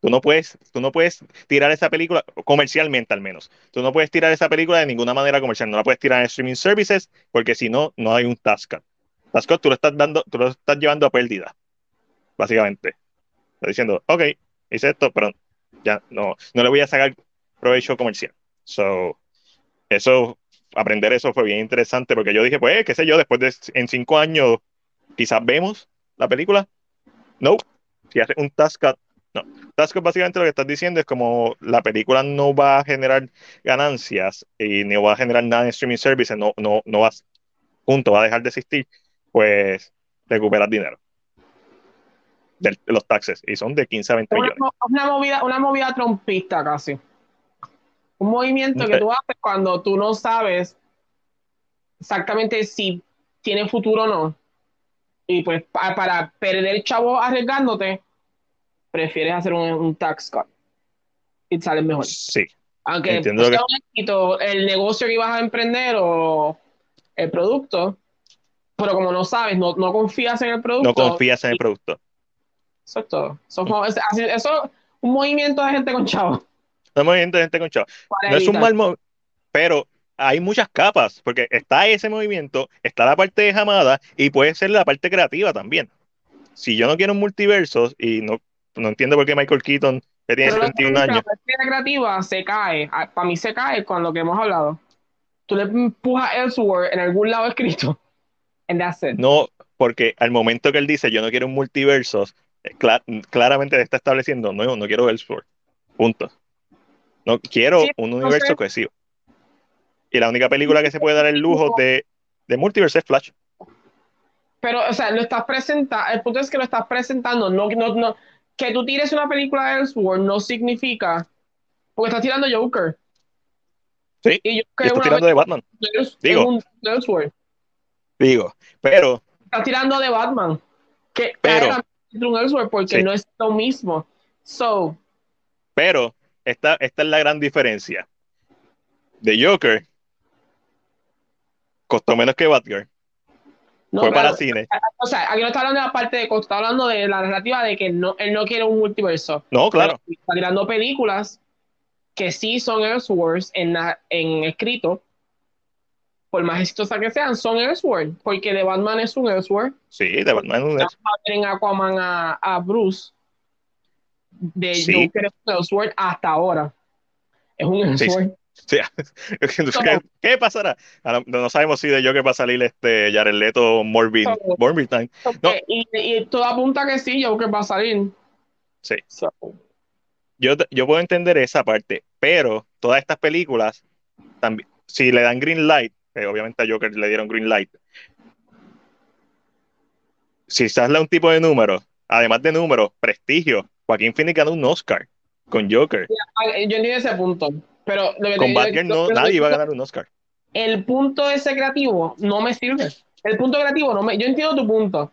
Tú no puedes, tú no puedes tirar esa película comercialmente al menos. Tú no puedes tirar esa película de ninguna manera comercial. No la puedes tirar en streaming services porque si no, no hay un. Task cut tú lo estás dando, tú lo estás llevando a pérdida. Básicamente. Está diciendo, ok, hice esto, pero ya no, no le voy a sacar provecho comercial. So, eso, aprender eso fue bien interesante porque yo dije, pues, qué sé yo, después de en cinco años, quizás vemos la película. No, si hace un task cut, no. Task básicamente lo que estás diciendo es como la película no va a generar ganancias y no va a generar nada en streaming services, no, no, no va, junto, va a dejar de existir, pues recuperas dinero de los taxes y son de 15 a 20 millones. Una movida, una movida trompista casi. Un movimiento que tú haces cuando tú no sabes exactamente si tiene futuro o no. Y pues para perder chavo arriesgándote, prefieres hacer un, tax cut y sale mejor. Sí. Aunque el negocio que ibas a emprender o el producto, pero como no sabes, no, no confías en el producto. No confías en el producto. Eso es todo. Eso, es un movimiento de gente con chavo. Un movimiento de gente con chavo. no es un mal movimiento, pero hay muchas capas, porque está ese movimiento, está la parte de jamada y puede ser la parte creativa también. Si yo no quiero un multiverso y no no entiendo por qué Michael Keaton, que tiene 71 años. La creativa se cae. Ah, para mí se cae con lo que hemos hablado. Tú le empujas Elseworld en algún lado escrito. (laughs) And that's it. No, porque al momento que él dice yo no quiero un multiverso, eh, claramente está estableciendo no, no quiero Elseworld. Punto. No quiero un universo cohesivo. Y la única película que se puede dar el lujo de, de multiverso es Flash. Pero, o sea, lo estás presentando, el punto es que lo estás presentando, no, no, no, que tú tires una película de Elseworld no significa. Porque estás tirando Joker. Sí, y Joker estás tirando de Batman. Digo. Digo, pero. Estás tirando de Batman. Que pero. un Elseworld porque no es lo mismo. So. Pero, esta, esta es la gran diferencia. De Joker costó menos que Batgirl. Fue para cine. O sea, aquí no está hablando de la parte de está hablando de la narrativa de que no, él no quiere un multiverso. No, claro. Está tirando películas que sí son Elseworlds en, en escrito, por más exitosas que sean, son Elseworlds, porque The Batman es un Elseworld. Sí, The Batman es un Elseworld. en Aquaman a, a Bruce, de sí. Joker es un Elseworld hasta ahora. Es un Sí, esfuerzo. (laughs) sí. ¿Qué, (laughs) qué pasará? Ah, No, sabemos si de que va a salir este Jared Leto Morbid, Time. No. Y, y todo apunta que sí, que va a salir. Sí. So, Yo, yo puedo entender esa parte, pero todas estas películas, también, si le dan green light, obviamente a Joker le dieron green light, si se un tipo de número, además de números, prestigio, Joaquín Phoenix ganó un Oscar con Joker. yo entiendo ese punto. Pero lo que Con Batgirl no, nadie iba a ganar un Oscar. el punto ese creativo no me sirve. El punto creativo no me. Yo entiendo tu punto.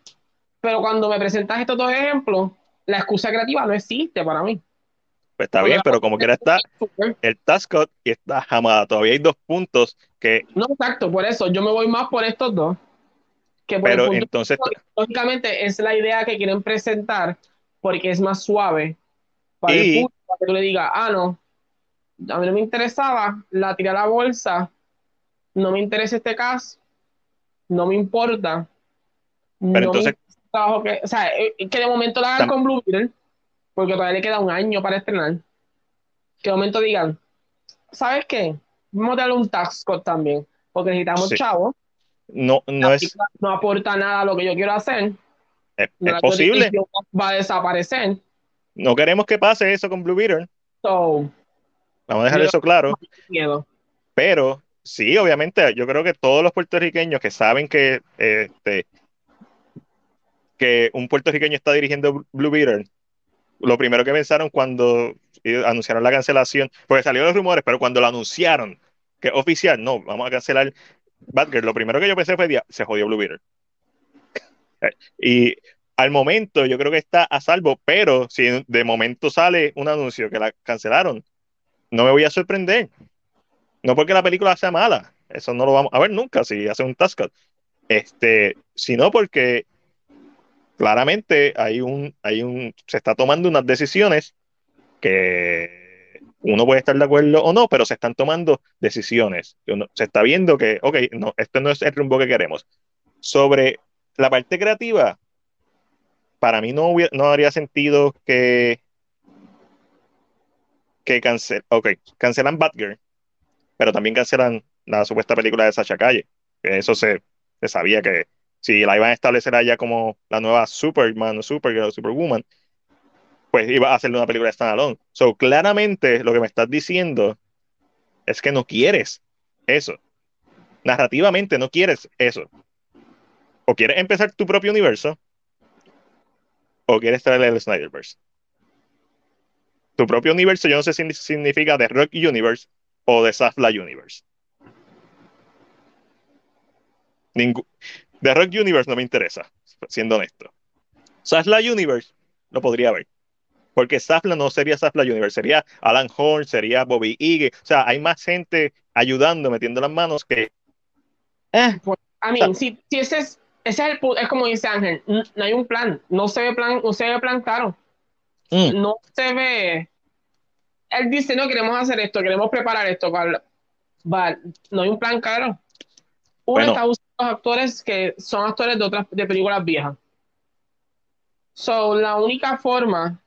Pero cuando me presentas estos dos ejemplos, la excusa creativa no existe para mí. Pues está bien, pero como quiera está el Tascott y está Hamada. Todavía hay dos puntos que, No, exacto, por eso yo me voy más por estos dos. Que por pero el punto, entonces, lógicamente, es la idea que quieren presentar porque es más suave para Y- el público, para que tú le digas, ah, no, a mí no me interesaba, la tiré a la bolsa, no me interesa este caso, no me importa. no me entonces- trabajo que, o sea, eh, que de momento la hagan con Blue Beetle, porque todavía le queda un año para estrenar. Que de momento digan, ¿sabes qué? Vamos a darle un tax cut también, porque necesitamos Sí. chavos. no, no La es, no aporta nada a lo que yo quiero hacer. es, No, es posible. Va a desaparecer. No queremos que pase eso con Blue Beetle. So, Vamos a dejar eso claro. miedo. Pero sí, obviamente, yo creo que todos los puertorriqueños que saben que, este, que un puertorriqueño está dirigiendo Blue Beetle, lo primero que pensaron cuando anunciaron la cancelación, porque salieron los rumores, pero cuando lo anunciaron, que es oficial, no, vamos a cancelar Batgirl, lo primero que yo pensé fue, "Dia- se jodió Blue Beetle. Y al momento yo creo que está a salvo, pero si de momento sale un anuncio que la cancelaron, no me voy a sorprender. No porque la película sea mala, eso no lo vamos a ver nunca si hace un task. Este, sino porque claramente hay un, hay un, se está tomando unas decisiones que uno puede estar de acuerdo o no, pero se están tomando decisiones. Se está viendo que, ok, no, este no es el rumbo que queremos. Sobre la parte creativa, para mí no, hubiera- no haría sentido que, que cancel, ok, cancelan Batgirl, pero también cancelan la supuesta película de Sacha Calle. Eso se, se sabía que si la iban a establecer allá como la nueva Superman o Supergirl o Superwoman, pues iba a hacerle una película de standalone. So, claramente lo que me estás diciendo es que no quieres eso. Narrativamente no quieres eso. O quieres empezar tu propio universo, o quieres traerle el Snyderverse. Tu propio universo, yo no sé si significa The Rock Universe o The Safla Universe. Ningú- The Rock Universe no me interesa, siendo honesto. Safla Universe lo podría ver. Porque Safla no sería Safla Universe, sería Alan Horn, sería Bobby Ige. O sea, hay más gente ayudando, metiendo las manos que. Eh, A mí, si, si ese es, ese es el es como dice Ángel, no hay un plan, no se ve plan, no se ve plan claro, mm, no se ve. Él dice, no, queremos hacer esto, queremos preparar esto, but no hay un plan claro. Uno Bueno. está usando los actores que son actores de otras de películas viejas. So, la única forma,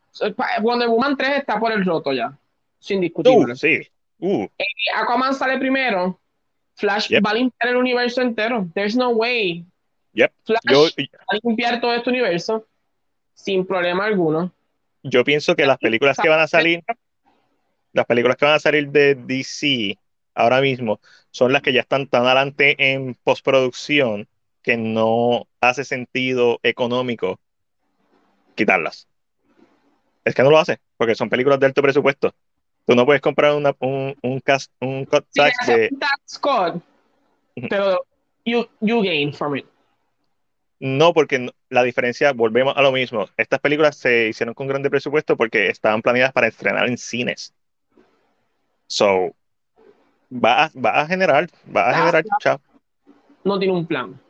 Wonder Woman 3 está por el roto ya, es indiscutible. uh, sí. Uh, Aquaman sale primero, Flash Yep. va a limpiar el universo entero. There's no way. Yep. Flash yo, va a limpiar todo este universo sin problema alguno. Yo pienso que las películas que van a salir, las películas que van a salir de DC ahora mismo son las que ya están tan adelante en postproducción que no hace sentido económico quitarlas. Es que no lo hace, porque son películas de alto presupuesto. Tú no puedes comprar una- un, un, cast, un cut tax de... cut, Ujú. pero you, you gain from it. No, porque no- la diferencia, volvemos a lo mismo. Estas películas se hicieron con grande presupuesto porque estaban planeadas para estrenar en cines. So, va a, va a generar, va a Ah, generar, chao. No tiene un plan.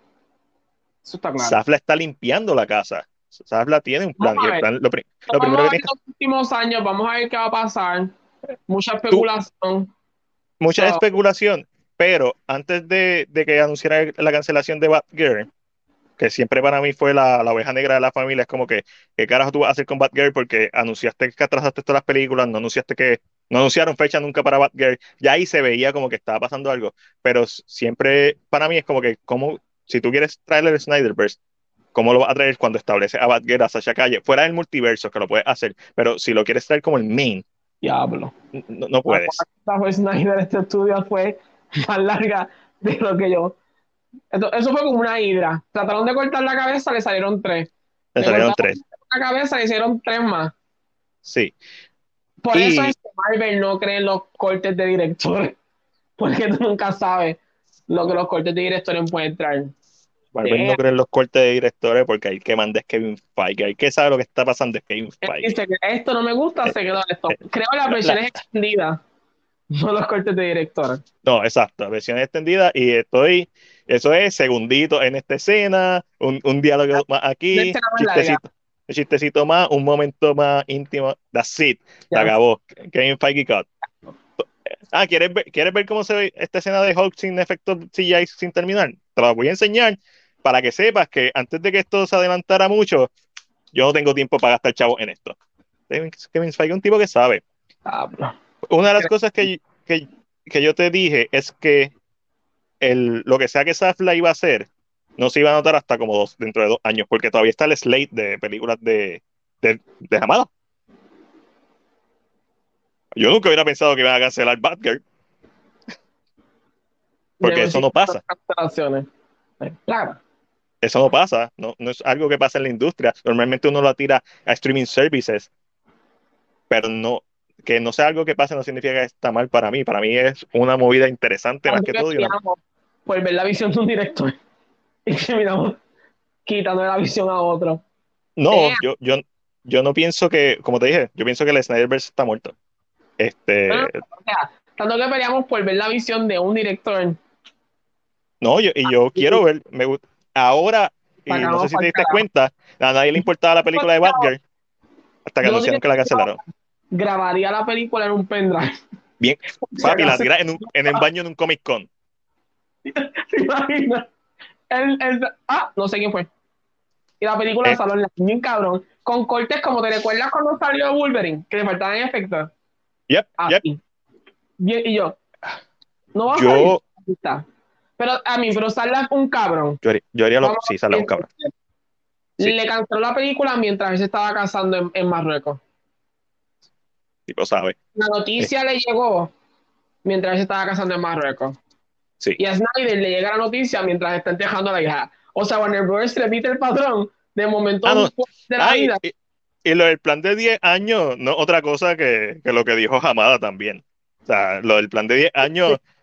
Eso está claro. Safla está limpiando la casa. Safla tiene un plan. Y el lo, pri- lo Vamos primero a que ver tiene los últimos años, vamos a ver qué va a pasar. Mucha especulación. mucha So- especulación, pero antes de, de que anunciara la cancelación de Batgirl, que siempre para mí fue la, la oveja negra de la familia, es como que, ¿qué carajo tú vas a hacer con Batgirl? Porque anunciaste que atrasaste todas las películas, no anunciaste que No anunciaron fecha nunca para Batgirl. Ya ahí se veía como que estaba pasando algo. Pero siempre, para mí, es como que, como, si tú quieres traerle el Snyderverse, ¿cómo lo vas a traer cuando establece a Batgirl a Sasha Calle? Fuera del multiverso, que lo puedes hacer. Pero si lo quieres traer como el main, Diablo. No, no puedes. La Snyder este estudio fue más larga de lo que yo. Eso fue como una hidra. Trataron de cortar la cabeza, le salieron tres. Le, salieron tres. La cabeza le hicieron tres más. Sí. Por eso es que Marvel no cree en los cortes de director. (laughs) Porque tú nunca sabes lo que los cortes de directores pueden traer. Marvel no cree en los cortes de directores porque hay que mandar Kevin Feige. Hay que saber lo que está pasando es Kevin Feige. Dice que esto no me gusta, se quedó esto. Creo las versiones extendidas, (laughs) no los cortes de directores. No, exacto, versiones extendidas y estoy, eso es segundito en esta escena, un, un diálogo más aquí, chistecito, chistecito más, un momento más íntimo, that's it, se acabó, Kevin Feige cut. Ah, ¿quieres ver, ¿quieres ver cómo se ve esta escena de Hulk sin efectos CGI sin terminar? Te la voy a enseñar para que sepas que antes de que esto se adelantara mucho, yo no tengo tiempo para gastar chavo en esto. Kevin Feige es un tipo que sabe. Una de las cosas que, yo te dije es que el, lo que sea que Safla iba a hacer no se iba a notar hasta como dos, dentro de dos años, porque todavía está el slate de películas de, de, de Hamada. Yo nunca hubiera pensado que iban a cancelar Batgirl. (laughs) Porque eso no pasa. Claro eso no pasa, no, no es algo que pasa en la industria. Normalmente uno lo tira a streaming services, pero no, que no sea algo que pase no significa que está mal para mí. Para mí es una movida interesante más que todo. Por ver la visión de un director (laughs) y terminamos quitando la visión a otro. No, yo, yo, yo no pienso que, como te dije, yo pienso que el Snyderverse está muerto. Este. tanto que peleamos por ver la visión de un director. No, yo, y yo quiero ver, me gusta ahora, y no sé si te diste cuenta, a nadie le importaba la película de Batgirl hasta que anunciaron que la cancelaron. Grabaría la película en un pendrive. Bien, (laughs) papi, la tira en, un, en el baño de un Comic Con. ¿Te imaginas? El, el, ah, no sé quién fue. Y la película eh. salió en la bien cabrón, con cortes como te recuerdas cuando salió Wolverine, que le faltaban efectos. Yep, yep. y yo, no va a yo, pero a mí, pero sale un cabrón. Yo haría, lo que sí, sale un cabrón. Le canceló la película mientras él se estaba casando en, Marruecos. Tipo sabe. La noticia le llegó mientras se estaba casando en Marruecos. Sí. Y a Snyder le llega la noticia mientras está entejando a la hija. O sea, Warner Bros. repite el patrón de momento ah, de la vida. Y, lo del plan de 10 años, no otra cosa que, que lo que dijo Hamada también. O sea, lo del plan de 10 años (laughs)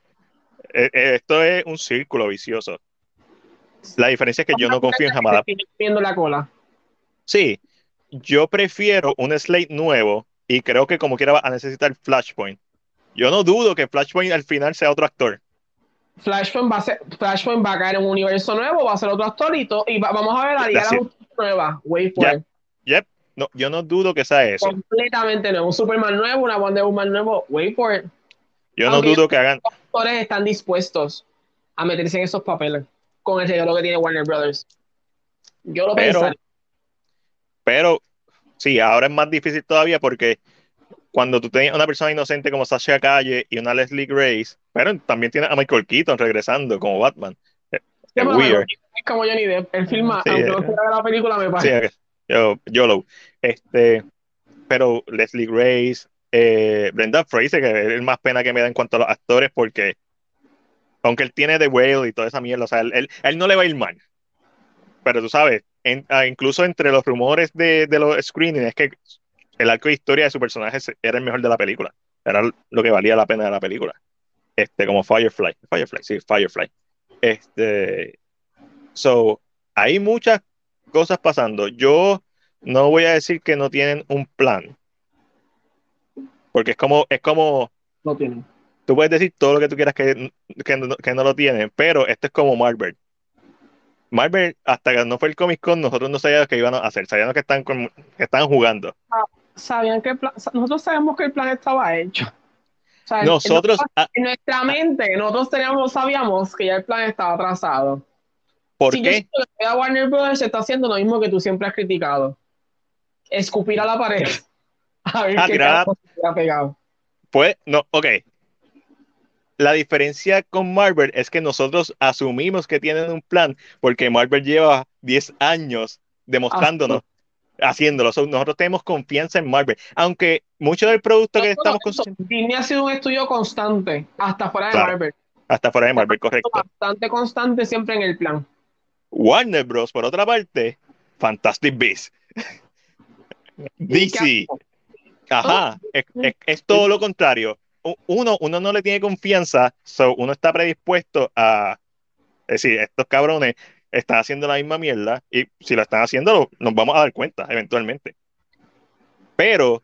eh, eh, esto es un círculo vicioso. La diferencia es que yo no confío en Hamada. Viendo la cola. Sí, yo prefiero un slate nuevo y creo que como quiera va a necesitar Flashpoint. Yo no dudo que Flashpoint al final sea otro actor. Flashpoint va a, ser, Flashpoint va a caer en un universo nuevo, va a ser otro actor y, y vamos a ver a Liga nueva. Wait for yep. Yep. No, yo no dudo que sea eso. Completamente nuevo. Un Superman nuevo, una Wonder Woman nuevo. Wait for it. Yo no dudo que hagan. Los actores están dispuestos a meterse en esos papeles con el regalo que tiene Warner Brothers. Yo lo pero, Pero, sí, ahora es más difícil todavía porque cuando tú tienes una persona inocente como Sasha Calle y una Leslie Grace, pero también tienes a Michael Keaton regresando como Batman. Es, weird. Es como Johnny Depp. El film, aunque no eh, sea la película, me parece. Sí, yo, yo lo. Este, pero Leslie Grace, eh, Brenda Fraser, que es el más pena que me da en cuanto a los actores, porque aunque él tiene The Whale y toda esa mierda, o sea, él, él, no le va a ir mal. Pero tú sabes, ah, incluso entre los rumores de, de los screenings, es que el arco de historia de su personaje era el mejor de la película. Era lo que valía la pena de la película. Este, como Firefly. Firefly, sí, Firefly. Este. So, hay muchas cosas pasando. Yo no voy a decir que no tienen un plan, porque es como, es como. No tienen. Tú puedes decir todo lo que tú quieras que, que, no, lo tienen, pero esto es como Marvel. Marvel, hasta que no fue el Comic Con, nosotros no sabíamos qué iban a hacer, sabíamos que están, que están jugando. Ah, sabían que nosotros sabíamos que el plan estaba hecho. nosotros. En, nuestra mente, nosotros teníamos, sabíamos que ya el plan estaba atrasado. ¿Por qué? Yo Warner Brothers está haciendo lo mismo que tú siempre has criticado. Escupir a la pared. (laughs) A ver ah, qué pegado. pues, no, ok. La diferencia con Marvel es que nosotros asumimos que tienen un plan porque Marvel lleva 10 años demostrándonos, haciéndolo. nosotros tenemos confianza en Marvel. Aunque mucho del producto que estamos consumiendo. Disney ha sido un estudio constante, hasta fuera de Marvel. Hasta fuera de Marvel, correcto. Bastante constante siempre en el plan. Warner Bros., por otra parte, Fantastic Beasts. DC. Ajá, es, todo lo contrario. Uno, uno no le tiene confianza, so uno está predispuesto a decir, estos cabrones están haciendo la misma mierda y si lo están haciendo nos vamos a dar cuenta eventualmente. Pero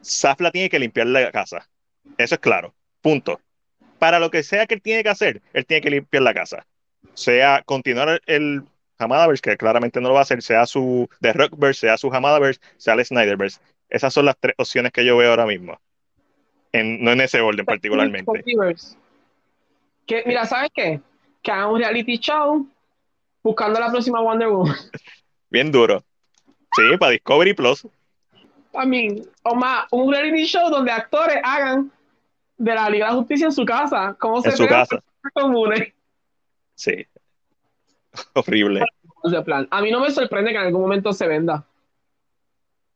Safla tiene que limpiar la casa. Eso es claro. Punto. Para lo que sea que él tiene que hacer, él tiene que limpiar la casa. Sea continuar el Hamadaverse, que claramente no lo va a hacer, sea su The Rockverse, sea su Hamadaverse, sea el Snyderverse. Esas son las tres opciones que yo veo ahora mismo. En, no en ese orden particularmente. Que, mira, ¿sabes qué? Que hagan un reality show buscando la próxima Wonder Woman. (laughs) Bien duro. Sí, para Discovery Plus. I mean, o más, un reality show donde actores hagan de la Liga de Justicia en su casa. ¿Cómo se en su casa. Comunes. Sí. (laughs) Horrible. A mí no me sorprende que en algún momento se venda.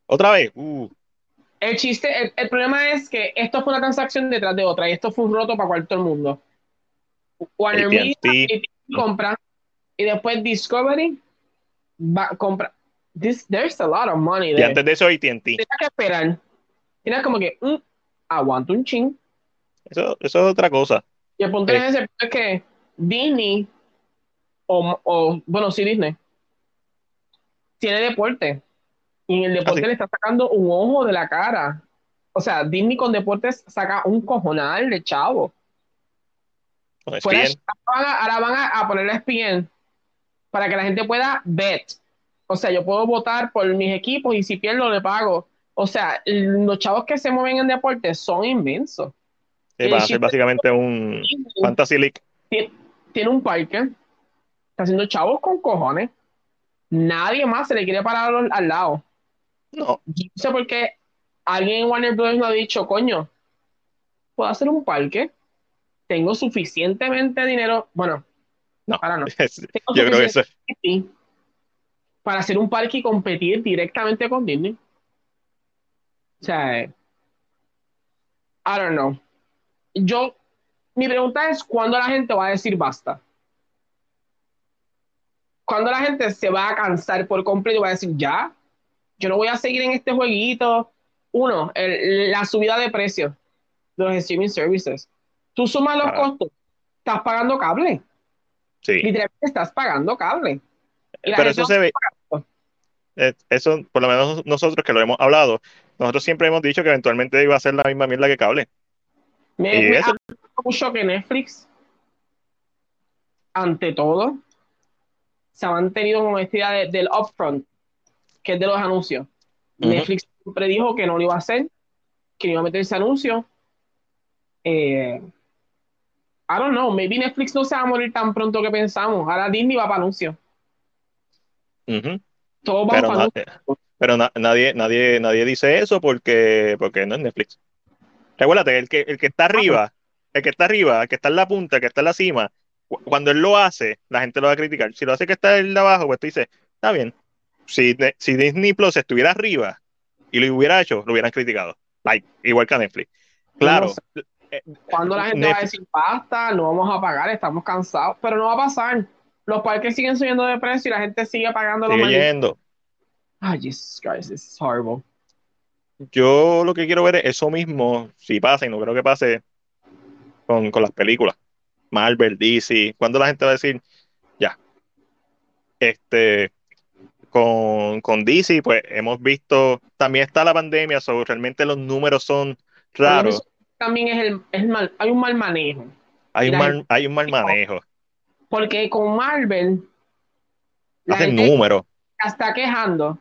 Otra vez. Uh. El chiste, el, problema es que esto fue una transacción detrás de otra y esto fue un roto para cualquier mundo. Warner Media compra y después Discovery va, compra. This, there's a lot of money there. Y antes de eso AT&T. Tienes que esperar. Tienes como que, mm, aguanto un ching. Eso, eso es otra cosa. Y el punto es, ese, es que Disney, o, o, bueno, sí Disney, tiene deporte. Y en el deporte ah, le está sacando un ojo de la cara. O sea, Disney con deportes saca un cojonal de chavo. ahora van a, a poner para que la gente pueda bet. O sea, yo puedo votar por mis equipos y si pierdo le pago. O sea, los chavos que se mueven en deporte son inmensos. va a ser básicamente un Fantasy League. Tiene, un parque, está haciendo chavos con cojones. Nadie más se le quiere parar al, lado. No. Yo no sé por qué alguien en Warner Bros. no ha dicho, coño, puedo hacer un parque, tengo suficientemente dinero. Bueno, no, para no. (laughs) Yo creo que eso Para hacer un parque y competir directamente con Disney. O sea, I don't know. Yo, mi pregunta es, ¿cuándo la gente va a decir basta? ¿Cuándo la gente se va a cansar por completo y va a decir, ya, yo no voy a seguir en este jueguito? Uno, la subida de precios de los streaming services. Tú sumas los costos, estás pagando cable. Sí. Literalmente estás pagando cable. Pero eso se ve. Eh, eso, por lo menos nosotros que lo hemos hablado, nosotros siempre hemos dicho que eventualmente iba a ser la misma mierda que cable. Me, y eso... mucho que Netflix, ante todo, se ha mantenido con esta idea del upfront, que es de los anuncios. Netflix siempre dijo que no lo iba a hacer, que no iba a meter ese anuncio. Eh, I don't know, maybe Netflix no se va a morir tan pronto que pensamos. Ahora Disney va para anuncio. Todo va pero para Pero nadie, nadie, nadie dice eso porque, porque no es Netflix. Recuérdate, el que, el que está arriba, el que está arriba, el que está en la punta, el que está en la cima, cuando él lo hace, la gente lo va a criticar. Si lo hace que está el de abajo, pues tú dices, está bien. Si, si Disney Plus estuviera arriba y lo hubiera hecho, lo hubieran criticado. Like, igual que a Netflix. Claro, cuando la gente va a decir basta, no vamos a pagar, estamos cansados, pero no va a pasar. Los parques siguen subiendo de precio y la gente sigue pagando sigue yendo. Ay, Jesus Christ, this is horrible. Yo lo que quiero ver es eso mismo, si pasa, y no creo que pase con, con las películas. Marvel, DC, cuando la gente va a decir, ya. Este, con, con DC, pues hemos visto, también está la pandemia, so, realmente los números son raros también es el, mal, hay un mal manejo. Hay un mal, hay un mal manejo. Porque con Marvel. Hacen números. Está quejando.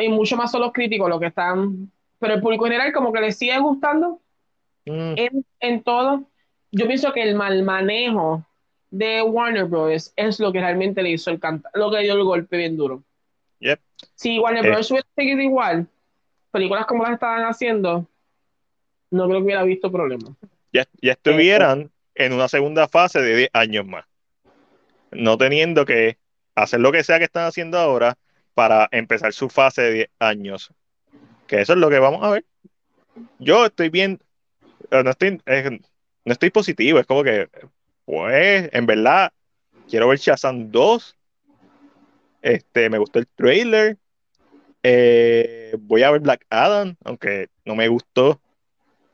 Y mucho más son los críticos los que están. Pero el público general, como que le sigue gustando. Mm. En, todo. Yo pienso que el mal manejo de Warner Bros. es lo que realmente le hizo el canta lo que dio el golpe bien duro. Si Warner eh. Bros. hubiera seguido igual, películas como las estaban haciendo, no creo que hubiera visto problema. Ya, ya estuvieran en una segunda fase de 10 años más. No teniendo que hacer lo que sea que están haciendo ahora para empezar su fase de 10 años. Que eso es lo que vamos a ver. Yo estoy bien, eh, no estoy, no estoy positivo, es como que, pues, en verdad, quiero ver Shazam 2. Este, me gustó el trailer. Eh, voy a ver Black Adam, aunque no me gustó.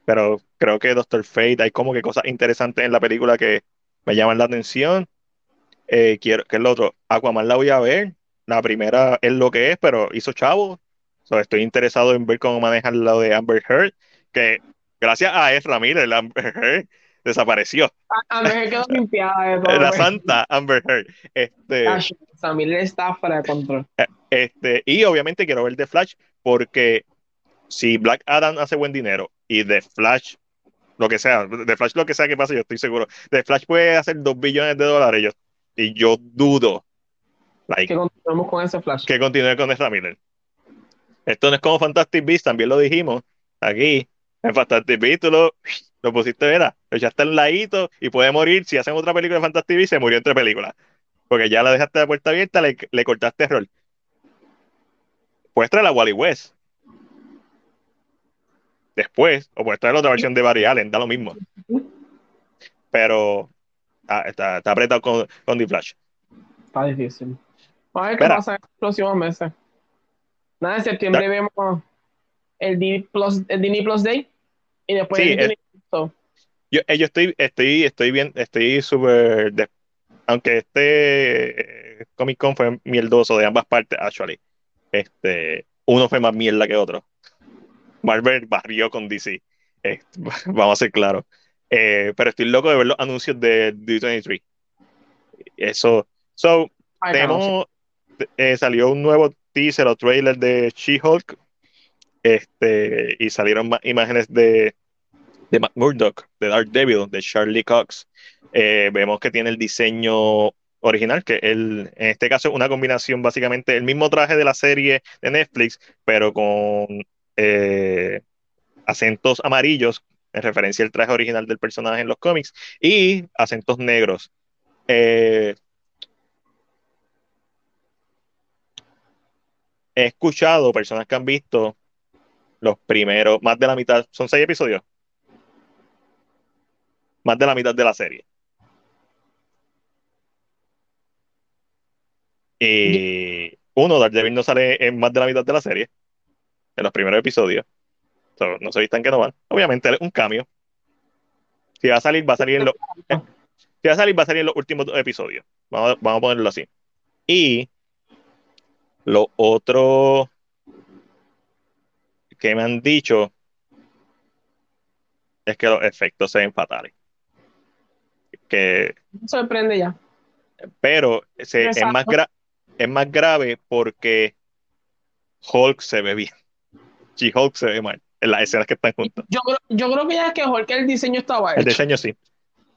Pero creo que Doctor Fate, hay como que cosas interesantes en la película que me llaman la atención. Eh, quiero, que es lo otro? Aquaman la voy a ver. La primera es lo que es, pero hizo chavo. estoy interesado en ver cómo manejan lo de Amber Heard, que gracias a Ezra Miller, Amber Heard desapareció. Amber Heard quedó limpiada de. La santa Amber Heard. Este, Ezra Miller está fuera de control. Eh, este, y obviamente quiero ver The Flash, porque si Black Adam hace buen dinero y The Flash lo que sea, The Flash lo que sea que pase, yo estoy seguro. The Flash puede hacer 2 billones de dólares yo, y yo dudo que continuemos con ese Flash. Que continúe con Ezra Miller. Esto no es como Fantastic Beasts, también lo dijimos aquí. En Fantastic Beasts tú lo, lo pusiste, era, ya está en ladito y puede morir. Si hacen otra película de Fantastic Beasts, se murió entre películas. Porque ya la dejaste la puerta abierta, le, le cortaste el rol. Puedes traer a Wally West. Después, o puedes traer otra versión de Barry Allen, da lo mismo. Pero ah, está, está, apretado con, con The Flash. Está difícil. A ver qué pasa en los próximos meses. Nada, en septiembre vemos el Disney Plus, el Plus Day y después el Disney yo, eh, yo, estoy, estoy, estoy bien, estoy súper, aunque este eh, Comic Con fue mierdoso de ambas partes, actually, este, uno fue más mierda que otro. Marvel barrió con DC, (laughs) vamos a ser claros. Eh, pero estoy loco de ver los anuncios de D23. Eso, so, tenemos, eh, salió un nuevo teaser o trailer de She-Hulk este, y salieron más imágenes de, de Matt Murdock, de Dark Devil, de Charlie Cox. Eh, vemos que tiene el diseño original, que el, en este caso es una combinación, básicamente el mismo traje de la serie de Netflix, pero con eh, acentos amarillos, en referencia al traje original del personaje en los cómics, y acentos negros. Eh, he escuchado personas que han visto los primeros, más de la mitad, son seis episodios, más de la mitad de la serie. Y uno, Daredevil no sale en más de la mitad de la serie, en los primeros episodios. no se vistan que no van. Obviamente un cambio. Si va a salir, va a salir en los. Si va a salir, va a salir en los últimos episodios. Vamos, vamos a ponerlo así. Y lo otro que me han dicho es que los efectos se ven fatales. Que, sorprende ya. Pero es, más es más grave porque Hulk se ve bien. Y Hulk se ve mal en las escenas que están juntos. Yo, yo creo que ya es que Hulk el diseño estaba hecho. El diseño sí.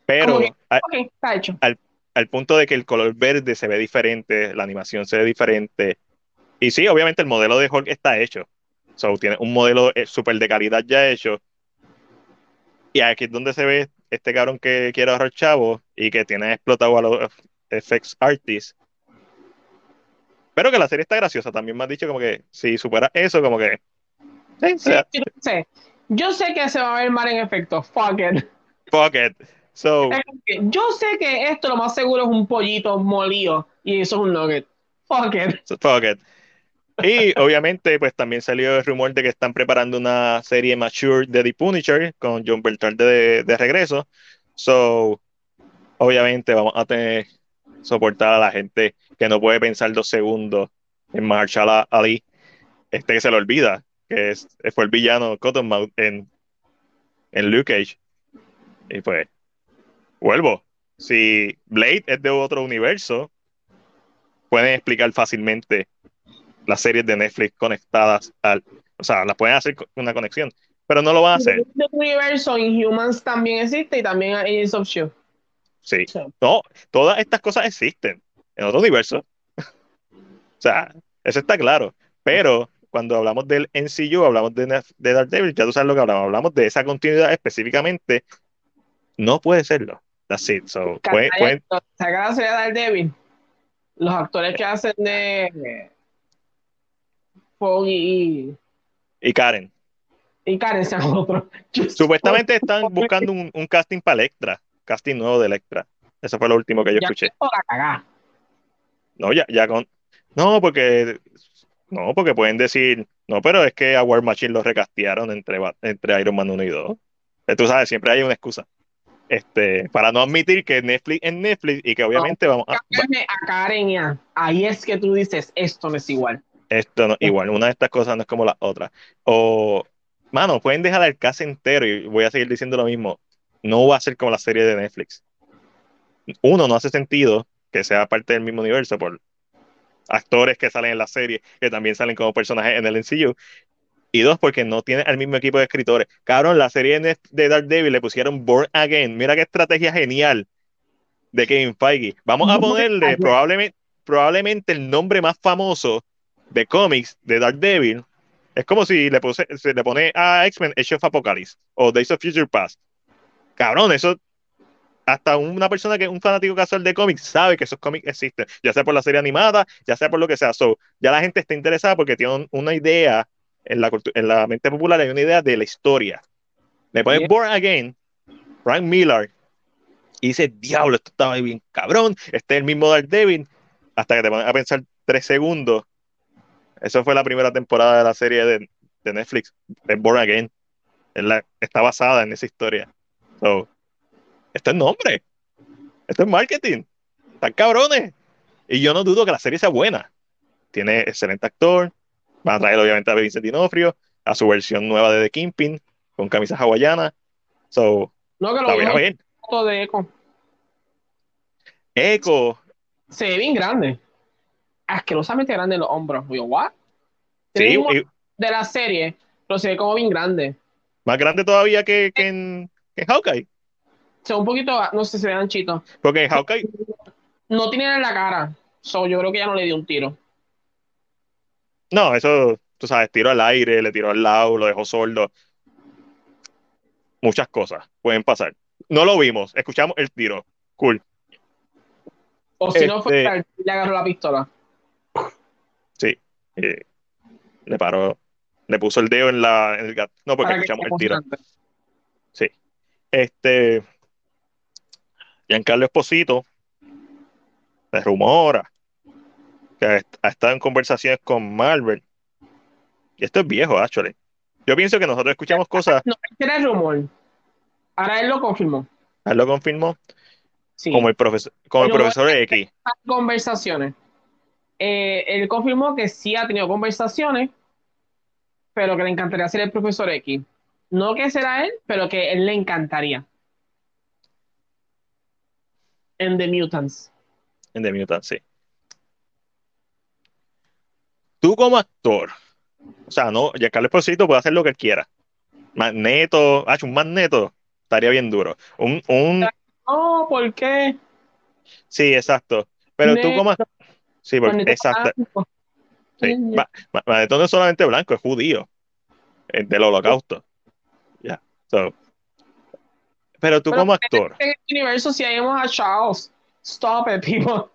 Pero está hecho. Al, al punto de que el color verde se ve diferente, la animación se ve diferente, y sí, obviamente el modelo de Hulk está hecho. So, tiene un modelo eh, súper de calidad ya hecho. Y aquí es donde se ve este cabrón que quiere ahorrar chavo y que tiene explotado a los FX artists. Pero que la serie está graciosa. También me han dicho como que si supera eso, como que. Sí, yo, sé. yo sé que se va a ver mal en efecto. Fuck it. Fuck it. So, yo sé que esto lo más seguro es un pollito molido y eso es un nugget. Fuck it. Fuck it. Y obviamente, pues también salió el rumor de que están preparando una serie mature de The Punisher con John Bertrand de, de regreso. So, obviamente vamos a tener soportar a la gente que no puede pensar dos segundos en Marshall Ali, este que se le olvida, que es, fue el villano Cottonmouth en, en Luke Cage. Y pues, vuelvo. Si Blade es de otro universo, pueden explicar fácilmente las series de Netflix conectadas al. O sea, las pueden hacer una conexión, pero no lo van a hacer. El universo Inhumans también existe y también Agents of Shield. Sí. No, todas estas cosas existen en otro universo. (laughs) o sea, eso está claro. Pero cuando hablamos del NCU, hablamos de, de Daredevil, ya tú sabes lo que hablamos, hablamos de esa continuidad específicamente. No puede serlo. That's it. So, pueden, pueden... de Daredevil, los actores que hacen de Foggy y, Karen. Y Karen sean otros. Supuestamente están buscando un, casting para Electra, casting nuevo de Electra. Eso fue lo último que yo escuché. No, ya, ya con. No, porque. No, porque pueden decir. No, pero es que a War Machine lo recastearon entre, entre Iron Man 1 y 2. Eh, tú sabes, siempre hay una excusa. Este, para no admitir que Netflix es Netflix y que obviamente vamos a. a Karen ya. Ahí es que tú dices, esto no es igual. Esto no, igual, una de estas cosas no es como la otra. O, mano, pueden dejar el caso entero y voy a seguir diciendo lo mismo. No va a ser como la serie de Netflix. Uno, no hace sentido que sea parte del mismo universo por actores que salen en la serie, que también salen como personajes en el MCU. Y dos, porque no tiene el mismo equipo de escritores. Cabrón, la serie de Dark Devil le pusieron Born Again. Mira qué estrategia genial de Kevin Feige. Vamos a ponerle probablemente, probablemente el nombre más famoso de cómics de Dark Devil. Es como si le, puse, se le pone a X-Men Age of Apocalypse o Days of Future Past. Cabrón, eso hasta una persona que es un fanático casual de cómics sabe que esos cómics existen, ya sea por la serie animada, ya sea por lo que sea. So, ya la gente está interesada porque tiene una idea en la, en la mente popular, hay una idea de la historia. Le pones Born Again, Frank Miller, y dice, diablo, esto estaba bien cabrón, este es el mismo Dark Devil, hasta que te pones a pensar tres segundos. Eso fue la primera temporada de la serie de, de Netflix, de Born Again. está basada en esa historia. So, esto es nombre. Esto es marketing. Están cabrones. Y yo no dudo que la serie sea buena. Tiene excelente actor. Va a traer obviamente a Vincent Dinofrio, a su versión nueva de The Kingpin, con camisas hawaianas. So, no, que lo la voy a ver. Foto de Echo. Echo. Se ve bien grande. Asquerosamente grande en los hombros. Yo, ¿what? Sí, de la serie, pero se ve como bien grande. Más grande todavía que, que en, que en Hawkeye sea, un poquito, no sé, se ve anchito. Porque Hawkeye. No tiene en la cara. So, yo creo que ya no le dio un tiro. No, eso, tú sabes, tiro al aire, le tiró al lado, lo dejó sordo. Muchas cosas pueden pasar. No lo vimos, escuchamos el tiro. Cool. O si no fue, este le agarró la pistola. Sí. Eh, le paró, le puso el dedo en la en el gato. No, porque escuchamos el tiro. Sí. Este, Giancarlo Esposito se rumora que ha estado en conversaciones con Marvel. Y esto es viejo, actually. Yo pienso que nosotros escuchamos cosas. No, este era el rumor. Ahora él lo confirmó. Él lo confirmó. Sí. Como el profesor, como el profesor X. Conversaciones. Eh, él confirmó que sí ha tenido conversaciones, pero que le encantaría ser el profesor X. No que será él, pero que él le encantaría en The Mutants. En The Mutants, sí. Tú como actor, o sea, no, Giancarlo Esposito puede hacer lo que él quiera. Magneto, ah, un magneto, estaría bien duro. Un, un... No, ¿por qué? Sí, exacto. Pero tú como Sí, porque, exacto. Sí. No es solamente blanco, es judío. Es del holocausto. Ya. So, pero tú como actor. En este universo si hayamos a Charles. Stop it, people.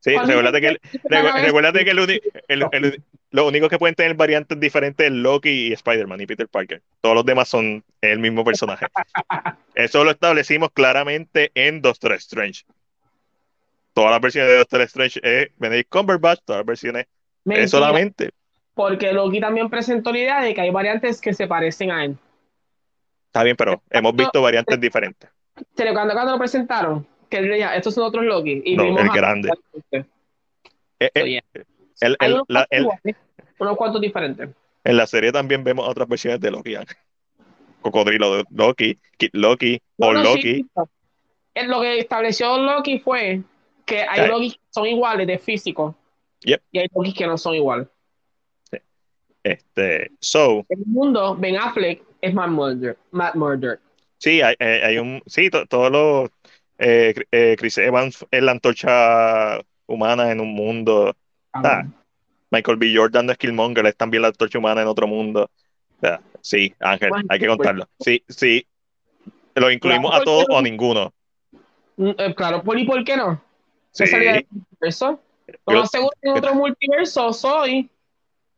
Sí, recuérdate que, recuérdate que el, lo único que pueden tener variantes diferentes es Loki y Spider-Man y Peter Parker. Todos los demás son el mismo personaje. (laughs) Eso lo establecimos claramente en Doctor Strange. Todas las versiones de Doctor Strange es Benedict Cumberbatch, todas las versiones es solamente. Porque Loki también presentó la idea de que hay variantes que se parecen a él. Está bien, pero hemos visto variantes diferentes. Cuando, cuando lo presentaron, que él decía, estos son otros Loki. Y no, el grande. Eh, eh, el, unos, cuantos diferentes. En la serie también vemos otras versiones de Loki. Cocodrilo de Loki, Kid Loki, o Loki. Lo que estableció Loki fue que hay Loki que son iguales de físico. Y hay Loki que no son iguales. Este, so. En el mundo, Ben Affleck es Matt Murder. Matt Murder. Sí, hay, hay un. Sí, todos los. Eh, eh, Chris Evans es la antorcha humana en un mundo. Ah, Michael B. Jordan no es Killmonger, es también la torcha humana en otro mundo. Sí, Ángel, hay que contarlo. Sí, sí. ¿Lo incluimos a todos o a ninguno? Mm, eh, claro, ¿por y por qué no? Sí. Eso. Lo seguro en otro multiverso soy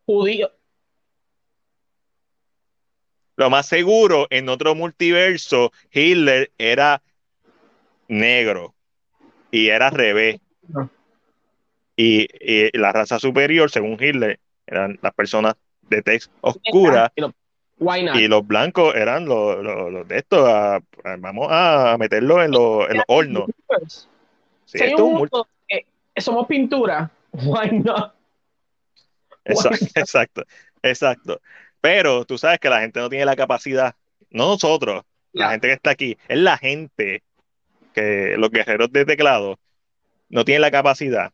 judío. Lo más seguro, en otro multiverso, Hitler era negro y era revés. Y, la raza superior, según Hitler, eran las personas de tez oscura. Y los blancos eran los, de estos. vamos a meterlo en, los hornos. Somos pintura. (laughs) Why not? Exacto, exacto, exacto. Pero tú sabes que la gente no tiene la capacidad, no nosotros, la gente que está aquí, es la gente que los guerreros de teclado no tienen la capacidad.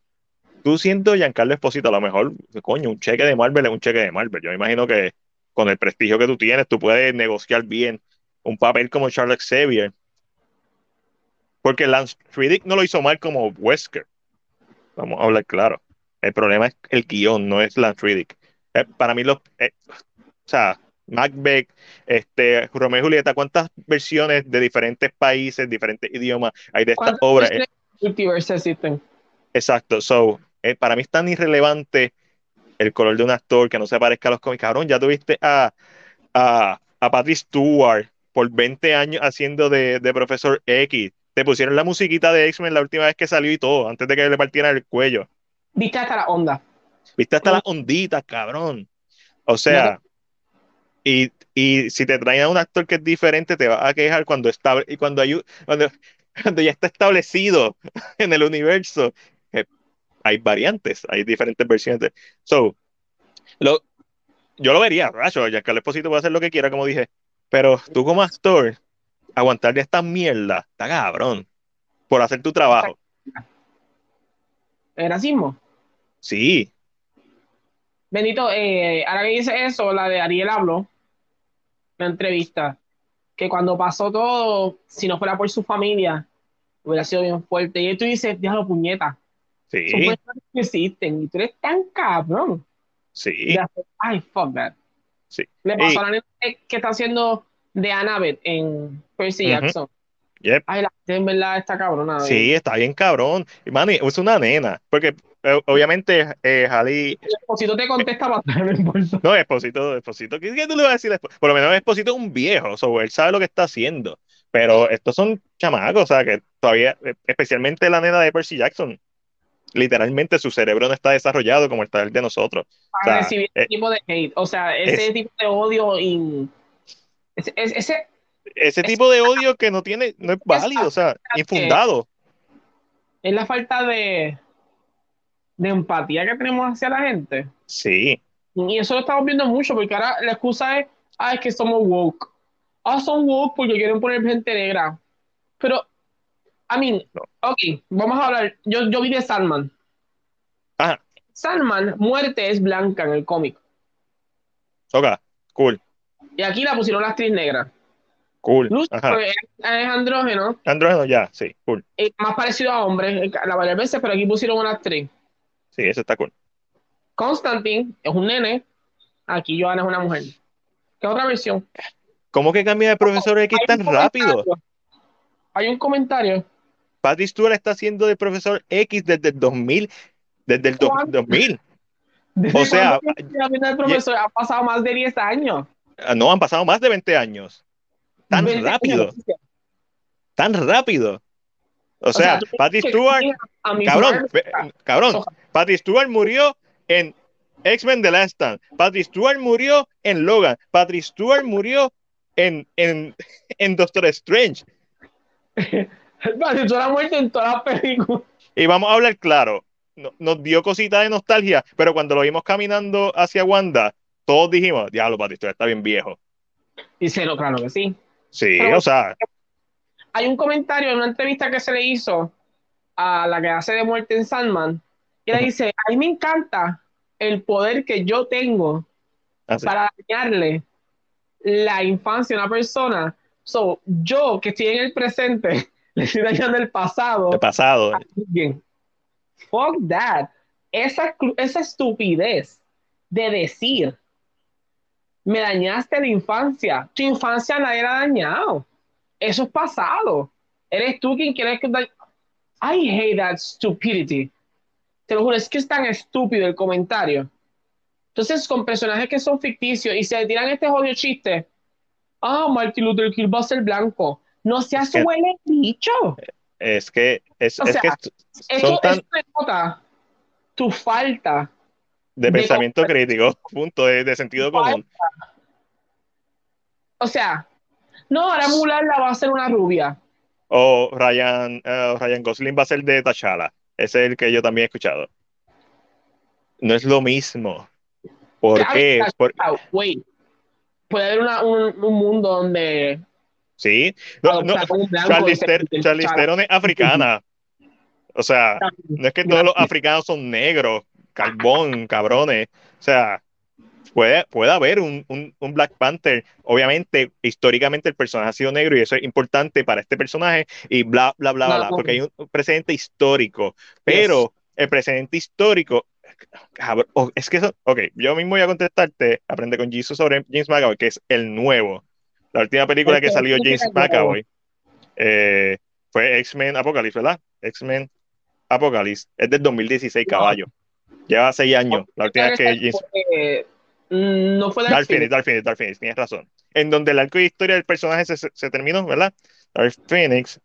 Tú siento Giancarlo Esposito, a lo mejor, coño, un cheque de Marvel es un cheque de Marvel. Yo me imagino que con el prestigio que tú tienes, tú puedes negociar bien un papel como Charles Xavier. Porque Lance Riddick no lo hizo mal como Wesker. Vamos a hablar claro. El problema es el guion, no es Lance Riddick. Eh, para mí, los, eh, o sea, Macbeth, este, Romeo y Julieta, ¿cuántas versiones de diferentes países, diferentes idiomas hay de esta obra? existen? Exacto, so, eh, para mí es tan irrelevante el color de un actor que no se parezca a los cómics. Cabrón, ya tuviste a, a, a Patrick Stewart por 20 años haciendo de, de Profesor X. Te pusieron la musiquita de X-Men la última vez que salió y todo, antes de que le partieran el cuello. Viste hasta la onda. Viste hasta las onditas, cabrón. O sea, y, y, si te traen a un actor que es diferente, te va a quejar cuando está y cuando hay cuando, (laughs) cuando ya está establecido (laughs) en el universo. Eh, hay variantes, hay diferentes versiones. So, lo, yo lo vería, racho, ya que el Esposito puede hacer lo que quiera, como dije. Pero tú como actor, aguantarle esta mierda, está cabrón. Por hacer tu trabajo. ¿El racismo? Sí. Benito, eh, ahora que dice eso, la de Ariel habló, la entrevista, que cuando pasó todo, si no fuera por su familia, hubiera sido bien fuerte. Y tú dices, déjalo puñeta. Sí. Son personas que existen y tú eres tan cabrón. Sí. Ay, fuck that. Sí. Le pasó a la que está haciendo de Annabeth en Percy Jackson. Yep. Ay, la en verdad está cabrona. Sí, está bien cabrón. Mani, es una nena. Porque eh, obviamente eh, Jali. Esposito te contesta bastante, no No, Esposito, Esposito. ¿Qué, ¿Qué, tú le vas a decir? Por lo menos Esposito es un viejo. So, él sabe lo que está haciendo. Pero estos son chamacos, o sea, que todavía, especialmente la nena de Percy Jackson, literalmente su cerebro no está desarrollado como está el de nosotros. Para o recibir ese eh, tipo de hate, o sea, ese tipo de odio y ese, ese, ese tipo de odio que no tiene, no es válido, o sea, infundado. Es la falta de, de empatía que tenemos hacia la gente. Sí. Y eso lo estamos viendo mucho, porque ahora la excusa es, ah, es que somos woke. Ah, son woke porque quieren poner gente negra. Pero, I mean, ok, vamos a hablar. Yo, yo vi de Sandman. Ajá. Sandman, muerte es blanca en el cómic. Ok, cool. Y aquí la pusieron la actriz negra. Cool. Es, andrógeno. Andrógeno, ya, sí, cool. más parecido a hombre, la varias veces, pero aquí pusieron una actriz. Sí, eso está cool. Constantine es un nene, aquí Johanna es una mujer. ¿Qué otra versión? ¿Cómo que cambia de profesor X tan rápido? Hay un comentario. Patrick Stewart está haciendo de profesor X desde el 2000. Desde el 2000. o sea, el profesor? ha pasado más de 10 años. Ah, no, han pasado más de 20 años. Tan rápido. Tan rápido. O sea, Patrick Stewart, cabrón, cabrón, Patrick Stewart murió en X-Men The Last Stand. Patrick Stewart murió en Logan. Patrick Stewart murió en, en, (laughs) en Doctor Strange. (laughs) Patrick Stewart ha muerto en todas las películas. Y vamos a hablar claro. nos dio cosita de nostalgia, pero cuando lo vimos caminando hacia Wanda, todos dijimos, diablo, Stewart está bien viejo. Y se lo claro que sí. Sí, o sea. Hay un comentario en una entrevista que se le hizo a la que hace de muerte en Sandman, y le dice, a mí me encanta el poder que yo tengo ah, para dañarle la infancia a una persona. So, yo que estoy en el presente, (laughs) le estoy dañando el pasado. El pasado. Fuck that. esa, esa estupidez de decir, me dañaste la infancia. Tu infancia nadie la ha dañado. Eso es pasado. Eres tú quien quiere que... I hate that stupidity. Te lo juro, es que es tan estúpido el comentario. Entonces, con personajes que son ficticios y se tiran este jodido chiste, ah, Martin Luther King va a ser blanco. No seas es huele bicho. Es que, es, es que son tan... tu falta de, pensamiento crítico, (laughs) punto, de, sentido común. O sea, no, ahora Mulan la va a ser una rubia. O Ryan, uh, Ryan Gosling va a ser de T'Challa. Ese es el que yo también he escuchado. No es lo mismo. ¿Por qué? Wait. Puede haber una, un, un, mundo donde. Sí. No, no. Charlize, Theron es africana. O sea, no es que todos los africanos son negros, carbón, cabrones. O sea, puede, puede haber un, un, Black Panther. Obviamente, históricamente el personaje ha sido negro y eso es importante para este personaje y bla, bla, bla, bla, porque hay un precedente histórico. Pero el precedente histórico oh, es que eso, ok, yo mismo voy a contestarte, aprende con Jesus sobre James McAvoy, que es el nuevo. La última película que salió James McAvoy eh, fue X-Men Apocalypse, ¿verdad? X-Men Apocalypse, es del 2016, caballo. Lleva seis años. La última vez que James... Mm, no fue Dark Phoenix, Dark Phoenix, Dark Phoenix, tienes razón. En donde el arco de historia del personaje se, se, terminó, ¿verdad? Dark Phoenix.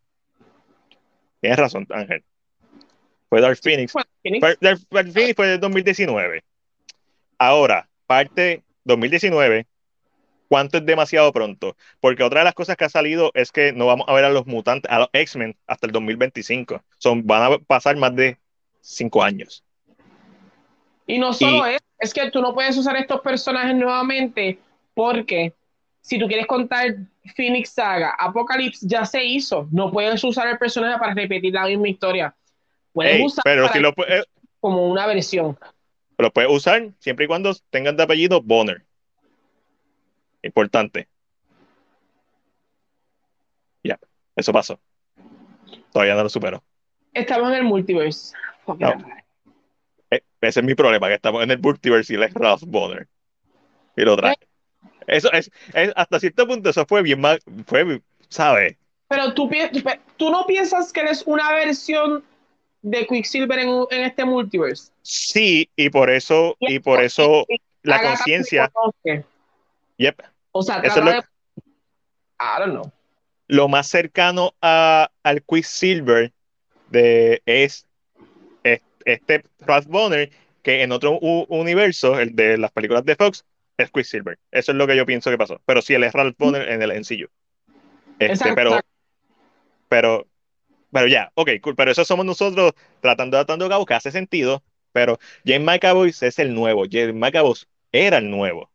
Tienes razón, Ángel. Fue Dark Phoenix. Dark, Phoenix fue de 2019. Ahora, parte 2019, ¿cuánto es demasiado pronto? Porque otra de las cosas que ha salido es que no vamos a ver a los mutantes, a los X-Men, hasta el 2025. Son, van a pasar más de cinco años. Y no solo es, es que tú no puedes usar estos personajes nuevamente porque si tú quieres contar Phoenix Saga, Apocalypse ya se hizo. No puedes usar el personaje para repetir la misma historia. Puedes usar pero si lo eh, como una versión. Lo puedes usar siempre y cuando tengan de apellido Bonner. Importante. Ya, eso pasó. Todavía no lo supero. Estamos en el multiverse. Eh, ese es mi problema, que estamos en el multiverse y él es Ralph Bonner. Y lo trae. Eso es, hasta cierto punto, eso fue bien mal, fue, ¿sabes? Pero tú, tú no piensas que él es una versión de Quicksilver en, en este multiverse. Sí, y por eso, y por eso la conciencia. Yep. O sea, eso es lo, I don't know. Lo más cercano a, al Quicksilver de, es este Ralph Bonner, que en otro universo, el de las películas de Fox, es Quicksilver. Eso es lo que yo pienso que pasó. Pero sí, él es Ralph Bonner en el sencillo. Este, pero, pero, pero ya, ok, cool. Pero eso somos nosotros tratando de atando cabo que hace sentido. Pero James McAvoy es el nuevo. James McAvoy era el nuevo.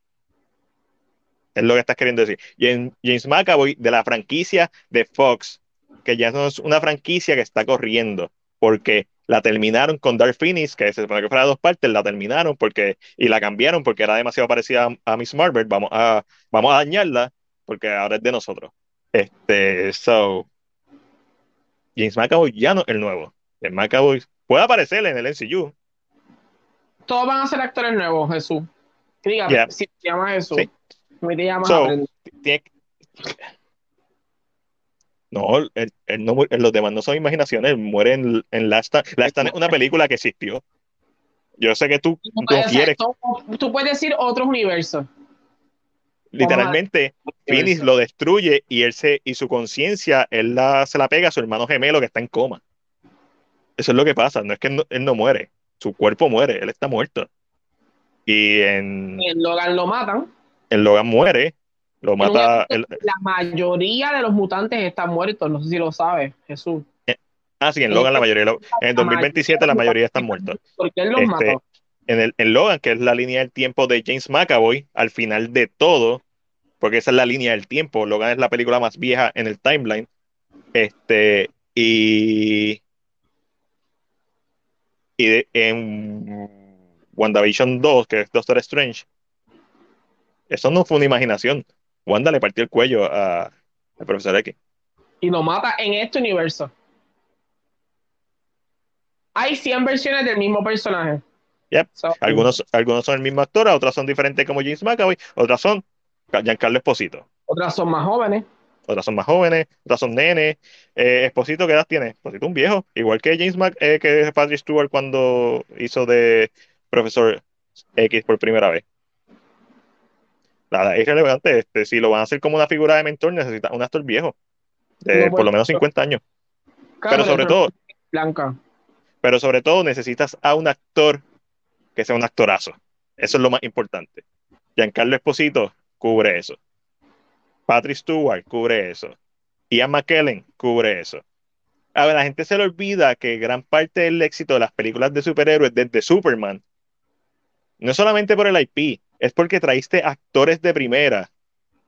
Es lo que estás queriendo decir. James McAvoy de la franquicia de Fox, que ya no es una franquicia que está corriendo, porque la terminaron con Dark Phoenix, que se supone que fuera de dos partes, la terminaron porque, y la cambiaron porque era demasiado parecida a, Miss Marvel, vamos a, vamos a dañarla porque ahora es de nosotros. Este, so, James McAvoy ya no es el nuevo. James McAvoy puede aparecer en el MCU. Todos van a ser actores nuevos, Jesús. Dígame, si te llamas Jesús. Me te llamas no, él, no, los demás no son imaginaciones, mueren en, Last Stand. Last Stand es una película que existió. Yo sé que tú, no quieres. Tú, puedes decir otros universos. Literalmente, Phoenix lo destruye y él se, y su conciencia, él la, se la pega a su hermano gemelo que está en coma. Eso es lo que pasa, no es que él no, muere, su cuerpo muere, él está muerto. Y en, en Logan lo matan. En Logan muere, lo mata. La mayoría de los mutantes están muertos, no sé si lo sabes, Jesús. Eh, ah, sí, en Logan la mayoría. En 2027 la mayoría están muertos. ¿Por qué los este, mató? En, el, en Logan, que es la línea del tiempo de James McAvoy, al final de todo, porque esa es la línea del tiempo. Logan es la película más vieja en el timeline. Este, y. Y en WandaVision 2, que es Doctor Strange, eso no fue una imaginación. Wanda le partió el cuello a, al profesor X. Y lo mata en este universo. Hay 100 versiones del mismo personaje. Yep. algunos, algunos son el mismo actor, otras son diferentes como James McAvoy, otras son Giancarlo Esposito. Otras son más jóvenes. Otras son más jóvenes, otras son nenes. Eh, Esposito, ¿qué edad tiene? Esposito un viejo, igual que James Mac, eh, que Patrick Stewart cuando hizo de Profesor X por primera vez. Nada, es relevante. Este, si lo van a hacer como una figura de mentor, necesita un actor viejo, de por lo menos 50 años. pero sobre todo, Blanca. Pero sobre todo necesitas a un actor que sea un actorazo. Eso es lo más importante. Giancarlo Esposito cubre eso. Patrick Stewart cubre eso. Ian McKellen cubre eso. A ver, la gente se le olvida que gran parte del éxito de las películas de superhéroes desde Superman no es solamente por el IP, es porque traíste actores de primera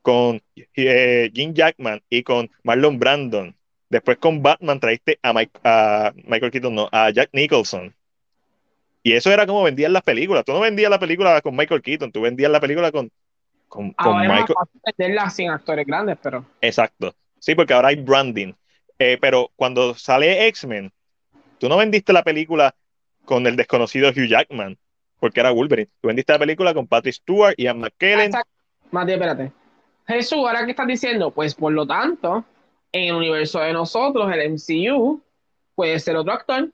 con eh, Jim Jackman y con Marlon Brandon. Después con Batman traíste a, a Michael Keaton, no, a Jack Nicholson. Y eso era como vendían las películas. Tú no vendías la película con Michael Keaton, tú vendías la película con, con, Michael. venderla sin actores grandes, pero. Exacto. Sí, porque ahora hay branding. Eh, pero cuando sale X-Men, tú no vendiste la película con el desconocido Hugh Jackman porque era Wolverine. Tú vendiste la película con Patrick Stewart y Ian McKellen. Mati, espérate. Jesús, ¿ahora qué estás diciendo? Pues por lo tanto, en el universo de nosotros, el MCU, puede ser otro actor,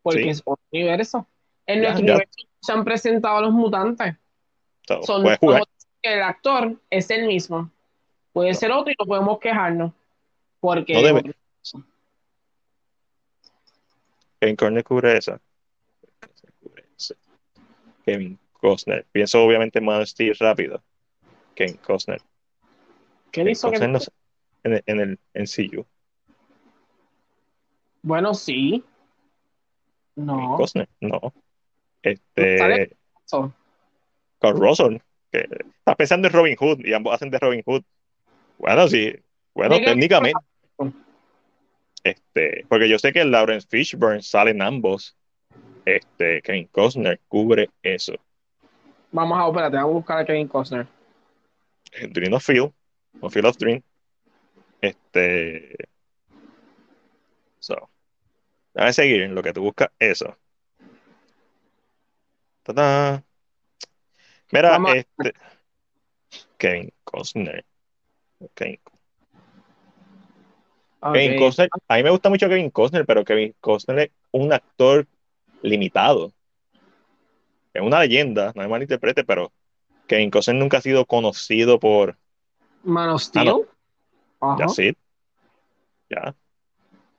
porque es otro universo. En nuestro universo se han presentado los mutantes. Son el actor es el mismo. Puede ser otro y no podemos quejarnos. Porque. No debe. En Corner cubre esa. Kevin Costner. Pienso obviamente en Man Steel rápido. Kevin Costner. ¿Qué hizo Costner no, en, el, en el MCU? Bueno, sí. No. Kevin Costner, no. Este. Con Russell, que estás pensando en Robin Hood y ambos hacen de Robin Hood. Bueno, sí. Bueno, técnicamente. Este, porque yo sé que Lawrence Fishburne salen ambos este, Kevin Costner cubre eso. Vamos a, espérate, vamos a buscar a Kevin Costner. Dream of Feel, o Feel of Dream. Este. So. Déjame seguir en lo que tú buscas eso. Mira, este. Kevin Costner. Kevin. Kevin Costner. A mí me gusta mucho Kevin Costner, pero Kevin Costner es un actor limitado. Es una leyenda, no me malinterprete, pero Kevin Costner nunca ha sido conocido por. Man of ah. Ya sí. Ya.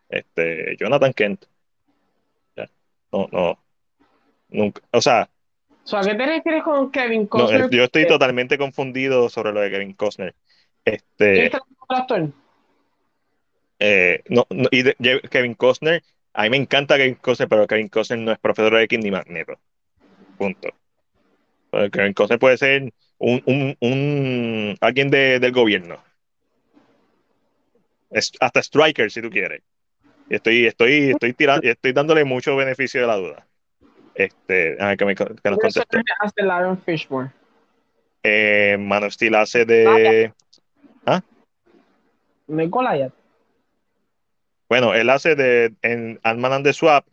Este, Jonathan Kent. Ya. No, no. Nunca. O sea. ¿A qué te refieres con Kevin Costner? yo estoy totalmente confundido sobre lo de Kevin Costner. Este. ¿Qué actor? Eh, no, no, y Kevin Costner a mí me encanta Kevin Costner, pero Kevin Costner no es profesor de X ni Magneto. Punto. Kevin Costner puede ser un, un, alguien del gobierno. hasta Striker, si tú quieres. estoy, estoy, estoy tirando, estoy dándole mucho beneficio de la duda. Este, a ver que, me, que nos conteste. hace Lauren Fishburne? Eh, Man of Steel hace de. ¿Ah? ¿De bueno, él hace de en Ant-Man and the Swap,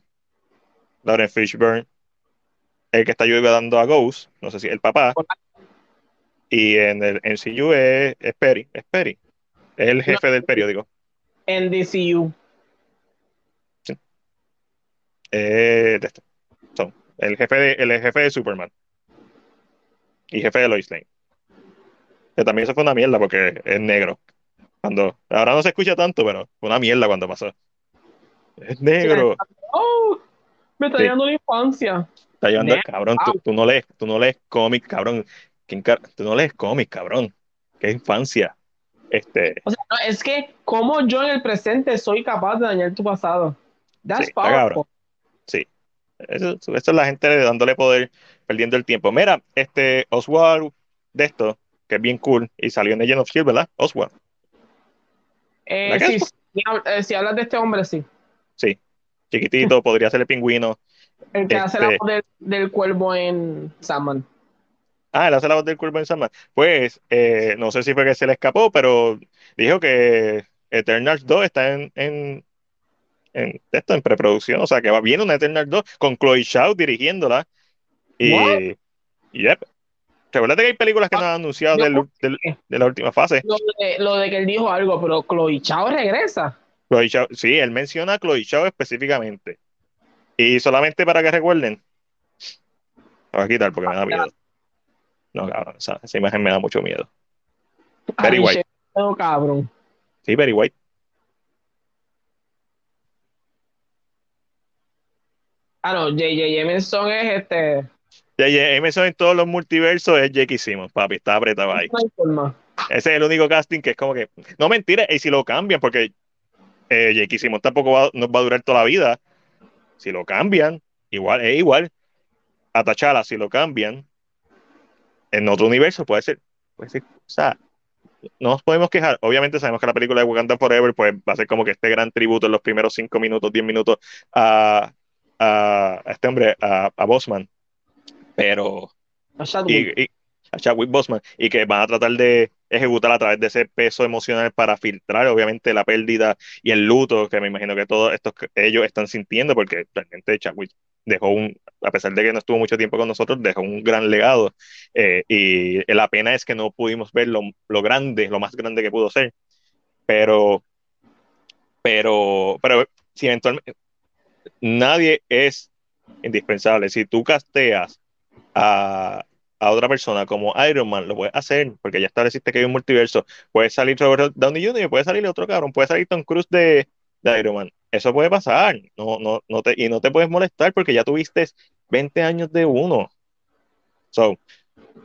Lauren Fishburne, el que está ayudando a Ghost, no sé si el papá. Y en el NCU es, es Perry, es Perry. Es el jefe del periódico. En DCU. Sí. Eh, de este. el jefe de, el jefe de Superman. Y jefe de Lois Lane. Que también eso fue una mierda porque es negro. Cuando, ahora no se escucha tanto, pero fue una mierda cuando pasó. Es negro. Oh, me está llevando la infancia. Está llevando, cabrón, tú, no lees, tú no lees cómics, cabrón. Tú no lees cómics, cabrón. Qué infancia. Este... O sea, es que como yo en el presente soy capaz de dañar tu pasado. That's sí, Sí. Eso, es la gente dándole poder, perdiendo el tiempo. Mira, este Oswald de esto, que es bien cool, y salió en Legend of Shield, ¿verdad? Oswald. Eh, sí, eh, si hablas de este hombre, sí. Sí, chiquitito, (laughs) podría ser el pingüino. El que hace la este voz del, cuervo en Sandman. Ah, él hace la voz del cuervo en Sandman. Pues, eh, no sé si fue que se le escapó, pero dijo que Eternals 2 está en, en, en, esto, en preproducción. O sea, que va bien una Eternals 2 con Chloe Shaw dirigiéndola. Y, yep. Recuerda que hay películas que no han anunciado de la última fase. Lo de, que él dijo algo, pero Chloe Chao regresa. Chloe Chao, sí, él menciona a Chloe Chao específicamente. Y solamente para que recuerden, lo voy a quitar porque me da miedo. No, cabrón, esa, imagen me da mucho miedo. Very White. cabrón. Sí, Very White. Ah, no, J.J. Emerson es este. Emerson en todos los multiversos es Jake Simmons, papi, está apretado ahí. Ese es el único casting que es como que. No mentira, y si lo cambian, porque eh, Jake Simmons tampoco va, nos va a durar toda la vida. Si lo cambian, igual, es igual. A Tachala, si lo cambian, en otro universo puede ser. Puede ser o sea, no nos podemos quejar. Obviamente sabemos que la película de Wakanda Forever pues, va a ser como que este gran tributo en los primeros 5 minutos, 10 minutos a, a, este hombre, a, a Bosman. Pero. A Chadwick. Y, a Chadwick Bosman. Y que van a tratar de ejecutar a través de ese peso emocional para filtrar, obviamente, la pérdida y el luto que me imagino que todos estos ellos están sintiendo, porque realmente Chadwick dejó un, a pesar de que no estuvo mucho tiempo con nosotros, dejó un gran legado. Eh, y la pena es que no pudimos ver lo, lo, grande, lo más grande que pudo ser. Pero, pero, pero si eventualmente nadie es indispensable. Si tú casteas a, a otra persona como Iron Man, lo puedes hacer, porque ya estableciste que hay un multiverso. Puede salir Robert Downey Jr., puede salir otro cabrón, puede salir Tom Cruise de, de Iron Man. Eso puede pasar, no, no, no te, y no te puedes molestar porque ya tuviste 20 años de uno. So,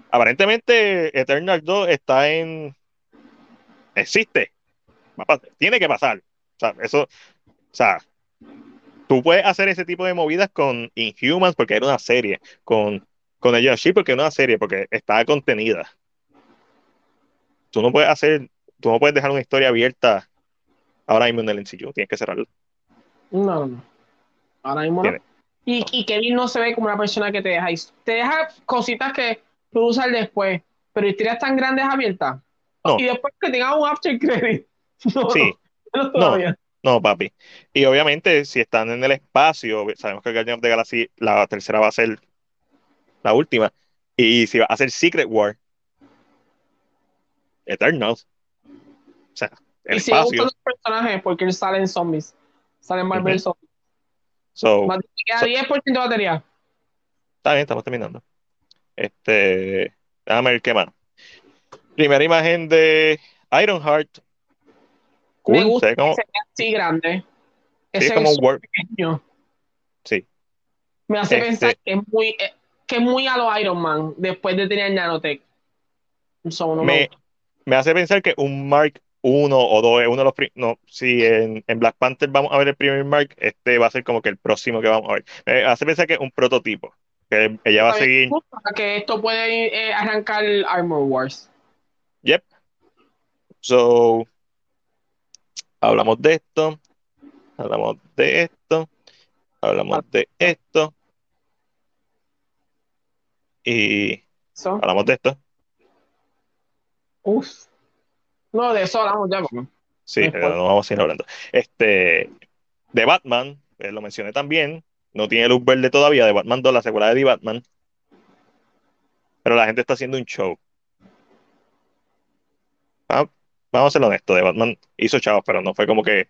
aparentemente Eternal 2 está en... existe, tiene que pasar. O sea, eso, o sea, tú puedes hacer ese tipo de movidas con Inhumans porque era una serie, con, con el Yoshi porque era una serie, porque está contenida. Tú no puedes hacer, tú no puedes dejar una historia abierta ahora mismo en el MCU, tienes que cerrarlo. No, no. Ahora mismo no. Y, y, Kevin no se ve como una persona que te deja, te deja cositas que tú usar después, pero historias tan grandes abiertas. Y después que tenga un after credit. (laughs) No, sí. No, no, papi. Y obviamente, si están en el espacio, sabemos que Guardian of the Galaxy, la tercera va a ser la última. Y si va a ser Secret War, Eternals. O sea, el y espacio. los personajes porque salen zombies. Salen Marvel zombies. So, queda 10% de batería. Está bien, estamos terminando. Este, déjame ver qué más. Primera imagen de Ironheart. Cool, Me gusta que sea así grande. Sí, es como un. Pequeño. Sí. Me hace este pensar que es muy, eh, que es muy a lo Iron Man después de tener Nanotech. me, me hace pensar que un Mark 1 o 2 es uno de los no, si en, en, Black Panther vamos a ver el primer Mark, este va a ser como que el próximo que vamos a ver. Me hace pensar que es un prototipo, que ella va a seguir. Que esto puede eh, arrancar Armor Wars. Yep. So, hablamos de esto, hablamos de esto, hablamos de esto y hablamos de esto. Uf. No, de eso hablamos ya. Sí, no vamos a ir hablando. Este, de Batman, eh, lo mencioné también, no tiene luz verde todavía, de Batman 2, la secuela de The Batman. Pero la gente está haciendo un show. Ah, vamos a ser honestos, de Batman hizo chavos, pero no fue como que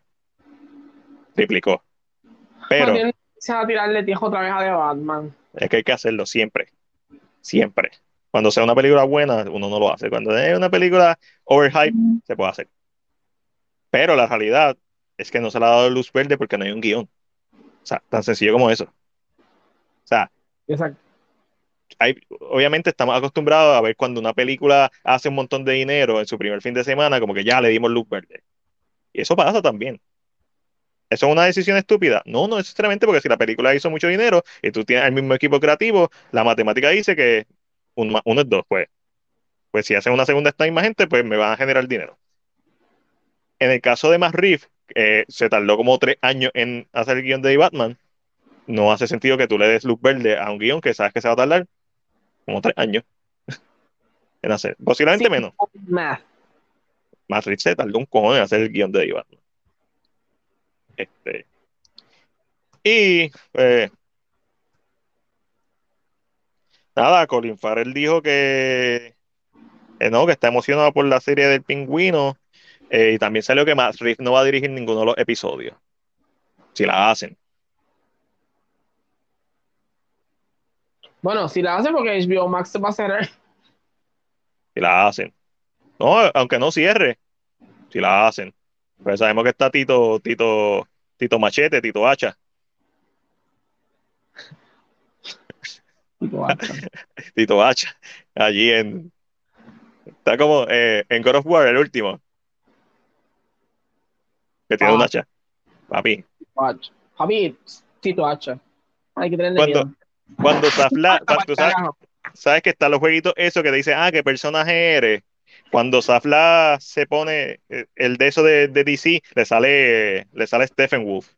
triplicó. Pero. Se va a tirarle tiejo otra vez a The Batman. Es que hay que hacerlo siempre. Siempre. Cuando sea una película buena, uno no lo hace. Cuando es una película overhype, se puede hacer. Pero la realidad es que no se le ha dado luz verde porque no hay un guion. O sea, tan sencillo como eso. O sea, Hay, obviamente estamos acostumbrados a ver cuando una película hace un montón de dinero en su primer fin de semana, como que ya le dimos luz verde. Y eso pasa también. ¿Eso es una decisión estúpida? No, no necesariamente, porque si la película hizo mucho dinero y tú tienes el mismo equipo creativo, la matemática dice que uno, es dos, pues. Pues si hacen una segunda esta misma gente, pues me van a generar dinero. En el caso de Matt Reeves, se tardó como tres años en hacer el guion de Batman, no hace sentido que tú le des luz verde a un guion que sabes que se va a tardar como tres años (laughs) en hacer. Posiblemente menos. Matt Reeves se tardó un cojón en hacer el guion de Batman. Este. Y eh, nada, Colin Farrell dijo que, no, que está emocionado por la serie del pingüino. Eh, y también salió que Matt Reeves no va a dirigir ninguno de los episodios. Si la hacen. Bueno, si la hacen porque HBO Max va a cerrar. Si la hacen. No, aunque no cierre. Si la hacen. Pues sabemos que está Tito, Tito, Tito Machete, Tito Hacha. Tito Hacha. (laughs) Tito Hacha. Allí en. Está como eh, en God of War, el último. Que tiene un ah. hacha. Papi. Papi, Tito Hacha. Hay que tener cuando, cuando Zafla, (laughs) cuando sabes, sabes que están los jueguitos, eso que te dicen, ah, qué personaje eres cuando Zafla se pone eh, el de eso de, DC, le sale, le sale Stephen Wolf.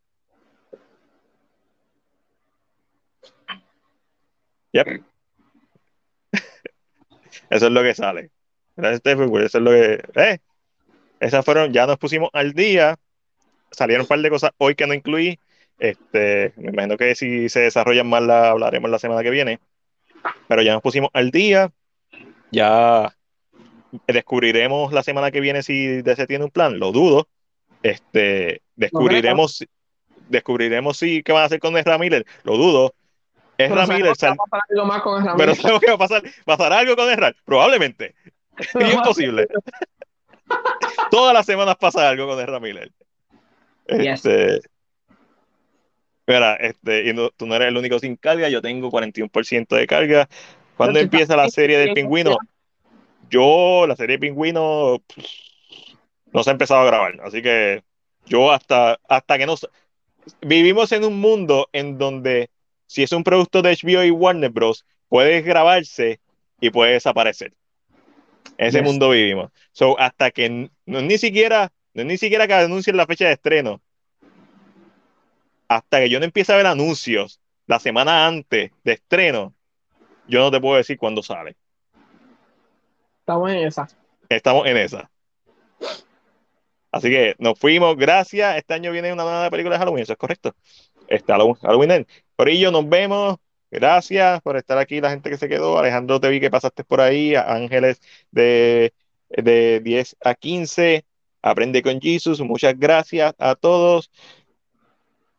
Yep. (laughs) Eso es lo que sale. Stephen Wolf, eso es lo que. Eh, esas fueron, ya nos pusimos al día. Salieron un par de cosas hoy que no incluí. Este, me imagino que si se desarrollan más la hablaremos la semana que viene. Pero ya nos pusimos al día. Ya descubriremos la semana que viene si DC tiene un plan, lo dudo. Este, descubriremos, descubriremos si qué van a hacer con Ezra Miller, lo dudo. Ezra Miller, sal... algo más con Ezra pero tengo que va a pasar, pasar algo con Ezra, probablemente. es imposible. (laughs) Todas las semanas pasa algo con Ezra Miller. Este, Mira, este, y tú no eres el único sin carga, yo tengo 41% de carga. ¿Cuándo empieza la serie del pingüino? Yo, la serie Pingüino, no se ha empezado a grabar. Así que yo hasta, hasta que no... Vivimos en un mundo en donde si es un producto de HBO y Warner Bros., puede grabarse y puede desaparecer. En ese mundo vivimos. So, hasta que no ni siquiera, no ni siquiera que anuncien la fecha de estreno. Hasta que yo no empiece a ver anuncios la semana antes de estreno, yo no te puedo decir cuándo sale. Estamos en esa. Estamos en esa. Así que nos fuimos, gracias. Este año viene una nueva película de Halloween, eso es correcto. Está Halloween. Por ello, nos vemos. Gracias por estar aquí, la gente que se quedó. Alejandro, te vi que pasaste por ahí. Ángeles de, de 10 a 15. Aprende con Jesus. Muchas gracias a todos.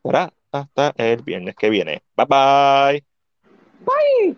Será hasta el viernes que viene. Bye bye. Bye.